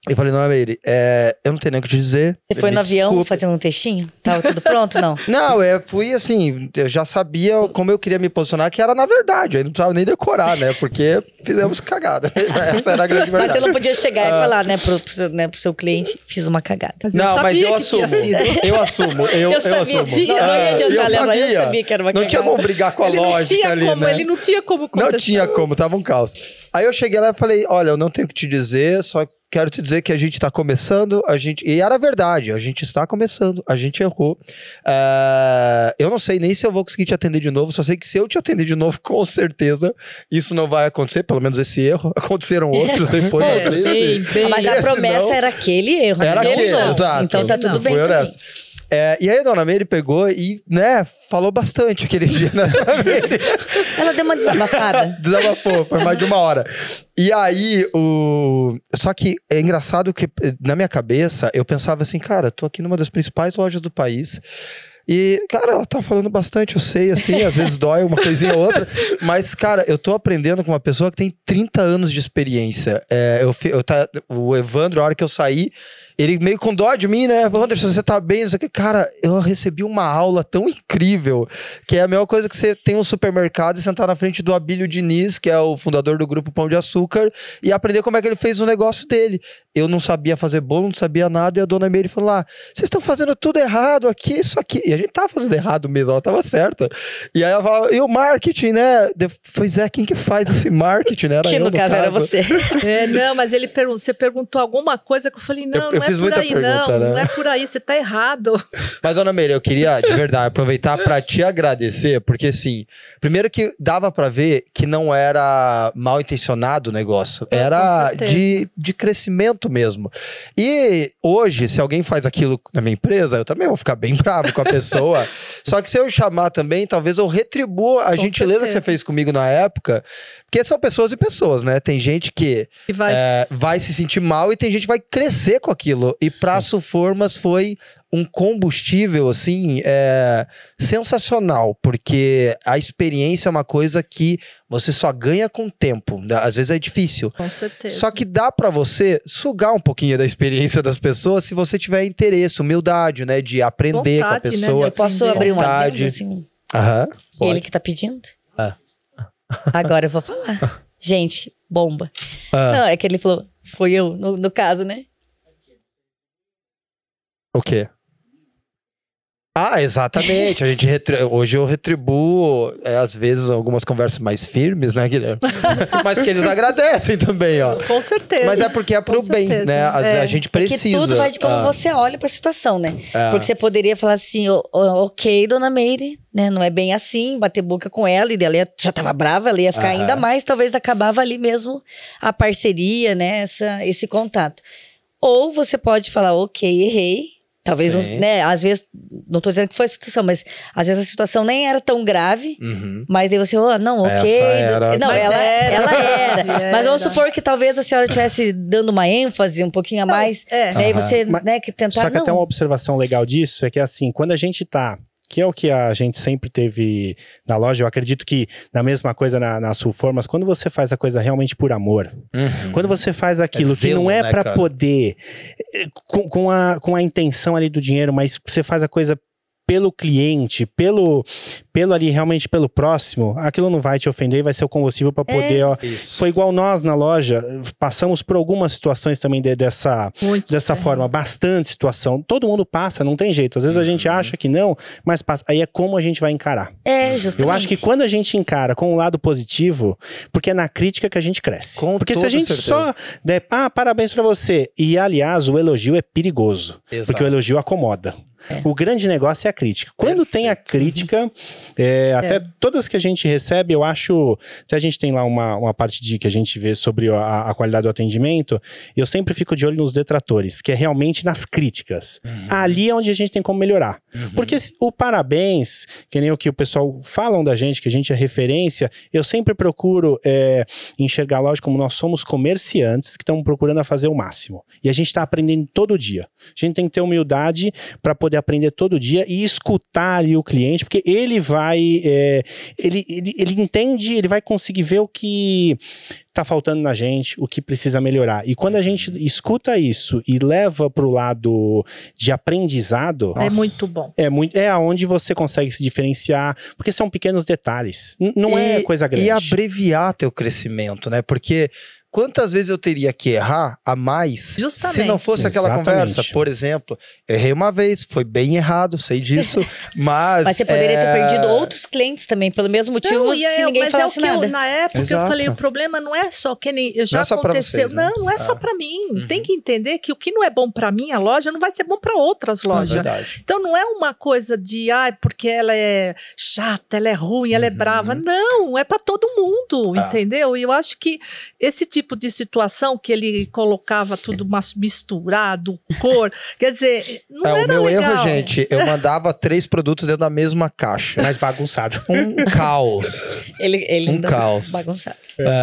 S1: e falei, dona Meire, é, eu não tenho nem o que te dizer.
S2: Você foi no avião
S1: desculpe."
S2: fazendo um textinho? Tava tudo pronto, não?
S1: Não, é, fui assim, eu já sabia como eu queria me posicionar, que era na verdade, aí não precisava nem decorar, né? Porque fizemos cagada. Essa era a grande
S2: Mas
S1: verdade.
S2: você não podia chegar e falar, né, pro, pro seu, né, pro seu cliente, fiz uma cagada.
S3: Mas
S1: Não,
S3: eu
S1: mas
S3: sabia
S1: eu
S3: que
S1: assumo. Eu assumo. Eu, eu,
S2: sabia.
S1: assumo.
S2: Não, não ia
S1: Ah,
S2: adiantar,
S1: eu
S2: Léo, eu
S1: sabia.
S2: sabia que era uma
S1: Não tinha
S2: cagada.
S1: como brigar com a
S3: Ele não
S1: lógica
S3: tinha
S1: ali,
S3: como,
S1: né?
S3: ele não tinha como
S1: Não
S3: contestar.
S1: tinha como, tava um caos. Aí eu cheguei lá e falei: olha, eu não tenho o que te dizer, só quero te dizer que a gente tá começando, a gente. E era verdade, a gente está começando, a gente errou. Ah, eu não sei nem se eu vou conseguir te atender de novo, só sei que se eu te atender de novo, com certeza, isso não vai acontecer, pelo menos esse erro. Aconteceram outros depois.
S3: É, bem, bem.
S2: Mas a promessa
S1: não.
S2: era aquele erro,
S1: Era
S2: não
S1: aquele, exato.
S2: Então tá tudo
S3: Não,
S2: bem.
S1: É, e aí a dona Meire pegou e, né, falou bastante aquele dia na dona Meire.
S2: Ela deu uma desabafada.
S1: Desabafou, foi mais de uma hora. E aí, o. Só que é engraçado que na minha cabeça eu pensava assim, cara, tô aqui numa das principais lojas do país. E, cara, ela tá falando bastante, eu sei, assim, às vezes dói uma coisinha ou outra, mas, cara, eu tô aprendendo com uma pessoa que tem 30 anos de experiência. É, eu, eu tá, o Evandro, a hora que eu saí, ele meio com dó de mim, né? Anderson, você tá bem? Cara, eu recebi uma aula tão incrível que é a mesma coisa que você tem um supermercado e sentar na frente do Abílio Diniz, que é o fundador do grupo Pão de Açúcar, e aprender como é que ele fez o negócio dele. Eu não sabia fazer bolo, não sabia nada, e a dona Meire falou lá: vocês estão fazendo tudo errado aqui, isso aqui. E a gente tava fazendo errado mesmo, ela tava certa. E aí ela falava, e o marketing, né? De- Pois é, quem que faz esse marketing, né? Era
S2: Que
S1: eu,
S2: no caso era você.
S3: É, não, mas ele pergun você perguntou alguma coisa que eu falei, não,
S1: Eu- eu
S3: não
S1: fiz
S3: é
S1: muita
S3: aí,
S1: pergunta,
S3: não,
S1: né?
S3: não é por aí, você tá errado.
S1: Mas, dona Meire, eu queria, de verdade, aproveitar pra te agradecer, porque assim, primeiro que dava pra ver que não era mal intencionado o negócio,
S3: É,
S1: era de, de crescimento mesmo. E hoje, se alguém faz aquilo na minha empresa, eu também vou ficar bem bravo com a pessoa. Só que se eu chamar também, talvez eu retribua a
S3: Com
S1: gentileza que
S3: certeza.
S1: você fez comigo na época, porque são pessoas e pessoas, né? Tem gente que
S3: vai,
S1: é, vai se sentir mal e tem gente que vai crescer com aquilo. E pra Suformas foi um combustível, assim, é, sensacional, porque a experiência é uma coisa que você só ganha com o tempo. né? Às vezes é difícil.
S3: com certeza.
S1: Só que dá pra você sugar um pouquinho da experiência das pessoas se você tiver interesse, humildade, né? De aprender
S3: Vontade,
S1: com a
S3: né,
S1: pessoa.
S2: Eu posso
S3: Aprender.
S2: abrir um
S1: Vontade.
S2: adendo, assim?
S1: Aham.
S2: Ele que tá pedindo?
S1: Ah.
S2: Agora eu vou falar. Gente, bomba.
S1: Ah,
S2: Não, é que ele falou, foi eu, no, no caso, né?
S1: O quê? Ah, exatamente. A gente retri- hoje eu retribuo, é, às vezes, algumas conversas mais firmes, né, Guilherme? Mas que eles agradecem também, ó.
S3: Com certeza.
S1: Mas é porque é pro bem, né? A,
S3: É.
S1: a gente precisa.
S2: tudo vai de como
S1: ah,
S2: você olha pra situação, né?
S1: é.
S2: Porque você poderia falar assim, "Ó, ó, ok, dona Meire, né? Não é bem assim, bater boca com ela, e ela ia- já tava brava, ela ia ficar
S1: Aham.
S2: ainda mais, talvez acabava ali mesmo a parceria, né? Essa, esse contato. Ou você pode falar, ok, errei. Talvez, né? Às vezes, não tô dizendo que foi a situação, mas às vezes a situação nem era tão grave.
S1: Uhum.
S2: Mas aí você, oh, não, ok.
S1: Era-
S2: Não, ela
S3: era.
S2: ela era.
S3: Era.
S2: Mas vamos supor que talvez a senhora estivesse dando uma ênfase um pouquinho a mais.
S3: É.
S2: Né? E
S1: Aham.
S2: você,
S4: Mas-
S2: né, que tentar.
S4: Só que
S2: não.
S4: até uma observação legal disso é que assim, quando a gente tá. Que é o que a gente sempre teve na loja, eu acredito que na mesma coisa na, na Sulfor, mas quando você faz a coisa realmente por amor,
S1: Uhum.
S4: quando você faz aquilo que
S1: zelo,
S4: não é
S1: né,
S4: pra
S1: cara?
S4: poder, eh, com, com a, com a intenção ali do dinheiro, mas você faz a coisa pelo cliente, pelo, pelo ali, realmente pelo próximo, aquilo não vai te ofender e vai ser o combustível pra poder, ó.
S1: Isso.
S4: Foi igual nós na loja, passamos por algumas situações também de- dessa,
S3: Muito
S4: dessa
S3: é.
S4: forma, bastante situação. Todo mundo passa, não tem jeito. Às vezes a gente
S1: Uhum.
S4: acha que não, mas passa. Aí é como a gente vai encarar.
S2: É, justamente.
S4: Eu acho que quando a gente encara com o lado positivo, porque é na crítica que a gente cresce.
S1: Com
S4: porque se a gente
S1: certeza.
S4: só der, ah, parabéns pra você. E aliás, o elogio é perigoso,
S1: Exato.
S4: porque o elogio acomoda. O grande negócio é a crítica. Quando tem a crítica, é, até todas que a gente recebe, eu acho. Até a gente tem lá uma, uma parte de que a gente vê sobre a, a qualidade do atendimento. Eu sempre fico de olho nos detratores, que é realmente nas críticas.
S1: Uhum.
S4: Ali é onde a gente tem como melhorar.
S1: Uhum.
S4: Porque o parabéns, que nem o que o pessoal falam da gente, que a gente é referência, eu sempre procuro é, enxergar loja como nós somos comerciantes que estão procurando a fazer o máximo. E a gente está aprendendo todo dia. A gente tem que ter humildade para poder aprender todo dia e escutar ali o cliente, porque ele vai. é, ele, ele, ele entende, ele vai conseguir ver o que tá faltando na gente, o que precisa melhorar. E quando a gente escuta isso e leva para o lado de aprendizado,
S3: É
S1: Nossa.
S3: muito bom.
S4: é muito é aonde você consegue se diferenciar, porque são pequenos detalhes. N- não é
S1: E-
S4: coisa grande.
S1: E abreviar teu crescimento, né? Porque quantas vezes eu teria que errar a mais se
S3: Justamente.
S1: não fosse aquela
S4: Exatamente.
S1: conversa? Por exemplo, errei uma vez, foi bem errado, sei disso, mas.
S2: Mas você poderia ter
S1: é,
S2: perdido outros clientes também, pelo mesmo motivo,
S3: Não, e
S2: se
S3: é-
S2: ninguém
S3: mas
S2: falasse
S3: é o que
S2: nada.
S3: eu, na época
S1: Exato.
S3: eu falei, o problema não é só que nem já
S1: Não é só pra
S3: aconteceu,
S1: vocês, né?
S3: não, não é só
S1: Ah.
S3: pra mim.
S1: Uhum.
S3: Tem que entender que o que não é bom pra minha loja não vai ser bom pra outras
S1: É
S3: lojas. Então não é uma coisa de, ai, porque ela é chata, ela é ruim, ela é
S1: Uhum.
S3: brava. Não, é pra todo mundo,
S1: Ah.
S3: entendeu? E eu acho que esse tipo de situação que ele colocava tudo mas- misturado, cor, quer dizer, não
S1: É, o
S3: era
S1: meu
S3: legal.
S1: erro, gente, eu mandava três produtos dentro da mesma caixa.
S4: mais bagunçado.
S1: Um caos.
S2: Ele, ele
S1: Um caos.
S2: bagunçado.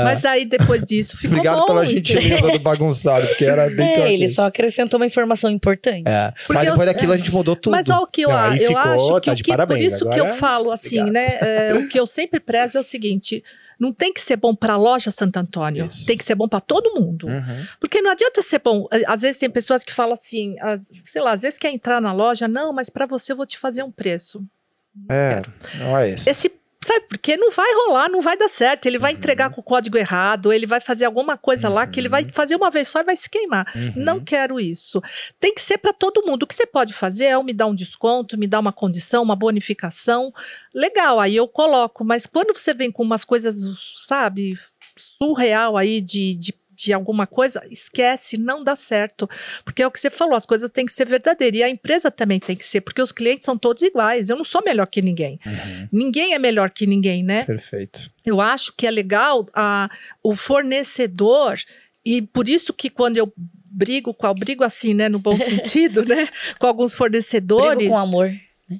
S3: Mas aí depois disso ficou
S1: Obrigado
S3: bom.
S1: pela gentileza do bagunçado, porque era bem
S2: É, ele só acrescentou uma informação importante.
S1: É.
S3: Porque
S1: Mas
S3: eu-
S1: depois daquilo a gente mudou tudo.
S3: Mas ó, o que eu,
S4: Não,
S3: eu
S4: ficou,
S3: acho que,
S4: tá
S3: o que por
S4: parabéns,
S3: isso que eu falo assim,
S1: Obrigado.
S3: né? é, o que eu sempre prezo é o seguinte: não tem que ser bom para a loja Santo Antônio,
S1: Isso.
S3: tem que ser bom para todo mundo.
S1: Uhum.
S3: Porque não adianta ser bom. Á- Às vezes tem pessoas que falam assim, ah, sei lá, às vezes quer entrar na loja, não, mas para você eu vou te fazer um preço.
S1: É, não é esse.
S3: Esse Sabe, porque não vai rolar, não vai dar certo. Ele vai
S1: Uhum.
S3: entregar com o código errado, ele vai fazer alguma coisa lá que ele vai fazer uma vez só e vai se queimar.
S1: Uhum.
S3: Não quero isso. Tem que ser para todo mundo. O que você pode fazer é me dar um desconto, me dar uma condição, uma bonificação. Legal, aí eu coloco. Mas quando você vem com umas coisas, sabe, surreal aí de, de, de alguma coisa, esquece, não dá certo. Porque é o que você falou, as coisas têm que ser verdadeiras. E a empresa também tem que ser, porque os clientes são todos iguais. Eu não sou melhor que ninguém.
S1: Uhum.
S3: Ninguém é melhor que ninguém, né?
S1: Perfeito.
S3: Eu acho que é legal a, o fornecedor, e por isso que quando eu brigo com, brigo assim, né, no bom sentido, né, com alguns fornecedores,
S2: Brigo com amor.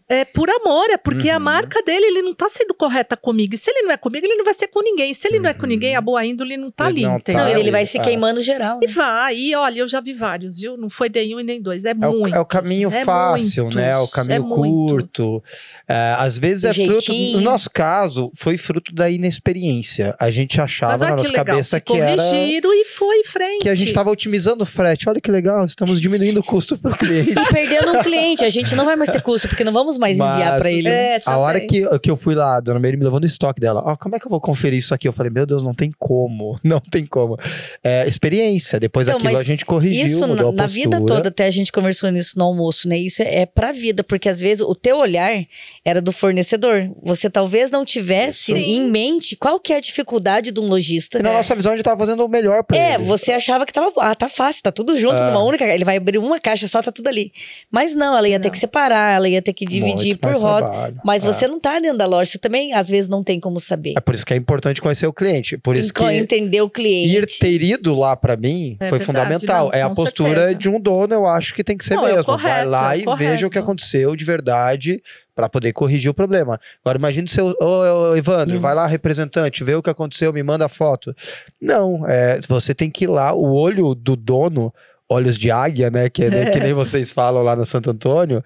S3: É por amor, é porque a
S1: Uhum.
S3: marca dele, ele não tá sendo correta comigo, e se ele não é comigo, ele não vai ser com ninguém, e se ele não é com
S1: Uhum.
S3: ninguém, a boa índole não tá
S1: Ele
S3: ali,
S1: não tá
S3: entendeu?
S2: Não,
S1: Ah,
S2: ele vai
S1: ele-
S2: se
S1: ah.
S2: queimando geral.
S3: E
S2: né?
S3: vai, e olha, eu já vi vários, viu? Não foi nenhum e nem dois, é,
S1: É
S3: muito.
S1: é o caminho fácil, né? É o caminho curto. É, às vezes é fruto.
S2: jeitinho.
S1: No nosso caso, foi fruto da inexperiência. A gente achava
S3: Mas
S1: na
S3: que
S1: nossa
S3: legal,
S1: cabeça
S3: se
S1: que era.
S3: corrigiram e foi em frente.
S1: Que a gente estava otimizando o frete. Olha que legal, estamos diminuindo o custo para o cliente.
S2: Tá perdendo um cliente. A gente não vai mais ter custo, porque não vamos mais enviar pra ele.
S3: É,
S1: A hora que, que eu fui lá, a dona Meire me levou no estoque dela. Ó, como é que eu vou conferir isso aqui? Eu falei, meu Deus, não tem como. Não tem como. É, experiência. Depois
S2: Então,
S1: daquilo a gente corrigiu,
S2: Isso
S1: mudou
S2: na,
S1: a
S2: na vida
S1: postura.
S2: toda, até a gente conversou nisso no almoço, né? Isso é, é pra vida, porque às vezes o teu olhar era do fornecedor. Você talvez não tivesse
S3: Sim.
S2: em mente qual que é a dificuldade de um lojista.
S1: Na nossa visão, a gente tava fazendo o melhor pra
S2: É,
S1: ele.
S2: você achava que tava, ah, tá fácil, tá tudo junto
S1: Ah.
S2: numa única, ele vai abrir uma caixa só, tá tudo ali. Mas não, ela ia ter
S3: Não.
S2: que separar, ela ia ter que dividir
S1: Muito
S2: por
S1: trabalho.
S2: Mas
S1: É.
S2: você não tá dentro da loja, você também às vezes não tem como saber.
S1: É por isso que é importante conhecer o cliente. Por isso que
S2: Enco- entender o cliente.
S1: ir ter ido lá pra mim
S3: É
S1: foi
S3: verdade,
S1: fundamental.
S3: não,
S1: é a postura
S3: certeza.
S1: de um dono, eu acho que tem que ser
S3: Não, é o
S1: mesmo. Vai
S3: correto,
S1: lá
S3: é o
S1: e veja o que aconteceu de verdade pra poder corrigir o problema. Agora imagine o seu, ô, ô, Evandro,
S2: Hum.
S1: vai lá representante, vê o que aconteceu, me manda a foto. Não, é, você tem que ir lá, o olho do dono, olhos de águia, né, que, é, né, que nem vocês falam lá no Santo Antônio,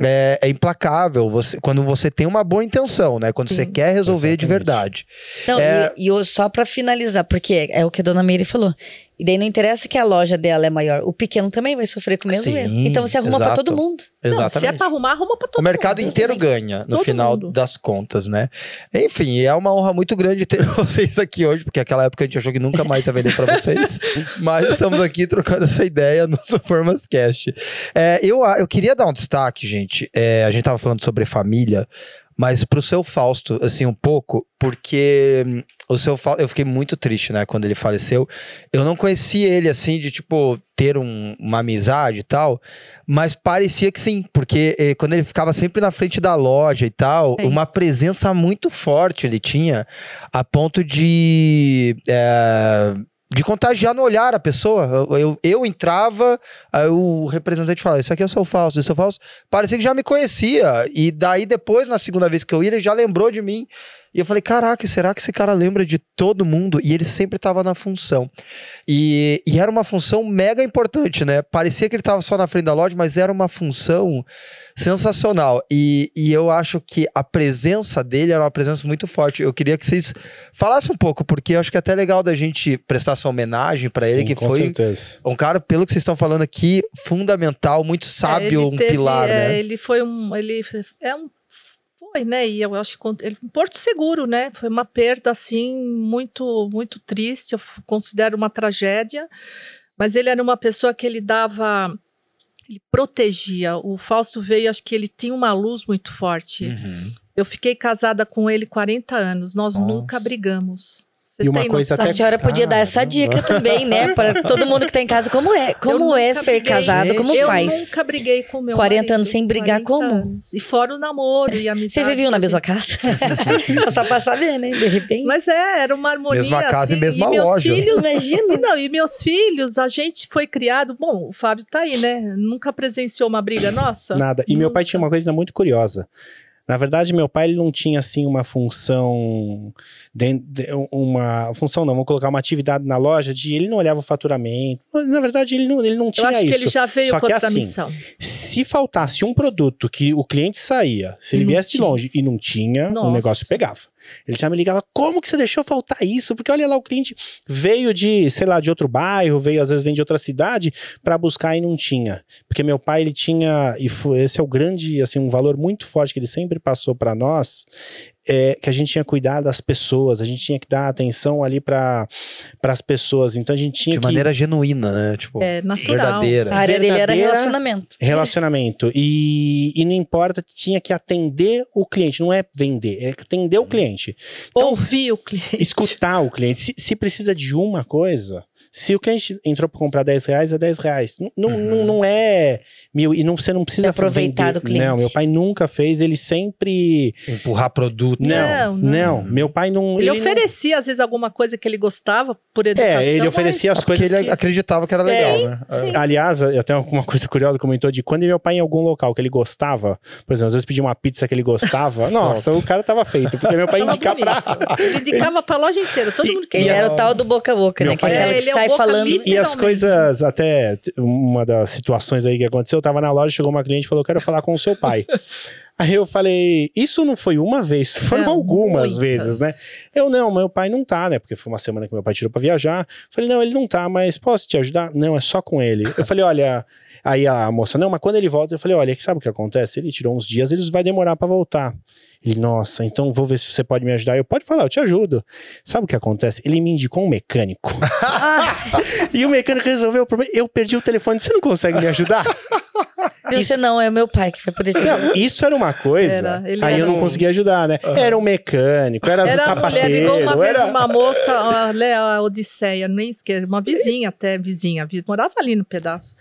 S1: é, é implacável. Você, quando você tem uma boa intenção, né? Quando você
S3: Sim.
S1: quer resolver de
S4: Exatamente.
S1: verdade.
S2: Não,
S1: É-
S2: e, e eu- só pra finalizar, porque é o que a dona Meire falou. E daí não interessa que a loja dela é maior, o pequeno também vai sofrer com o mesmo
S1: Sim,
S2: erro. Então você arruma pra
S1: exato.
S2: todo mundo.
S3: Não, se é pra arrumar, arruma pra todo
S1: o mercado
S3: mundo.
S1: inteiro ganha no
S3: Todo
S1: final
S3: mundo.
S1: das contas, né? Enfim, é uma honra muito grande ter vocês aqui hoje, porque aquela época a gente achou que nunca mais ia vender pra vocês. mas estamos aqui trocando essa ideia no Suformas Cast. É, eu, eu queria dar um destaque, gente. É, a gente tava falando sobre família, mas pro seu Fausto, assim, um pouco, porque hum, o seu Fausto, eu fiquei muito triste, né, quando ele faleceu. Eu não conheci ele, assim, de, tipo, ter um- uma amizade e tal, mas parecia que sim, porque eh, quando ele ficava sempre na frente da loja e tal, uma presença muito forte ele tinha, a ponto de. eh, de contagiar no olhar a pessoa. Eu, eu, eu entrava, aí o representante falava: Isso aqui é o seu falso, isso é o falso. Parecia que já me conhecia. E daí, depois, na segunda vez que eu ia, ele já lembrou de mim. E eu falei: Caraca, será que esse cara lembra de todo mundo? E ele sempre estava na função. E, e era uma função mega importante, né? Parecia que ele estava só na frente da loja, mas era uma função sensacional. E, e eu acho que a presença dele era uma presença muito forte. Eu queria que vocês falassem um pouco, porque eu acho que é até legal da gente prestar essa homenagem para ele, que
S4: com
S1: foi
S4: certeza.
S1: um cara, pelo que vocês estão falando aqui, fundamental, muito sábio,
S3: É, ele
S1: um
S3: teve,
S1: pilar,
S3: é,
S1: né?
S3: Ele foi um. Ele é um. Foi, né? E eu acho que ele, um porto seguro, né? Foi uma perda assim muito, muito triste. Eu considero uma tragédia. Mas ele era uma pessoa que ele dava, ele protegia. O Fausto veio, acho que ele tinha uma luz muito forte.
S1: Uhum.
S3: Eu fiquei casada com ele 40 anos. Nós
S1: Nossa.
S3: nunca brigamos. Você
S4: E uma
S3: tem
S4: coisa
S3: noção?
S2: A
S4: Até-
S2: senhora podia dar essa dica também, né? Para todo mundo que tá em casa. Como é? Como
S3: nunca
S2: é ser
S3: briguei.
S2: casado? Como
S3: eu
S2: faz?
S3: nunca briguei com meu
S2: 40
S3: marido,
S2: anos sem brigar,
S3: 40
S2: como?
S3: anos. E fora o namoro e a amizade.
S2: Vocês viviam na mesma casa? Só pra saber, né? De repente.
S3: Mas é, era uma harmonia.
S1: Mesma casa e
S3: assim,
S1: mesma
S3: meus
S1: loja.
S3: Filhos,
S2: Imagina.
S3: não, e meus filhos, a gente foi criado. Bom, o Fábio tá aí, né? Nunca presenciou uma briga nossa.
S4: Nada. E meu pai
S3: Nunca.
S4: tinha uma coisa muito curiosa. Na verdade, meu pai ele não tinha assim uma função, de, de- uma função não, vou colocar uma atividade na loja de ele não olhava o faturamento. Na verdade, ele não, ele não
S3: Eu
S4: tinha
S3: acho
S4: isso.
S3: que ele já veio
S4: Só
S3: com
S4: que
S3: outra
S4: assim,
S3: missão.
S4: Se faltasse um produto que o cliente saía, se ele
S3: Não
S4: viesse de
S3: tinha.
S4: longe e não tinha, o
S3: Nossa.
S4: negócio pegava. Ele já me ligava, como que você deixou faltar isso? Porque olha lá, o cliente veio de, sei lá, de outro bairro, veio às vezes vem de outra cidade para buscar e não tinha. Porque meu pai, ele tinha, e foi, esse é o grande, assim, um valor muito forte que ele sempre passou para nós, é que a gente tinha que cuidar das pessoas, a gente tinha que dar atenção ali para as pessoas. Então a gente tinha
S1: De
S4: que
S1: maneira genuína, né? Tipo,
S3: É natural.
S1: verdadeira.
S2: A área dele era
S4: verdadeira-
S2: relacionamento.
S4: Relacionamento. E, e não importa, tinha que atender o cliente, não é vender, é atender o cliente. Então,
S3: Ouvir o cliente.
S4: escutar o cliente. Se, se precisa de uma coisa, se o cliente entrou para comprar 10 reais, é 10 reais. Não, não,
S1: Uhum.
S4: não, não é mil. E não, você não precisa
S2: Se aproveitar
S4: vender.
S2: do cliente.
S4: Não, meu pai nunca fez, ele sempre.
S1: Empurrar produto.
S4: Não,
S3: Não,
S4: não.
S3: não.
S4: Meu pai não.
S3: Ele
S4: não-
S3: oferecia, às vezes, alguma coisa que ele gostava por educação.
S4: É, ele oferecia
S3: mas-
S4: as
S1: Porque
S4: coisas.
S1: ele
S4: que-
S1: acreditava que era legal,
S4: Sim,
S1: né?
S3: sim.
S4: Aliás, até uma coisa curiosa comentou de quando meu pai em algum local que ele gostava, por exemplo, às vezes pedia uma pizza que ele gostava, nossa, o cara tava feito, porque meu pai indicar pra.
S3: Ele indicava pra loja inteira, todo
S4: E-
S3: mundo
S2: Ele
S3: queria.
S2: era o tal do boca a boca,
S4: Meu
S2: né? Que é
S4: pai-
S2: aquela
S3: É,
S2: que
S3: ele é o
S2: sai
S3: boca
S2: falando.
S4: E as coisas, até uma das situações aí que aconteceu, eu tava na loja, chegou uma cliente e falou: quero falar com o seu pai. Aí eu falei, isso não foi uma vez, foram
S3: Não,
S4: algumas
S3: muitas.
S4: vezes, né? Eu, não, meu pai não tá, né? Porque foi uma semana que meu pai tirou pra viajar. Falei, não, ele não tá, mas posso te ajudar? Não, é só com ele. Eu falei, olha, Aí a moça, não, mas quando ele volta, eu falei, olha, sabe o que acontece? Ele tirou uns dias, ele vai demorar pra voltar. Ele, nossa, então vou ver se você pode me ajudar. Eu, pode falar, eu te ajudo. Sabe o que acontece? Ele me indicou um mecânico. e o mecânico resolveu o problema. Eu perdi o telefone, você não consegue me ajudar?
S2: Você não, é meu pai que vai poder te ajudar.
S4: Não, isso era uma coisa.
S3: Era, ele
S4: aí
S3: era
S4: eu não
S3: assim.
S4: conseguia ajudar, né? Era um mecânico, era,
S3: Era a mulher,
S4: sapateiro.
S3: igual uma vez
S4: era...
S3: uma moça, a, a Odisseia, nem esqueço, uma vizinha até, vizinha, vi- morava ali no pedaço.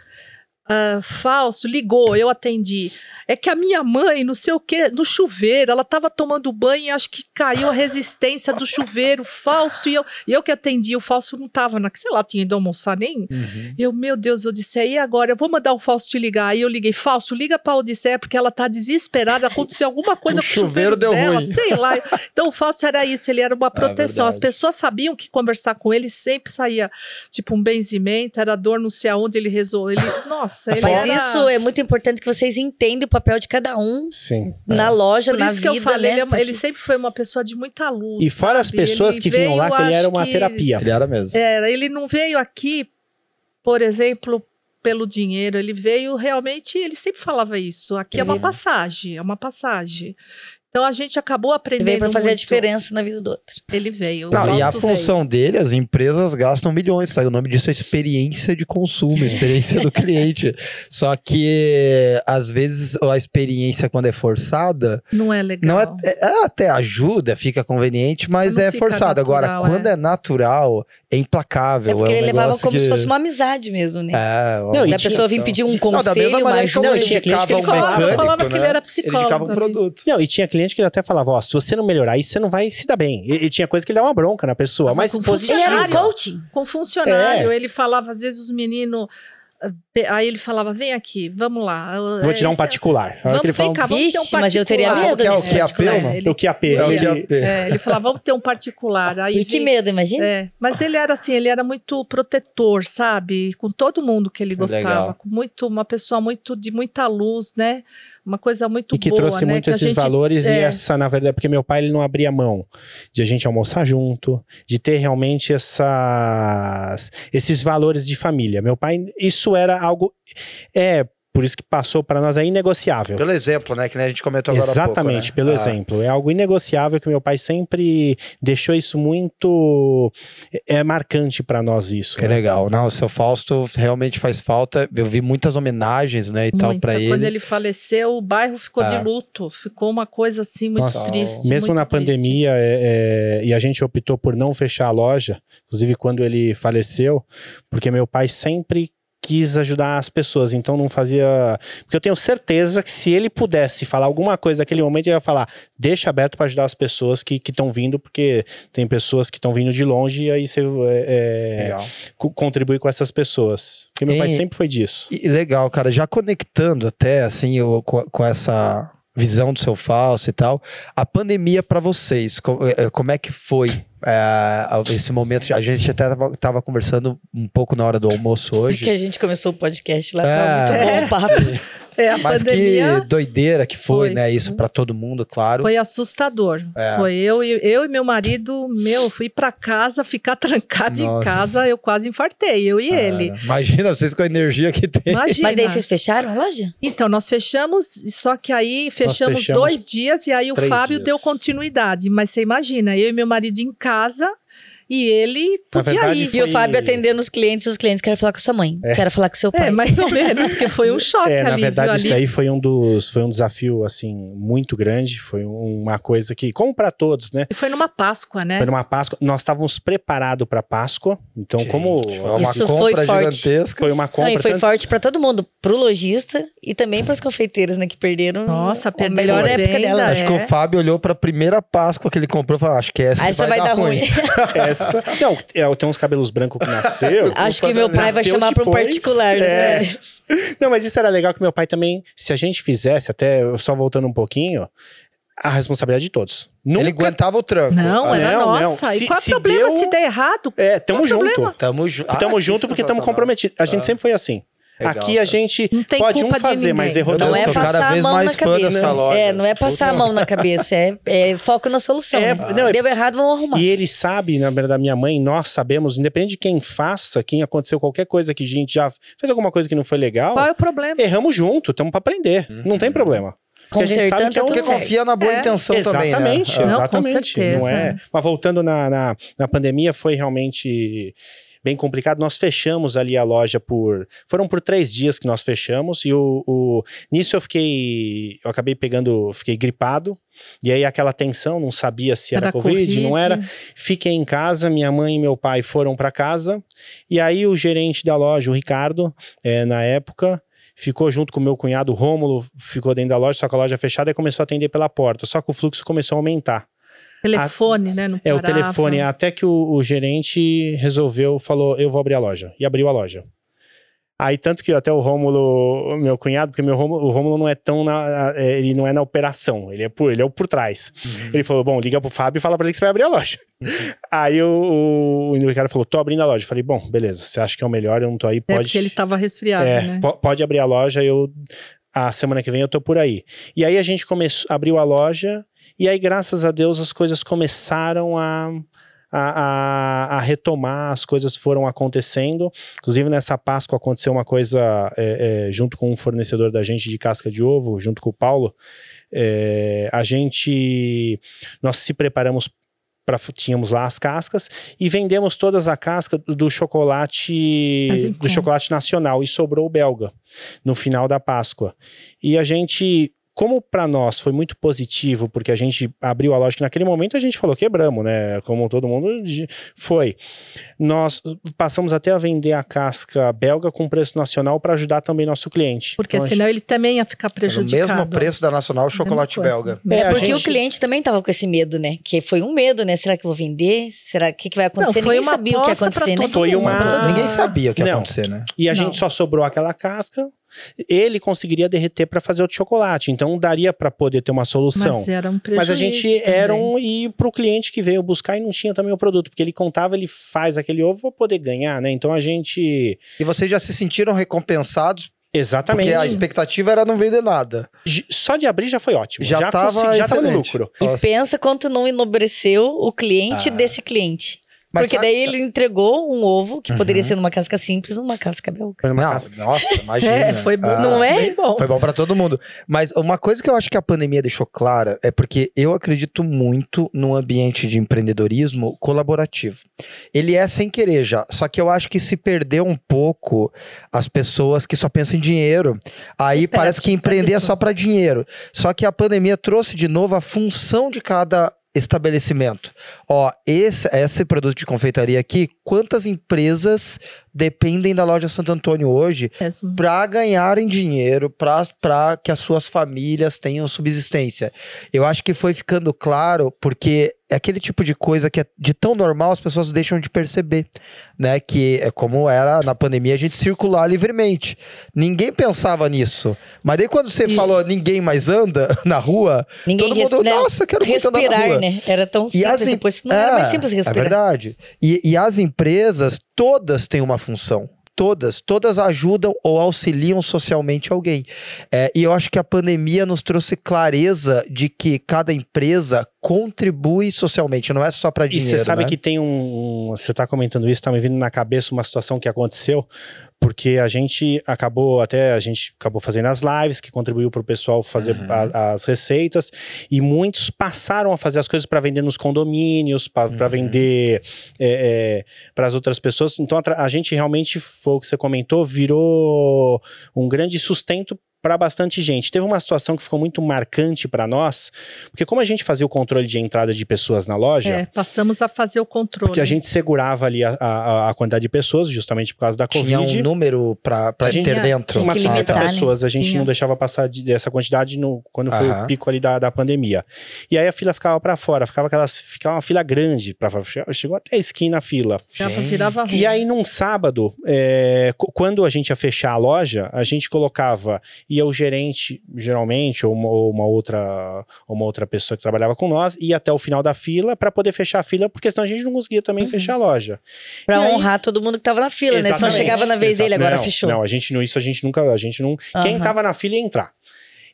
S3: Ah, Fausto ligou, eu atendi. É que a minha mãe, não sei o que, no chuveiro, ela tava tomando banho e acho que caiu a resistência do chuveiro. Fausto e eu, e eu que atendi, o Fausto não tava, na, sei lá, tinha ido almoçar nem.
S4: Uhum.
S3: Eu, meu Deus, Odisseia, e agora? Eu vou mandar o Fausto te ligar. Aí eu liguei, Fausto, liga pra Odisseia, porque ela tá desesperada, aconteceu alguma coisa
S1: O
S3: com o chuveiro
S1: chuveiro deu
S3: dela,
S1: ruim.
S3: sei lá. Então o Fausto era isso, ele era uma proteção. As
S1: verdade.
S3: pessoas sabiam que conversar com ele sempre saía, tipo, um benzimento, era dor não sei aonde ele resolveu. Ele, nossa, ele
S2: Mas
S3: era...
S2: isso é muito importante que vocês entendem o papel de cada um
S4: Sim.
S2: na loja,
S3: Por
S2: na
S3: isso
S2: vida,
S3: que eu falei,
S2: né?
S3: ele, é uma- ele sempre foi uma pessoa de muita luz.
S4: E fora as
S3: sabe?
S4: pessoas
S3: Ele
S4: que vinham lá, que ele era uma
S3: que-
S4: terapia.
S1: Ele era mesmo.
S3: Era, ele não veio aqui, por exemplo, pelo dinheiro, ele veio realmente, ele sempre falava isso. Aqui é uma
S2: Ele-
S3: passagem, é uma passagem. Então a gente acabou aprendendo.
S2: veio pra fazer a
S3: muito.
S2: diferença na vida do outro.
S3: Ele veio. o
S1: Não, e a
S3: Fausto veio.
S1: função dele, as empresas gastam milhões, tá? O nome disso é experiência de consumo, experiência do cliente. Só que, às vezes, a experiência, quando é forçada,
S3: Não é legal.
S1: não é, é- até ajuda, fica conveniente, mas
S3: Mas
S1: é
S3: fica
S1: forçado. Agora, quando é. natural, é implacável.
S2: É porque
S1: um
S2: ele levava como se
S1: que-
S2: fosse uma amizade mesmo, né?
S1: É,
S4: Não, e
S2: da pessoa vir pedir um
S1: Não, da mesma
S2: conselho,
S1: maneira que
S2: ajuda.
S4: Não, e tinha cliente que
S1: indicava
S4: ele
S1: um
S4: falava-
S1: mecânico,
S3: falava que
S1: né?
S3: ele era
S1: Ele
S3: psicólogo
S1: indicava um produto.
S4: Não, e tinha cliente que ele até falava, ó, se você não melhorar isso, você não vai se dar bem. E, e tinha coisa que ele dava uma bronca na pessoa,
S3: Ah,
S4: mas
S3: com
S2: Ele
S4: positiva.
S2: era um
S3: funcionário.
S2: coaching.
S3: Com funcionário,
S4: É.
S3: ele falava, às vezes, os meninos. pe- Aí ele falava: vem aqui, vamos lá.
S4: Vou te dar um
S3: Esse-
S4: particular.
S3: Vamos,
S4: que ele
S3: vem
S4: fala,
S3: cá, vamos ter um
S2: Ixi, mas eu teria
S3: particular.
S2: medo
S1: Que é o que é
S2: particular.
S1: apelo,
S3: Ele-
S4: o que AP,
S1: É o
S4: ele-
S1: QAP.
S3: É, ele falava, vamos ter um particular. Aí
S2: E que medo, imagina.
S3: É, mas ele era assim, ele era muito protetor, sabe? Com todo mundo que ele gostava,
S1: Legal.
S3: muito uma pessoa muito de muita luz, né? Uma coisa muito
S4: E que
S3: boa,
S4: trouxe
S3: né?
S4: muito
S3: que
S4: esses
S3: gente-
S4: valores e
S3: é.
S4: essa, na verdade, porque meu pai ele não abria mão de a gente almoçar junto, de ter realmente essas, esses valores de família. Meu pai, isso era algo. É, por isso que passou para nós, é inegociável.
S1: Pelo exemplo, né? Que nem a gente comentou agora há pouco,
S4: Exatamente,
S1: né?
S4: pelo
S1: Ah,
S4: exemplo. É algo inegociável que meu pai sempre deixou isso muito é marcante para nós isso.
S1: Que
S4: né?
S1: legal. Não, o seu Fausto realmente faz falta. Eu vi muitas homenagens, né, e tal,
S3: Muita.
S1: pra
S3: Quando
S1: ele.
S3: ele faleceu, o bairro ficou
S1: Ah.
S3: de luto. Ficou uma coisa assim muito
S4: Nossa,
S3: triste.
S4: Mesmo
S3: muito
S4: na
S3: triste.
S4: pandemia, é, é, e a gente optou por não fechar a loja, inclusive quando ele faleceu, porque meu pai sempre quis ajudar as pessoas, então não fazia. Porque eu tenho certeza que se ele pudesse falar alguma coisa naquele momento, ele ia falar: deixa aberto para ajudar as pessoas que estão vindo, porque tem pessoas que estão vindo de longe e aí você é, é, contribui com essas pessoas. Porque meu pai
S1: E-
S4: sempre foi disso.
S1: Legal, cara. Já conectando até, assim, o- com, com essa visão do seu falso e tal, a pandemia pra vocês, co- eh, como é que foi eh, esse momento? A gente até tava, tava conversando um pouco na hora do almoço hoje.
S2: Porque a gente começou o podcast lá,
S1: É.
S2: muito bom o papo.
S3: É, a
S1: Mas
S3: pandemia
S1: que doideira que foi,
S3: Foi.
S1: né? Isso pra todo mundo, claro.
S3: foi assustador.
S1: É.
S3: Foi eu, e- eu e meu marido, meu, fui pra casa, ficar trancado em
S1: Nossa.
S3: casa, eu quase infartei, eu e ele.
S1: Imagina vocês com a energia que tem.
S3: Imagina.
S2: Mas daí vocês fecharam a loja?
S3: Então, nós fechamos, só que aí fechamos,
S4: fechamos
S3: dois dias e aí o Fábio
S4: dias.
S3: deu continuidade. Mas você imagina, eu e meu marido em casa e ele podia
S4: verdade,
S3: ir.
S2: E o Fábio atendendo os clientes, os clientes querem falar com sua mãe,
S4: É.
S2: quero falar com seu pai.
S3: É, mais ou menos, porque foi um choque
S4: É,
S3: ali.
S4: na verdade,
S3: viu,
S4: isso
S3: ali.
S4: daí foi um dos, foi um desafio assim muito grande, foi uma coisa que, como para todos, né?
S3: E foi numa Páscoa, né?
S4: Foi numa Páscoa, nós estávamos preparados para Páscoa, então como
S1: Foi uma
S2: Isso foi forte.
S1: gigantesca.
S4: foi uma
S2: Não,
S4: compra,
S2: e foi
S4: tanto-
S2: forte pra todo mundo, pro lojista e também pras confeiteiras, né, que perderam
S3: Nossa,
S2: a melhor
S3: a
S2: época dela.
S3: é.
S1: Acho que o Fábio olhou pra primeira Páscoa que ele comprou e falou: Acho que essa,
S2: Aí só vai dar ruim.
S4: essa, não, é, tem uns cabelos brancos que nasceu.
S2: Acho que meu pai vai chamar pra um particular.
S4: é.
S2: né?
S4: Não, mas isso era legal que meu pai também, se a gente fizesse, até só voltando um pouquinho, a responsabilidade de todos. Nunca
S1: Ele aguentava o tranco.
S3: Não,
S4: Ah,
S3: era
S4: não, não.
S3: nossa.
S4: Se-
S3: e qual é
S4: se
S3: o problema
S4: deu-
S3: se der errado?
S4: É, tamo junto.
S3: problema?
S1: Tamo, ju
S4: Tamo
S1: Ah,
S4: junto
S1: que
S4: porque estamos
S1: sensacional.
S4: comprometidos. A gente
S1: Ah.
S4: sempre foi assim.
S1: Legal,
S4: Aqui a
S1: cara.
S4: gente
S3: Não tem
S4: pode um fazer, mas errou
S2: Não
S1: Deus,
S2: é passar a
S1: vez
S2: mão
S1: mais
S2: na cabeça.
S1: dessa loja.
S2: É, não é passar a mão na cabeça, é, é foco na solução.
S4: É,
S2: né?
S4: não, é-
S2: Deu errado, vamos arrumar.
S4: E ele sabe, na verdade, da minha mãe, nós sabemos, independente de quem faça, quem aconteceu qualquer coisa que a gente já fez alguma coisa que não foi legal,
S3: Qual é o problema?
S4: erramos junto, estamos para aprender. Não tem problema. Porque a gente sabe
S2: Consertando
S4: que é
S2: tá
S4: um-
S1: Porque confia na boa
S3: É.
S1: intenção também, né?
S4: Exatamente,
S3: com
S4: exatamente.
S3: certeza.
S4: Não é. Mas voltando na, na, na pandemia, foi realmente bem complicado. Nós fechamos ali a loja por. Foram por três dias que nós fechamos. E o, o- nisso eu fiquei. Eu acabei pegando. Fiquei gripado. E aí aquela tensão, não sabia se era, COVID, não era. Fiquei em casa, minha mãe e meu pai foram para casa. E aí o gerente da loja, o Ricardo, eh, na época, ficou junto com o meu cunhado, o Rômulo, ficou dentro da loja, só que a loja fechada e começou a atender pela porta. Só que o fluxo começou a aumentar.
S3: Telefone, né? Não
S4: É, o telefone, até que o, o gerente resolveu, falou, eu vou abrir a loja. E abriu a loja. Aí, tanto que até o Rômulo, meu cunhado, porque meu Rômulo, o Rômulo não é tão na, é, ele não é na operação, ele é por, ele é o por trás. Ele falou, bom, liga pro Fábio e fala pra ele que você vai abrir a loja. Aí o, o, o Ricardo falou, tô abrindo a loja. Eu falei, bom, beleza, você acha que é o melhor, eu não tô aí,
S3: É
S4: pode...
S3: porque ele tava resfriado,
S4: É,
S3: né?
S4: po- pode abrir a loja, eu a semana que vem eu tô por aí. E aí a gente começou, abriu a loja e aí graças a Deus as coisas começaram a a, a- a retomar, as coisas foram acontecendo. Inclusive, nessa Páscoa aconteceu uma coisa é, é, junto com um fornecedor da gente de casca de ovo, junto com o Paulo. É, a gente. Nós se preparamos para. Tínhamos lá as cascas e vendemos todas a casca do chocolate do
S3: conta.
S4: chocolate nacional e sobrou o belga no final da Páscoa. E a gente como para nós foi muito positivo, porque a gente abriu a loja, que naquele momento a gente falou quebramos, né? Como todo mundo foi. Nós passamos até a vender a casca belga com preço nacional para ajudar também nosso cliente.
S3: Porque
S4: Então,
S3: senão ele também ia ficar prejudicado.
S1: mesmo preço da Nacional Chocolate
S3: Mesma coisa.
S1: Belga.
S2: É,
S4: É,
S2: porque
S4: gente-
S2: o cliente também tava com esse medo, né? Que foi um medo, né? Será que eu vou vender? Será que, que vai acontecer?
S3: Não, foi
S2: Ninguém
S3: uma
S2: sabia o que ia acontecer, né?
S4: Foi uma-.
S1: Ninguém sabia o que ia
S4: Não.
S1: acontecer, né?
S4: E a
S3: Não.
S4: gente só sobrou aquela casca. Ele conseguiria derreter para fazer o chocolate, então daria para poder ter uma solução.
S3: Mas era um prejuízo
S4: Mas a gente
S3: também.
S4: era um e pro cliente que veio buscar e não tinha também o produto, porque ele contava, ele faz aquele ovo para poder ganhar, né? Então a gente
S1: E vocês já se sentiram recompensados,
S4: exatamente
S1: porque a expectativa era não vender nada.
S4: Só de abrir já foi ótimo.
S1: Já tava
S4: consegui- já tava no lucro.
S2: E
S1: Nossa.
S2: pensa quanto não enobreceu o cliente
S1: Ah.
S2: desse cliente.
S1: Mas
S2: Porque
S1: sabe-
S2: daí ele entregou um ovo que
S1: Uhum.
S2: poderia ser numa casca simples, uma casca belga.
S4: Foi numa
S1: Não,
S4: casca.
S1: nossa, imagina.
S3: É, foi bom.
S1: Ah,
S2: Não é?
S3: Bom.
S1: Foi bom pra todo mundo. Mas uma coisa que eu acho que a pandemia deixou clara é porque eu acredito muito num ambiente de empreendedorismo colaborativo. Ele é sem querer já, só que eu acho que se perdeu um pouco as pessoas que só pensam em dinheiro. Aí
S3: Perde,
S1: parece que empreender é só para dinheiro. Só que a pandemia trouxe de novo a função de cada estabelecimento. Ó, esse, esse produto de confeitaria aqui, quantas empresas dependem da loja Santo Antônio hoje para ganharem dinheiro, para que as suas famílias tenham subsistência. Eu acho que foi ficando claro porque é aquele tipo de coisa que é de tão normal as pessoas deixam de perceber, né? Que é como era na pandemia a gente circular livremente. Ninguém pensava nisso. Mas daí quando você
S3: E-
S1: falou ninguém mais anda na rua,
S2: Ninguém
S1: todo mundo,
S2: res- né,
S1: nossa, quero muito andar na
S2: respirar,
S1: rua.
S2: né? Era tão
S1: E as
S2: simples, depois não era mais simples
S1: É
S2: respirar.
S1: verdade. E, e as empresas, todas têm uma função. Todas, todas ajudam ou auxiliam socialmente alguém. É, e eu acho que a pandemia nos trouxe clareza de que cada empresa contribui socialmente, não é só para
S4: E
S1: dinheiro.
S4: você sabe
S1: né?
S4: que tem um. um- Você tá comentando isso, tá me vindo na cabeça uma situação que aconteceu, porque a gente acabou, até a gente acabou fazendo as lives, que contribuiu para o pessoal fazer
S1: Uhum.
S4: a- as receitas, e muitos passaram a fazer as coisas para vender nos condomínios, para
S1: Uhum.
S4: vender para as outras pessoas. Então a, a gente realmente, foi o que você comentou, virou um grande sustento para bastante gente. Teve uma situação que ficou muito marcante para nós, porque como a gente fazia o controle de entrada de pessoas na loja,
S3: É, passamos a fazer o controle.
S4: porque a gente segurava ali a, a, a quantidade de pessoas, justamente por causa da
S1: Tinha
S4: Covid.
S1: um número para ter
S3: tinha-
S1: dentro.
S2: tinha
S4: umas
S2: que
S4: 60
S2: limitar, né?
S4: pessoas, a gente
S3: Tinha.
S4: não deixava passar de- dessa quantidade no, quando foi
S1: Aham.
S4: o pico ali da, da pandemia. E aí a fila ficava para fora, ficava aquelas, ficava uma fila grande, pra, chegou até a esquina a fila.
S3: Virava rua.
S4: E aí, num sábado, é, quando a gente ia fechar a loja, a gente colocava ia o gerente, geralmente, ou uma, ou uma outra, ou uma outra pessoa que trabalhava com nós, ia até o final da fila para poder fechar a fila, porque senão a gente não conseguia também fechar a loja.
S2: Pra
S4: E aí-
S2: honrar todo mundo que tava na fila, né? Só chegava na vez dele, agora
S4: não,
S2: fechou.
S4: Não, a gente não, isso a gente nunca, a gente não. Quem
S2: Aham.
S4: tava na fila ia entrar.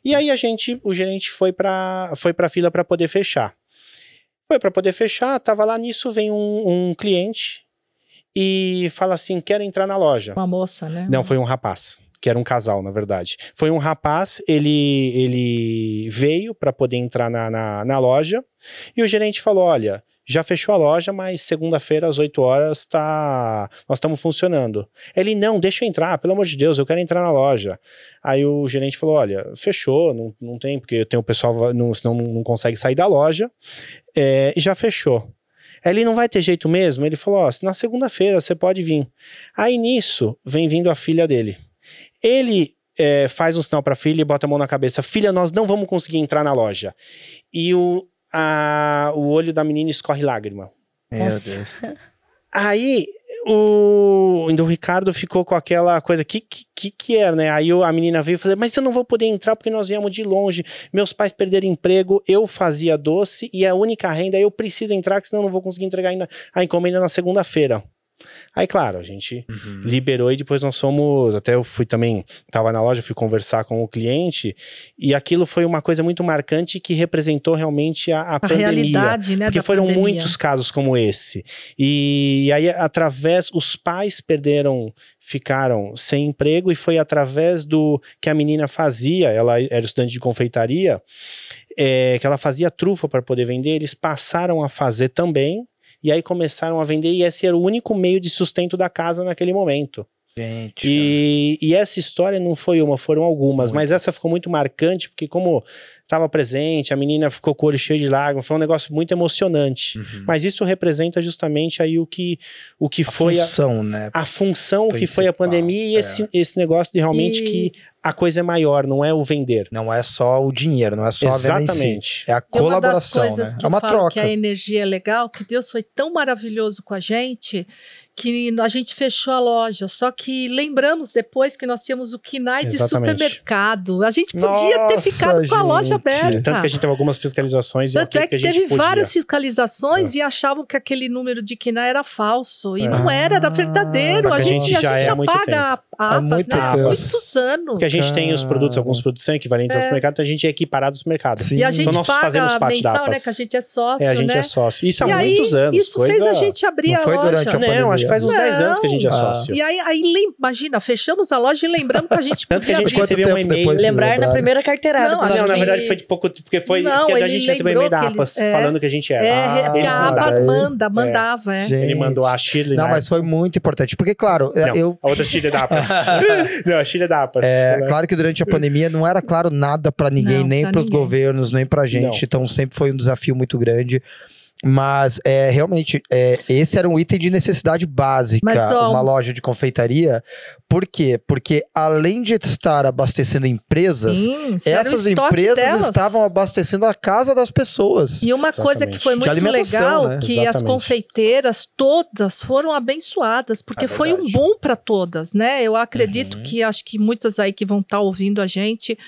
S4: E aí a gente, o gerente foi pra, foi pra fila para poder fechar. Foi para poder fechar, tava lá nisso, vem um, um cliente e fala assim: quero entrar na loja.
S3: Uma moça, né?
S4: Não, foi um rapaz. Que era um casal, na verdade. Foi um rapaz, ele, ele veio para poder entrar na, na, na loja e o gerente falou: Olha, já fechou a loja, mas segunda-feira às 8 horas tá, nós estamos funcionando. Ele: Não, deixa eu entrar, pelo amor de Deus, eu quero entrar na loja. Aí o gerente falou: Olha, fechou, não, não tem, porque tem o pessoal, não, senão não, consegue sair da loja, é, e já fechou. Ele não vai ter jeito mesmo? Ele falou: Ó, na segunda-feira você pode vir. Aí nisso vem vindo a filha dele. Ele é, faz um sinal para a filha e bota a mão na cabeça: Filha, nós não vamos conseguir entrar na loja. E o, a- o olho da menina escorre lágrima.
S1: Meu
S2: Nossa.
S1: Deus.
S4: Aí o, ainda o Ricardo ficou com aquela coisa: que que, que, que é, né? Aí a menina veio e falou: Mas eu não vou poder entrar porque nós viemos de longe. Meus pais perderam emprego, eu fazia doce e a única renda, eu preciso entrar, que senão eu não vou conseguir entregar ainda a encomenda na segunda-feira. Aí, claro, a gente
S1: Uhum.
S4: liberou e depois nós fomos, até eu fui também, tava na loja, fui conversar com o cliente e aquilo foi uma coisa muito marcante que representou realmente a, a
S3: A
S4: pandemia.
S3: realidade, né?
S4: Porque
S3: da
S4: foram
S3: pandemia.
S4: muitos casos como esse. E, aí, através, os pais perderam, ficaram sem emprego, e foi através do que a menina fazia, ela era estudante de confeitaria, é, que ela fazia trufa para poder vender, eles passaram a fazer também. E aí começaram a vender, e esse era o único meio de sustento da casa naquele momento.
S1: Gente.
S4: E, e essa história não foi uma, foram algumas,
S1: Muito.
S4: mas essa ficou muito marcante, porque como estava presente, a menina ficou com o olho cheio de lágrimas, foi um negócio muito emocionante.
S1: Uhum.
S4: Mas isso representa justamente aí o que, o que
S1: a
S4: foi a,
S1: função, né?
S4: a função, o que foi a pandemia e
S1: é.
S4: esse, esse negócio de realmente
S3: E-
S4: que a coisa é maior, não é o vender.
S1: Não é só o dinheiro, não é só a venda em si.
S4: Exatamente.
S1: É a
S3: E uma das
S1: colaboração,
S3: coisas
S1: né?
S3: que
S1: É uma
S3: eu falo Que
S1: troca.
S3: a energia é legal, que Deus foi tão maravilhoso com a gente que a gente fechou a loja. Só que lembramos depois que nós tínhamos o KINAI de supermercado. A gente podia ter
S1: Nossa,
S3: ficado com a loja
S1: gente.
S3: aberta.
S4: Tanto que a gente teve algumas fiscalizações e
S3: Tanto é que,
S4: a gente
S3: teve
S4: podia.
S3: várias fiscalizações e achavam que aquele número de KINAI era falso. E
S4: É.
S3: não era, era verdadeiro.
S1: Ah,
S3: A
S1: que a
S3: gente,
S1: gente
S3: a
S4: já
S3: gente
S4: é há muito
S3: apaga a- a
S1: Há
S3: APAS,
S1: muito
S3: né, há
S4: tempo.
S3: muitos anos.
S4: Porque a gente tem os produtos, alguns produtos são equivalentes ao
S3: É.
S4: supermercado, então a gente é equiparado ao supermercado.
S1: Sim.
S3: E a gente
S4: Então nós fazemos
S3: paga
S4: parte da
S3: mensal, né?
S4: APAS.
S3: Que a gente é sócio,
S4: É, a gente
S3: né?
S4: é sócio. Isso há
S3: e aí,
S4: muitos anos.
S3: isso
S4: coisa...
S3: fez a gente abrir
S1: Não
S3: a
S1: foi
S3: loja.
S1: durante a
S4: Não,
S1: pandemia.
S4: acho que faz uns 10 anos que a gente é
S1: Não.
S4: sócio.
S3: E aí, aí imagina, fechamos a loja e lembramos que a gente
S4: Tanto que
S3: podia
S4: a gente recebeu um e-mail.
S2: Lembrar na primeira carteirada.
S3: Não,
S4: Não, na verdade foi de pouco, porque foi
S3: Não,
S4: porque a gente recebeu e-mail da
S3: lembrou que
S4: APAS
S3: é.
S4: falando que a gente era.
S3: É,
S1: Ah,
S3: a. ABAS manda, mandava, é.
S4: Ele mandou a Shirley.
S1: Não,
S4: né?
S1: mas foi muito importante. Porque, claro,
S4: Não,
S1: eu.
S4: a outra Shirley da APAS. não, a Shirley da APAS.
S1: É,
S4: Ela-
S1: claro que durante a pandemia não era claro nada pra ninguém,
S3: Não,
S1: nem pros
S3: ninguém.
S1: governos, nem pra gente.
S4: Não.
S1: Então sempre foi um desafio muito grande. Mas é, realmente, é, esse era um item de necessidade básica,
S3: Mas, ó,
S1: uma loja de confeitaria. Por quê? Porque além de estar abastecendo empresas,
S3: Sim,
S1: essas empresas
S3: delas.
S1: estavam abastecendo a casa das pessoas.
S3: E uma coisa que
S4: Exatamente.
S3: foi muito legal,
S1: né?
S3: que as
S4: Exatamente.
S3: confeiteiras todas foram abençoadas, porque
S1: É
S3: foi um bom para todas, né? Eu acredito
S1: Uhum.
S3: que acho que muitas aí que vão estar ouvindo a gente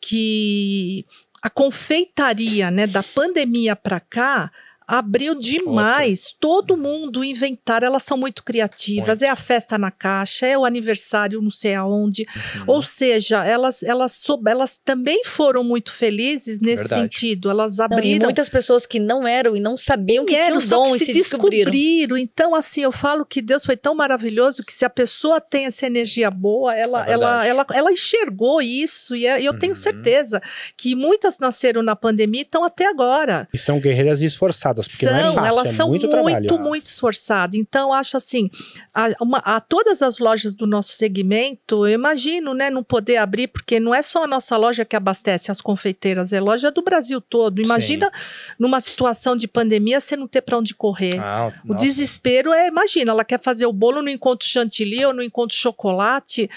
S3: que a confeitaria, né, da pandemia para cá abriu demais. Todo mundo inventar, elas são muito criativas.
S1: Muito.
S3: É a festa na caixa, é o aniversário não sei aonde.
S1: Uhum.
S3: Ou seja, elas elas soube, elas também foram muito felizes nesse
S1: Verdade.
S3: sentido. Elas
S2: Não, e
S3: abriram
S2: muitas pessoas que não eram e não sabiam que tinham
S3: Dinheiro, só
S2: dom
S3: que
S2: e se descobriram.
S3: Então, assim, eu falo que Deus foi tão maravilhoso que se a pessoa tem essa energia boa, ela,
S1: É
S3: ela, ela, ela enxergou isso. E é- eu tenho
S1: Uhum.
S3: certeza que muitas nasceram na pandemia e estão até agora.
S4: E são guerreiras esforçadas, porque não é
S3: São,
S4: fácil,
S3: elas
S4: é
S3: são
S4: muito,
S3: muito, muito, esforçadas. Então, acho assim, a, uma- a todas as lojas do nosso segmento, eu imagino, né, não poder abrir, porque não é só a nossa loja que abastece as confeiteiras, é loja do Brasil todo. Imagina numa situação de pandemia você não ter para onde correr.
S1: Ah,
S3: O
S1: nossa.
S3: desespero é, imagina, ela quer fazer o bolo, não encontra chantilly ou não encontra chocolate.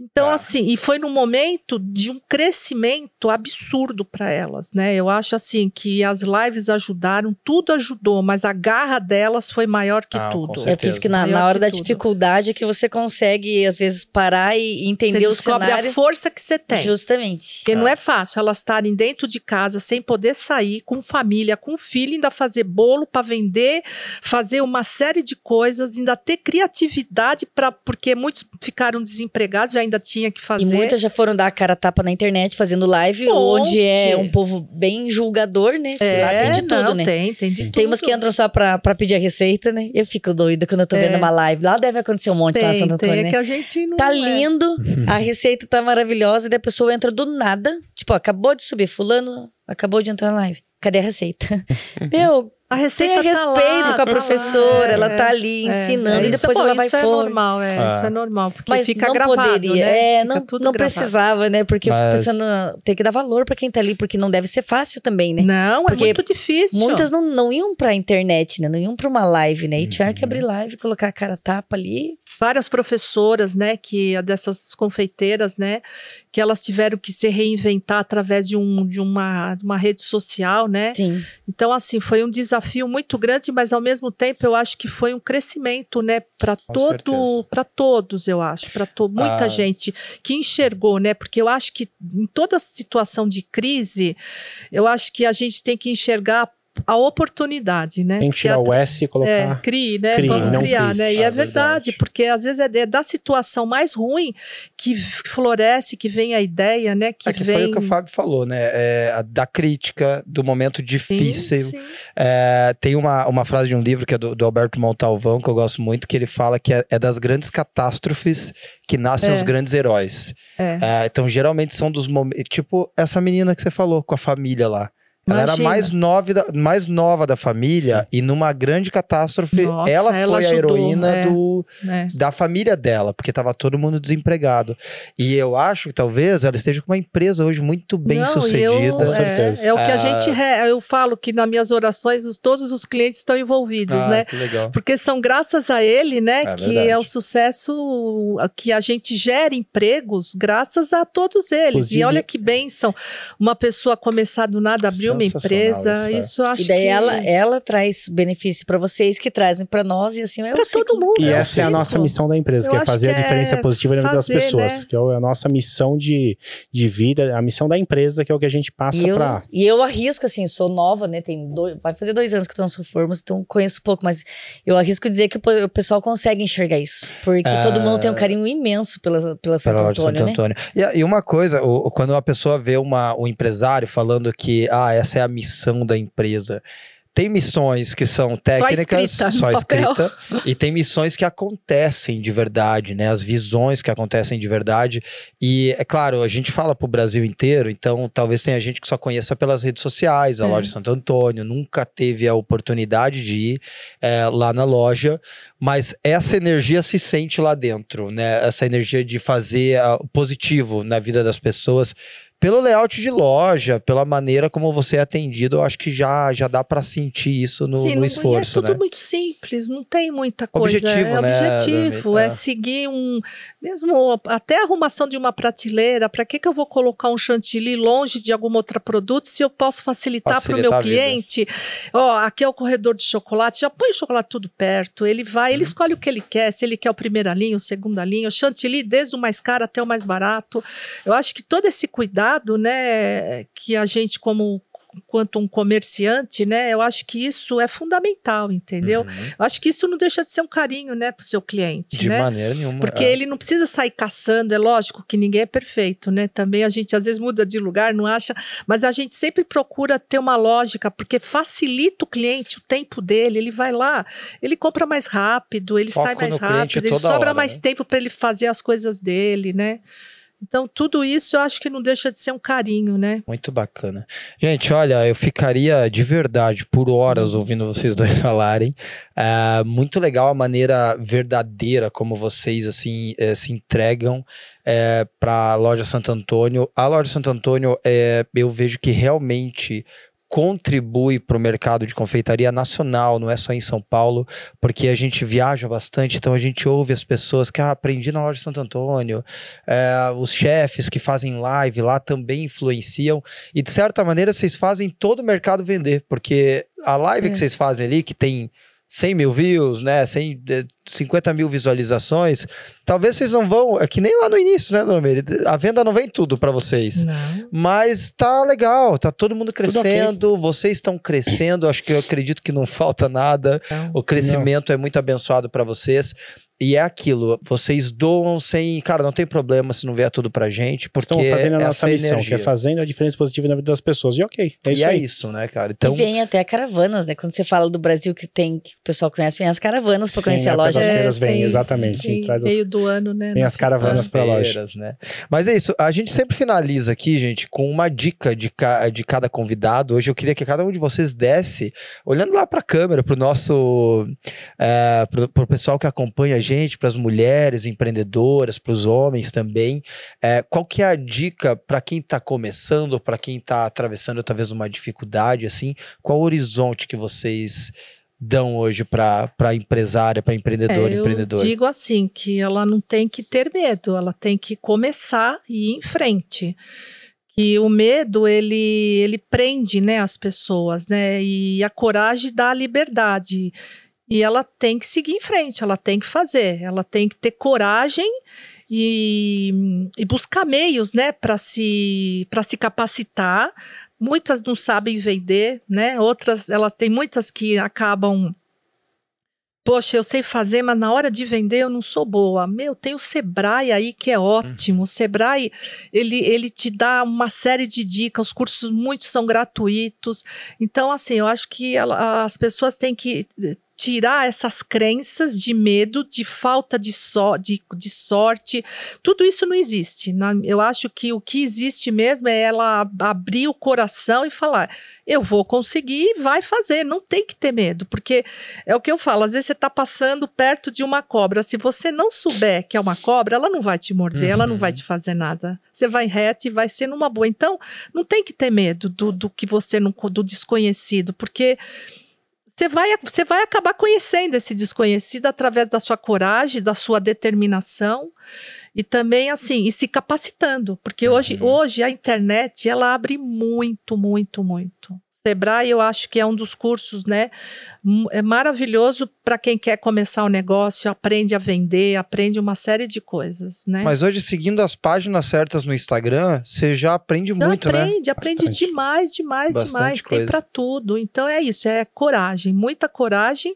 S3: Então,
S1: Ah.
S3: assim, e foi num momento de um crescimento absurdo para elas, né? Eu acho assim que as lives ajudaram, tudo ajudou, mas a garra delas foi maior que
S1: Ah,
S3: tudo.
S2: É por isso que na, na hora
S3: que
S2: da
S3: tudo.
S2: dificuldade é que você consegue, às vezes, parar e entender
S3: Você
S2: o
S3: descobre
S2: cenário.
S3: a força que você tem.
S2: Justamente.
S3: Porque não é fácil elas estarem dentro de casa sem poder sair, com família, com filho, ainda fazer bolo para vender, fazer uma série de coisas, ainda ter criatividade para porque muitos ficaram desempregados, ainda tinha que
S2: E
S3: fazer.
S2: muitas já foram dar a cara a tapa na internet, fazendo live, onde é um povo bem julgador, né?
S3: é,
S2: Lá tem de tudo,
S3: não,
S2: né?
S3: Tem, tem de tudo.
S2: Tem umas que entram só pra, pra pedir a receita, né? Eu fico doida quando eu tô
S3: É.
S2: vendo uma live. Lá deve acontecer um monte lá em
S3: tem,
S2: Santo
S3: tem,
S2: Antônio,
S3: é
S2: né?
S3: que a gente não
S2: Tá
S3: é.
S2: lindo, a receita tá maravilhosa, e daí a pessoa entra do nada. Tipo, ó, acabou de subir, fulano acabou de entrar na live. Cadê a receita? Meu,
S3: A receita
S2: tenha
S3: tá
S2: respeito
S3: lá,
S2: com a
S3: tá
S2: professora,
S3: lá,
S2: ela
S3: é,
S2: tá ali
S3: é,
S2: ensinando,
S3: é,
S2: e
S3: isso
S2: depois
S3: é bom,
S2: ela vai
S3: isso é
S2: pôr.
S3: normal, é,
S4: Ah.
S3: isso é normal, porque
S2: Mas
S3: fica
S2: não
S3: gravado,
S2: poderia,
S3: né?
S2: é,
S3: Fica
S2: não,
S3: tudo
S2: não
S3: gravado.
S2: precisava, né? Porque eu
S1: Mas-
S2: fico pensando, tem que dar valor pra quem tá ali, porque não deve ser fácil também, né?
S3: Não,
S2: Porque
S3: é muito difícil.
S2: Muitas não, não iam pra internet, né? Não iam pra uma live, né? E tiveram que
S1: Uhum.
S2: abrir live, colocar a cara a tapa ali.
S3: várias professoras, né, que dessas confeiteiras, né, que elas tiveram que se reinventar através de, um, de uma, uma rede social, né?
S2: Sim.
S3: Então, assim, foi um desafio muito grande, mas ao mesmo tempo eu acho que foi um crescimento, né, para todo, para todos, eu acho, para muita
S1: Ah.
S3: gente que enxergou, né? Porque eu acho que em toda situação de crise, eu acho que a gente tem que enxergar a oportunidade, né?
S4: Tem que tirar
S3: a-
S4: o S e
S3: é,
S4: colocar.
S3: crie, né?
S4: Crie,
S3: Vamos
S4: não
S3: criar,
S4: quis.
S3: né? E
S1: Ah,
S3: é verdade,
S1: verdade.
S3: porque às vezes é de- da situação mais ruim que floresce, que vem a ideia, né? Que,
S1: É que
S3: vem...
S1: foi o que o Fábio falou, né? É, da crítica, do momento
S3: Sim,
S1: difícil.
S3: sim.
S1: É, tem uma, uma frase de um livro que é do, do Alberto Montalvão, que eu gosto muito, que ele fala que é, é das grandes catástrofes que nascem
S3: É.
S1: os grandes heróis.
S3: É.
S1: É, então, geralmente são dos momentos. Tipo, essa menina que você falou, com a família lá. Ela era mais nova, da, mais nova da família e numa grande catástrofe,
S3: Nossa,
S1: ela,
S3: ela
S1: foi a
S3: ajudou,
S1: heroína
S3: é.
S1: do,
S3: É.
S1: da família dela, porque tava todo mundo desempregado. E eu acho que talvez ela esteja com uma empresa hoje muito bem
S3: Não,
S1: sucedida.
S3: eu-
S4: Com certeza.
S3: É, é o que
S1: Ah.
S3: a gente. re- Eu falo que nas minhas orações os- todos os clientes estão envolvidos,
S1: Ah,
S3: né?
S1: que legal.
S3: Porque são graças a ele, né,
S1: É
S3: que
S1: verdade.
S3: é o sucesso que a gente gera empregos graças a todos eles.
S4: Inclusive-
S3: e olha que bênção uma pessoa começar do nada abrir uma empresa.
S1: isso, é.
S3: Isso, eu acho
S2: E daí
S3: que
S2: ela, ela traz benefício pra vocês, que trazem pra nós, e assim é o
S3: para
S2: ciclo.
S3: todo mundo.
S4: E
S3: é
S4: essa é a nossa missão da empresa, que é fazer
S3: que
S4: a diferença
S3: é
S4: positiva na vida das
S3: fazer,
S4: pessoas.
S3: né?
S4: Que é a nossa missão de, de vida, a missão da empresa, que é o que a gente passa pra.
S2: e eu arrisco, assim, sou nova, né? Tem dois, vai fazer dois anos que eu tô na Formas, então conheço pouco, mas eu arrisco dizer que o pessoal consegue enxergar isso. Porque
S1: Ah.
S2: todo mundo tem um carinho imenso pela, pela Santo Antônio,
S1: Santo
S2: né?
S1: Antônio. E, e uma coisa, o- quando a pessoa vê uma, um empresário falando que ah, essa é a missão da empresa. Tem missões que são técnicas,
S3: escrita no
S1: só escrita, e tem missões que acontecem de verdade, né? As visões que acontecem de verdade. E é claro, a gente fala pro Brasil inteiro, então talvez tenha gente que só conheça pelas redes sociais, a
S3: É.
S1: loja Santo Antônio, nunca teve a oportunidade de ir é, lá na loja, mas essa energia se sente lá dentro, né? Essa energia de fazer o positivo na vida das pessoas. Pelo layout de loja, pela maneira como você é atendido, eu acho que já, já dá pra sentir isso no,
S3: Sim,
S1: no
S3: não-
S1: esforço,
S3: é tudo
S1: né?
S3: muito simples, não tem muita coisa.
S1: Objetivo,
S3: é
S1: né,
S3: objetivo, é
S1: É.
S3: seguir um. Mesmo até a arrumação de uma prateleira, para que, que eu vou colocar um chantilly longe de algum outro produto se eu posso facilitar para o meu cliente? Ó, aqui é o corredor de chocolate, já põe o chocolate tudo perto, ele vai,
S1: Uhum.
S3: ele escolhe o que ele quer, se ele quer o primeira linha, o segunda linha, o chantilly, desde o mais caro até o mais barato. Eu acho que todo esse cuidado, né, que a gente, como quanto um comerciante, né, eu acho que isso é fundamental, entendeu?
S1: Uhum.
S3: Eu acho que isso não deixa de ser um carinho, né, pro seu cliente,
S1: De
S3: né?
S1: maneira nenhuma.
S3: Porque
S1: é.
S3: ele não precisa sair caçando, é lógico que ninguém é perfeito, né? Também a gente às vezes muda de lugar, não acha, mas a gente sempre procura ter uma lógica, porque facilita o cliente o tempo dele, ele vai lá, ele compra mais rápido, ele
S1: Foco
S3: sai mais rápido, ele sobra
S1: hora,
S3: mais
S1: né?
S3: tempo para ele fazer as coisas dele, né? Então, tudo isso eu acho que não deixa de ser um carinho, né?
S1: Muito bacana. Gente, olha, eu ficaria de verdade por horas ouvindo vocês dois falarem. É, muito legal a maneira verdadeira como vocês assim eh, se entregam para a loja Santo Antônio. A loja Santo Antônio, é, eu vejo que realmente contribui para o mercado de confeitaria nacional, não é só em São Paulo, porque a gente viaja bastante, então a gente ouve as pessoas que ah, aprendi na loja de Santo Antônio, é, os chefes que fazem live lá também influenciam, e de certa maneira vocês fazem todo o mercado vender, porque a live
S3: É.
S1: que vocês fazem ali, que tem 100 mil views, né? 100, eh, 50 mil visualizações. Talvez vocês não vão. É que nem lá no início, né, Nomer? A venda não vem tudo para vocês.
S3: Não.
S1: Mas tá legal, tá todo mundo crescendo, vocês estão crescendo, acho que eu acredito que não falta nada.
S3: não.
S1: O crescimento é muito abençoado para vocês. E é aquilo, vocês doam sem, cara, não tem problema se não vier tudo pra gente, porque
S4: Estamos fazendo a nossa
S1: essa
S4: missão,
S1: energia.
S4: que é fazendo a diferença positiva na vida das pessoas. E ok, é
S1: e
S4: isso
S1: é
S4: aí.
S1: isso, né, cara? Então,
S2: E vem até caravanas, né? Quando você fala do Brasil que tem, que o pessoal conhece, vem as caravanas para
S4: Sim,
S2: conhecer a
S4: é,
S2: loja.
S4: As
S3: É,
S4: feiras vêm,
S3: tem-
S4: exatamente.
S3: Tem
S4: traz as,
S3: meio do ano, né?
S4: vem as caravanas
S1: as
S4: pra loja.
S1: né? Mas é isso, a gente sempre finaliza aqui, gente, com uma dica de, ca- de cada convidado. Hoje eu queria que cada um de vocês desse, olhando lá pra câmera, pro nosso, é, pro, pro pessoal que acompanha a gente, pras mulheres empreendedoras, pros homens também, é, qual que é a dica pra quem tá começando, pra quem tá atravessando talvez uma dificuldade, assim, qual o horizonte que vocês dão hoje pra empresária, pra empreendedor,
S3: É, eu
S1: empreendedor?
S3: digo assim que ela não tem que ter medo, ela tem que começar e ir em frente. Que o medo ele ele prende, né, as pessoas, né? E a coragem dá a liberdade. E ela tem que seguir em frente, ela tem que fazer, ela tem que ter coragem e, e buscar meios, né, para se para se capacitar. Muitas não sabem vender, né? Outras, ela tem muitas que acabam Poxa, eu sei fazer, mas na hora de vender eu não sou boa. Meu, tem o Sebrae aí que é ótimo. O Sebrae, ele, ele te dá uma série de dicas, os cursos muitos são gratuitos. Então, assim, eu acho que ela- as pessoas têm que tirar essas crenças de medo, de falta de, so, de, de sorte. Tudo isso não existe. Na- eu acho que o que existe mesmo é ela ab- abrir o coração e falar: eu vou conseguir, vai fazer. Não tem que ter medo, porque é o que eu falo, às vezes você está passando perto de uma cobra. Se você não souber que é uma cobra, ela não vai te morder, ela não vai
S1: Uhum.
S3: te fazer nada. Você vai reto e vai ser numa boa. Então, não tem que ter medo do, do que você não do desconhecido, porque você vai, você vai acabar conhecendo esse desconhecido através da sua coragem, da sua determinação e também assim, e se capacitando, porque hoje,
S1: Uhum.
S3: hoje a internet ela abre muito, muito, muito. Sebrae, eu acho que é um dos cursos, né? É maravilhoso para quem quer começar o negócio, aprende a vender, aprende uma série de coisas, né?
S1: Mas hoje, seguindo as páginas certas no Instagram, você já aprende
S3: Não,
S1: muito, né?
S3: aprende, aprende demais, demais,
S1: Bastante
S3: demais.
S1: coisa.
S3: Tem para tudo. Então é isso, é coragem, muita coragem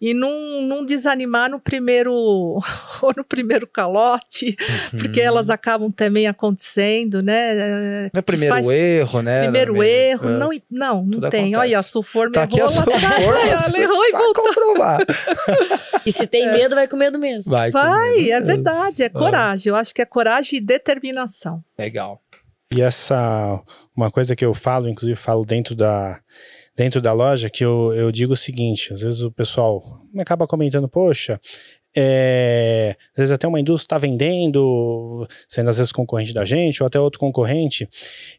S3: e não, não desanimar no primeiro ou no primeiro calote, porque
S1: Uhum.
S3: elas acabam também acontecendo, né?
S1: Não é primeiro
S3: faz-
S1: erro, né?
S3: Primeiro
S1: Normalmente.
S3: erro,
S1: É.
S3: não, não, não
S1: Tudo
S3: tem.
S1: acontece.
S3: Olha, a Sulfor me
S1: Tá aqui a
S3: errou ela errou e voltou.
S1: comprovar.
S2: E se tem medo, vai com medo mesmo.
S1: Vai, com
S3: Vai,
S1: medo.
S3: é verdade, é
S1: Ah,
S3: coragem. Eu acho que é coragem e determinação.
S1: Legal.
S4: E essa, uma coisa que eu falo, inclusive falo dentro da, dentro da loja, que eu, eu digo o seguinte: às vezes o pessoal acaba comentando, poxa, é, às vezes até uma indústria está vendendo, sendo às vezes concorrente da gente, ou até outro concorrente.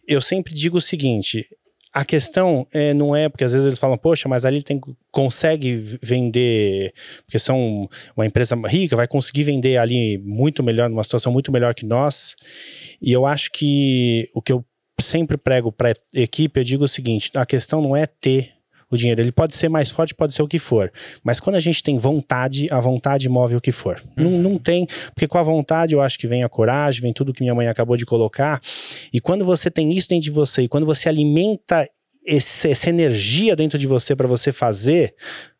S4: Eu sempre digo o seguinte. A questão é, não é porque às vezes eles falam, poxa, mas ali tem, consegue vender, porque são uma empresa rica, vai conseguir vender ali muito melhor, numa situação muito melhor que nós. E eu acho que o que eu sempre prego para equipe, eu digo o seguinte: a questão não é ter o dinheiro, ele pode ser mais forte, pode ser o que for, mas quando a gente tem vontade, a vontade move o que for. Não, não tem, porque com a vontade eu acho que vem a coragem, vem tudo que minha mãe acabou de colocar, e quando você tem isso dentro de você, e quando você alimenta esse- essa energia dentro de você para você fazer,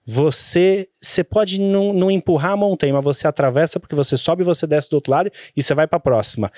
S4: você, você pode não, não empurrar a montanha, mas você atravessa porque você sobe você desce do outro lado e você vai para a próxima.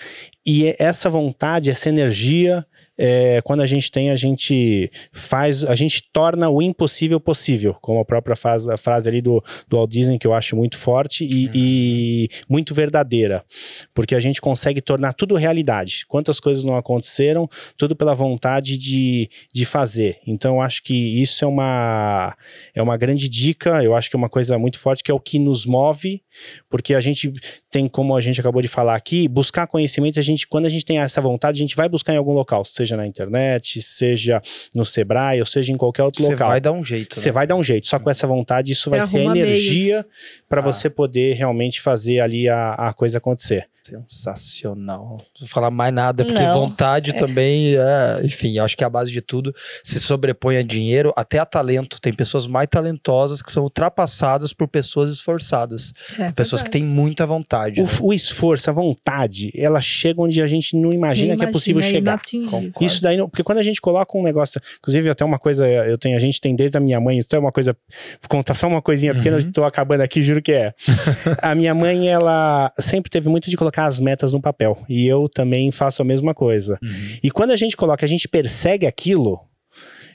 S4: E essa vontade, essa energia, é, quando a gente tem, a gente faz, a gente torna o impossível possível, como a própria frase, a frase ali do, do Walt Disney, que eu acho muito forte e, e muito verdadeira, porque a gente consegue tornar tudo realidade. Quantas coisas não aconteceram, tudo pela vontade de, de fazer. Então, eu acho que isso é uma, é uma grande dica, eu acho que é uma coisa muito forte, que é o que nos move, porque a gente tem, como a gente acabou de falar aqui, buscar conhecimento, a gente, quando a gente tem essa vontade, a gente vai buscar em algum local, seja na internet, seja no Sebrae, ou seja em qualquer outro
S1: Você
S4: local.
S1: vai dar um jeito.
S4: Você
S1: né?
S4: vai dar um jeito, só com essa vontade, isso vai ser energia para
S1: Ah.
S4: você poder realmente fazer ali a, a coisa acontecer.
S1: Sensacional. Não vou falar mais nada, porque
S2: Não.
S1: vontade também, é, enfim, acho que a base de tudo se sobrepõe a dinheiro, até a talento. Tem pessoas mais talentosas que são ultrapassadas por pessoas esforçadas.
S3: É,
S1: pessoas que
S3: verdade.
S1: têm muita vontade. né?
S4: O, o esforço, a vontade, ela chega onde a gente não imagina
S3: Nem
S4: que é possível
S3: imagina,
S4: chegar. Isso daí, não- porque quando a gente coloca um negócio, inclusive até uma coisa, eu tenho, a gente tem desde a minha mãe, isso é uma coisa, vou contar só uma coisinha pequena,
S1: Uhum.
S4: eu tô acabando aqui, juro que é. a minha mãe, ela sempre teve muito de colocar as metas no papel, e eu também faço a mesma coisa.
S1: Uhum.
S4: E quando a gente coloca, a gente persegue aquilo,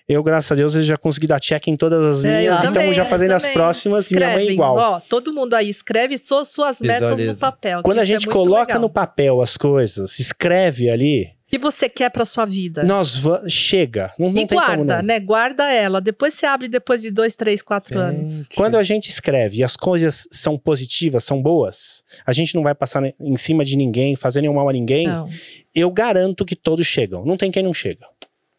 S4: eu, graças a Deus, eu já consegui dar check em todas as
S3: É,
S4: minhas, e
S3: também,
S4: estamos já fazendo as próximas, e minha mãe é igual.
S3: Ó, todo mundo aí escreve suas metas
S1: Visualiza.
S3: no papel.
S4: Quando a
S3: é
S4: gente
S3: muito
S4: coloca
S3: legal.
S4: no papel as coisas, escreve ali,
S3: que você quer pra sua vida?
S4: nós va- chega. Não, não
S3: e
S4: tem como
S3: guarda,
S4: não.
S3: né? Guarda ela. Depois você abre depois de dois, três, quatro
S1: É.
S3: anos.
S4: Quando a gente escreve e as coisas são positivas, são boas, a gente não vai passar em cima de ninguém, fazer nenhum mal a ninguém.
S3: Não.
S4: Eu garanto que todos chegam. Não tem quem não chega.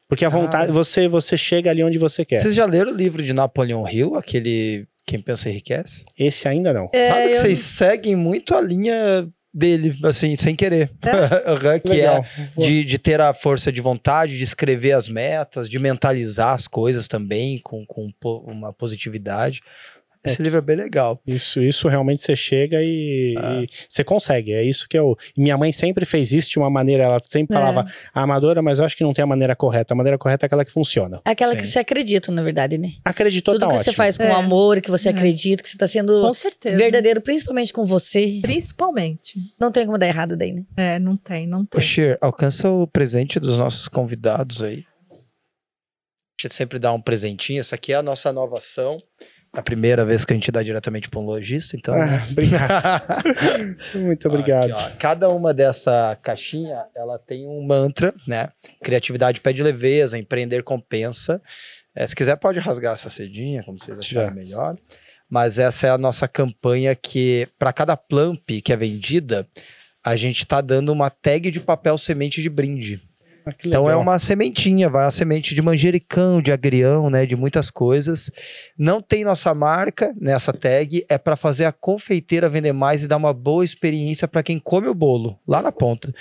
S4: Porque a
S1: Cara.
S4: vontade, você, você chega ali onde você quer.
S1: Vocês já leram o livro de Napoleão Hill, aquele Quem Pensa Enriquece?
S4: Esse ainda não.
S3: É,
S1: Sabe que
S3: eu-
S1: vocês seguem muito a linha dele, assim, sem querer. Aham, que
S4: Legal.
S1: é de, de ter a força de vontade, de escrever as metas, de mentalizar as coisas também com, com uma positividade. Esse livro é bem legal.
S4: Isso, isso realmente você chega e,
S1: Ah.
S4: e você consegue. É isso que eu. Minha mãe sempre fez isso de uma maneira, ela sempre
S3: É.
S4: falava amadora, mas eu acho que não tem a maneira correta. A maneira correta é aquela que funciona.
S2: Aquela que
S1: Sim.
S2: você acredita, na verdade, né?
S4: Acreditou,
S2: Tudo
S4: tá
S2: que você
S4: ótimo.
S2: faz com
S3: É.
S2: amor, que você
S3: É.
S2: acredita, que você tá sendo
S3: Com certeza.
S2: verdadeiro, principalmente com você.
S3: Principalmente.
S2: Não tem como dar errado daí, né?
S3: É, não tem, não tem.
S1: Cher, alcança o presente dos nossos convidados aí. A gente sempre dá um presentinho. Essa aqui é a nossa nova ação. A primeira vez que a gente dá diretamente para um lojista, então. né?
S4: Ah, obrigado. Muito obrigado.
S1: Aqui. Cada uma dessa caixinha, ela tem um mantra, né? Criatividade pede leveza, empreender compensa. É, se quiser, pode rasgar essa cedinha, como vocês acharem
S4: Já.
S1: melhor. Mas essa é a nossa campanha que, para cada plump que é vendida, a gente tá dando uma tag de papel semente de brinde.
S4: Ah,
S1: Então é uma sementinha, vai uma semente de manjericão, de agrião, né, de muitas coisas. Não tem nossa marca nessa tag, é para fazer a confeiteira vender mais e dar uma boa experiência para quem come o bolo lá na ponta.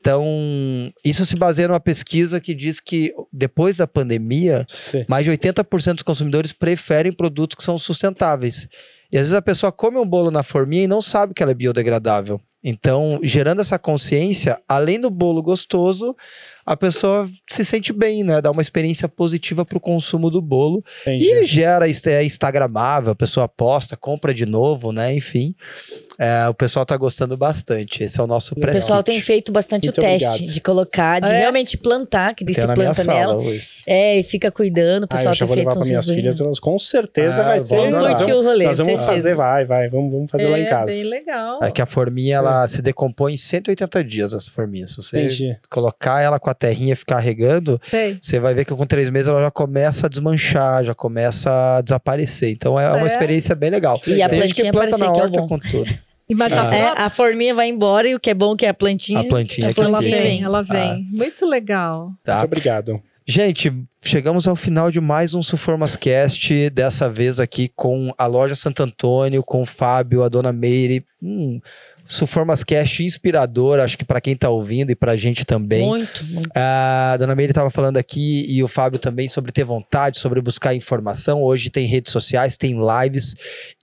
S1: Então, isso se baseia numa pesquisa que diz que depois da pandemia,
S4: Cê-
S1: mais de 80% dos consumidores preferem produtos que são sustentáveis. E às vezes a pessoa come um bolo na forminha e não sabe que ela é biodegradável. Então, gerando essa consciência, além do bolo gostoso, a pessoa se sente bem, né? Dá uma experiência positiva para o consumo do bolo.
S4: Entendi.
S1: E gera, é instagramável, a pessoa posta, compra de novo, né? Enfim, é, o pessoal tá gostando bastante. Esse é o nosso
S2: O
S1: pré
S2: pessoal tem feito bastante
S4: Muito
S2: o teste
S4: obrigado.
S2: de colocar, de
S3: É.
S2: realmente plantar, que se planta
S1: sala
S2: nela.
S1: hoje.
S2: É, e fica cuidando. O
S4: Ah,
S2: pessoal
S4: já
S2: tem feito uns
S4: minhas filhas, elas com certeza
S1: Ah,
S4: vai ser. vamos-
S2: o rolê,
S4: Nós vamos
S2: certeza.
S4: fazer, vai, vai, vamos, vamos fazer lá em
S3: É,
S4: casa.
S3: bem legal.
S1: É que a forminha, ela se decompõe em 180 dias, essa forminha. Se você
S4: Entendi.
S1: colocar ela com a terrinha e ficar regando,
S3: Sei.
S1: você vai ver que com três meses ela já começa a desmanchar, já começa a desaparecer. Então é uma
S3: É.
S1: experiência bem legal.
S2: E a
S1: Tem gente que
S2: plantinha
S1: planta na
S2: parecer que é o
S1: horta
S2: bom.
S1: com tudo.
S3: E mas a,
S1: Ah.
S2: É, a forminha vai embora e o que é bom que é a plantinha.
S1: A plantinha
S2: a
S1: que
S3: ela
S2: plantinha
S3: vem, ela vem.
S1: Ah.
S3: Muito legal.
S1: Tá?
S4: Muito obrigado.
S1: Gente, chegamos ao final de mais um Suformascast, dessa vez aqui com a loja Santo Antônio, com o Fábio, a dona Meire. Um Suformascast inspirador, acho que para quem tá ouvindo e pra gente também.
S2: Muito, muito.
S1: A dona Meire estava falando aqui e o Fábio também sobre ter vontade, sobre buscar informação. Hoje tem redes sociais, tem lives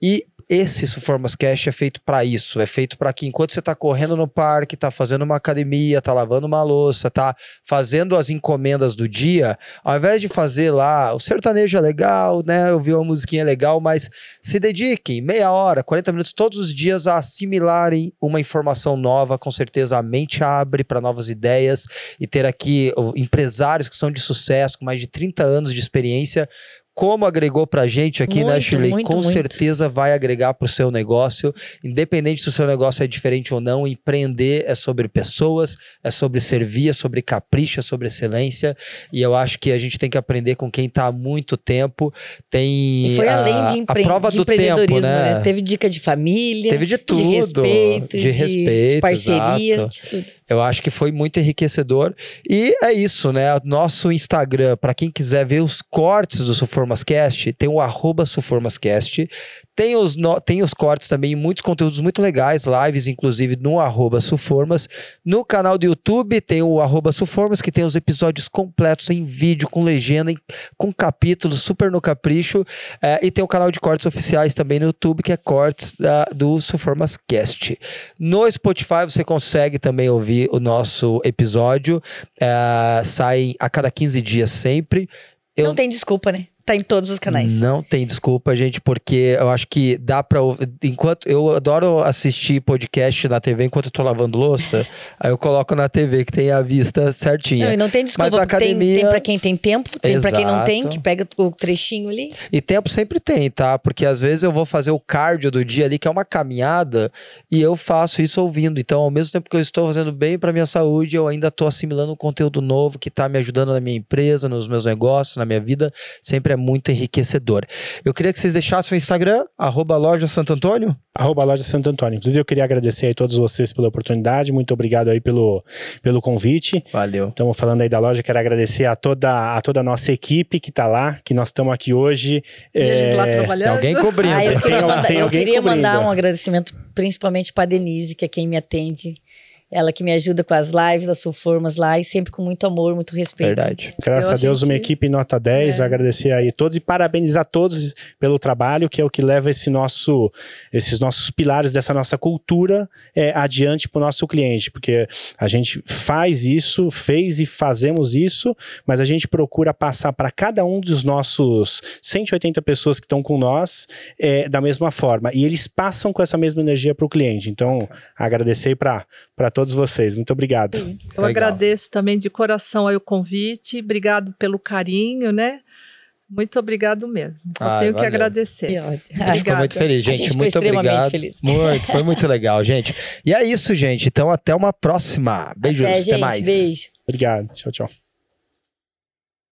S1: e esse Suformas Cash é feito para isso, é feito para que enquanto você está correndo no parque, está fazendo uma academia, está lavando uma louça, está fazendo as encomendas do dia, ao invés de fazer lá, o sertanejo é legal, né? Ouvir uma musiquinha legal, mas se dediquem meia hora, 40 minutos todos os dias a assimilarem uma informação nova, com certeza a mente abre para novas ideias e ter aqui empresários que são de sucesso, com mais de 30 anos de experiência, como agregou pra gente aqui, né,
S2: Muito,
S1: Shirley?
S2: muito,
S1: Com
S2: muito.
S1: certeza vai agregar pro seu negócio, independente se o seu negócio é diferente ou não, empreender é sobre pessoas, é sobre servir, é sobre capricho, é sobre excelência, e eu acho que a gente tem que aprender com quem tá há muito tempo, tem
S2: E foi
S1: a,
S2: além de,
S1: a
S2: empre...
S1: prova
S2: de
S1: do tempo,
S2: empreendedorismo,
S1: né?
S2: né? Teve dica de família,
S1: Teve de tudo,
S2: de respeito,
S1: de respeito,
S2: de parceria,
S1: exato.
S2: de tudo.
S1: Eu acho que foi muito enriquecedor. E é isso, né? Nosso Instagram, para quem quiser ver os cortes do Suformascast, tem o arroba Suformascast. Tem os, no- tem os cortes também, muitos conteúdos muito legais, lives, inclusive, no arroba Suformas. No canal do YouTube tem o arroba Suformas, que tem os episódios completos em vídeo, com legenda, em- com capítulos, super no capricho. É, e tem o canal de cortes oficiais também no YouTube, que é cortes da- do Suformascast. No Spotify você consegue também ouvir o nosso episódio. É, sai a cada 15 dias sempre. Eu-
S2: Não tem desculpa, né? Tá em todos os canais.
S1: Não tem desculpa, gente, porque eu acho que dá pra. Enquanto eu adoro assistir podcast na TV enquanto eu tô lavando louça, aí eu coloco na TV que tem a vista certinha.
S2: Não, e não tem desculpa.
S1: Mas a
S2: porque tem-
S1: academia-
S2: Tem, pra quem tem tempo, tem pra quem não tem,
S1: Exato.
S2: que pega o trechinho ali.
S1: E tempo sempre tem, tá? Porque às vezes eu vou fazer o cardio do dia ali, que é uma caminhada, e eu faço isso ouvindo. Então, ao mesmo tempo que eu estou fazendo bem para minha saúde, eu ainda estou assimilando um conteúdo novo que está me ajudando na minha empresa, nos meus negócios, na minha vida. Sempre é muito enriquecedor. Eu queria que vocês deixassem o Instagram, arroba loja Santo Antônio.
S4: Arroba Loja Santo Antônio. Inclusive, eu queria agradecer a todos vocês pela oportunidade. Muito obrigado aí pelo, pelo convite.
S1: Valeu.
S4: Estamos falando aí da loja, quero agradecer a toda a toda a nossa equipe que está lá, que nós estamos aqui hoje.
S3: E eles lá
S4: É,
S1: Tem
S3: trabalhando.
S1: alguém cobrindo.
S2: Ah, eu
S4: Tem
S2: queria
S4: al-
S2: mandar,
S4: tem
S2: eu queria mandar
S4: cobrindo.
S2: um agradecimento principalmente pra Denise, que é quem me atende. Ela que me ajuda com as lives das Sulformas lá e sempre com muito amor, muito respeito.
S1: Verdade.
S4: Graças
S3: Eu
S4: a Deus,
S3: achei
S4: uma equipe nota 10.
S3: É.
S4: Agradecer aí a todos e parabenizar todos pelo trabalho, que é o que leva esse nosso, esses nossos pilares dessa nossa cultura é, adiante para o nosso cliente. Porque a gente faz isso, fez e fazemos isso, mas a gente procura passar para cada um dos nossos 180 pessoas que estão com nós é, da mesma forma. E eles passam com essa mesma energia para o cliente. Então, agradecer para todos vocês. Muito obrigado.
S3: Eu
S1: Legal.
S3: agradeço também de coração aí o convite. Obrigado pelo carinho, né? Muito obrigado mesmo. Só
S1: Ai,
S3: tenho que
S1: valeu.
S3: agradecer.
S2: Que ótimo.
S1: A gente muito feliz,
S2: A
S1: gente.
S2: gente ficou
S1: muito
S2: extremamente
S1: obrigado.
S2: feliz.
S1: Muito, foi muito legal, gente. E é isso, gente. Então, até uma próxima. Beijos,
S2: Até,
S1: até
S2: gente.
S1: mais.
S2: Beijo.
S4: Obrigado. Tchau, tchau.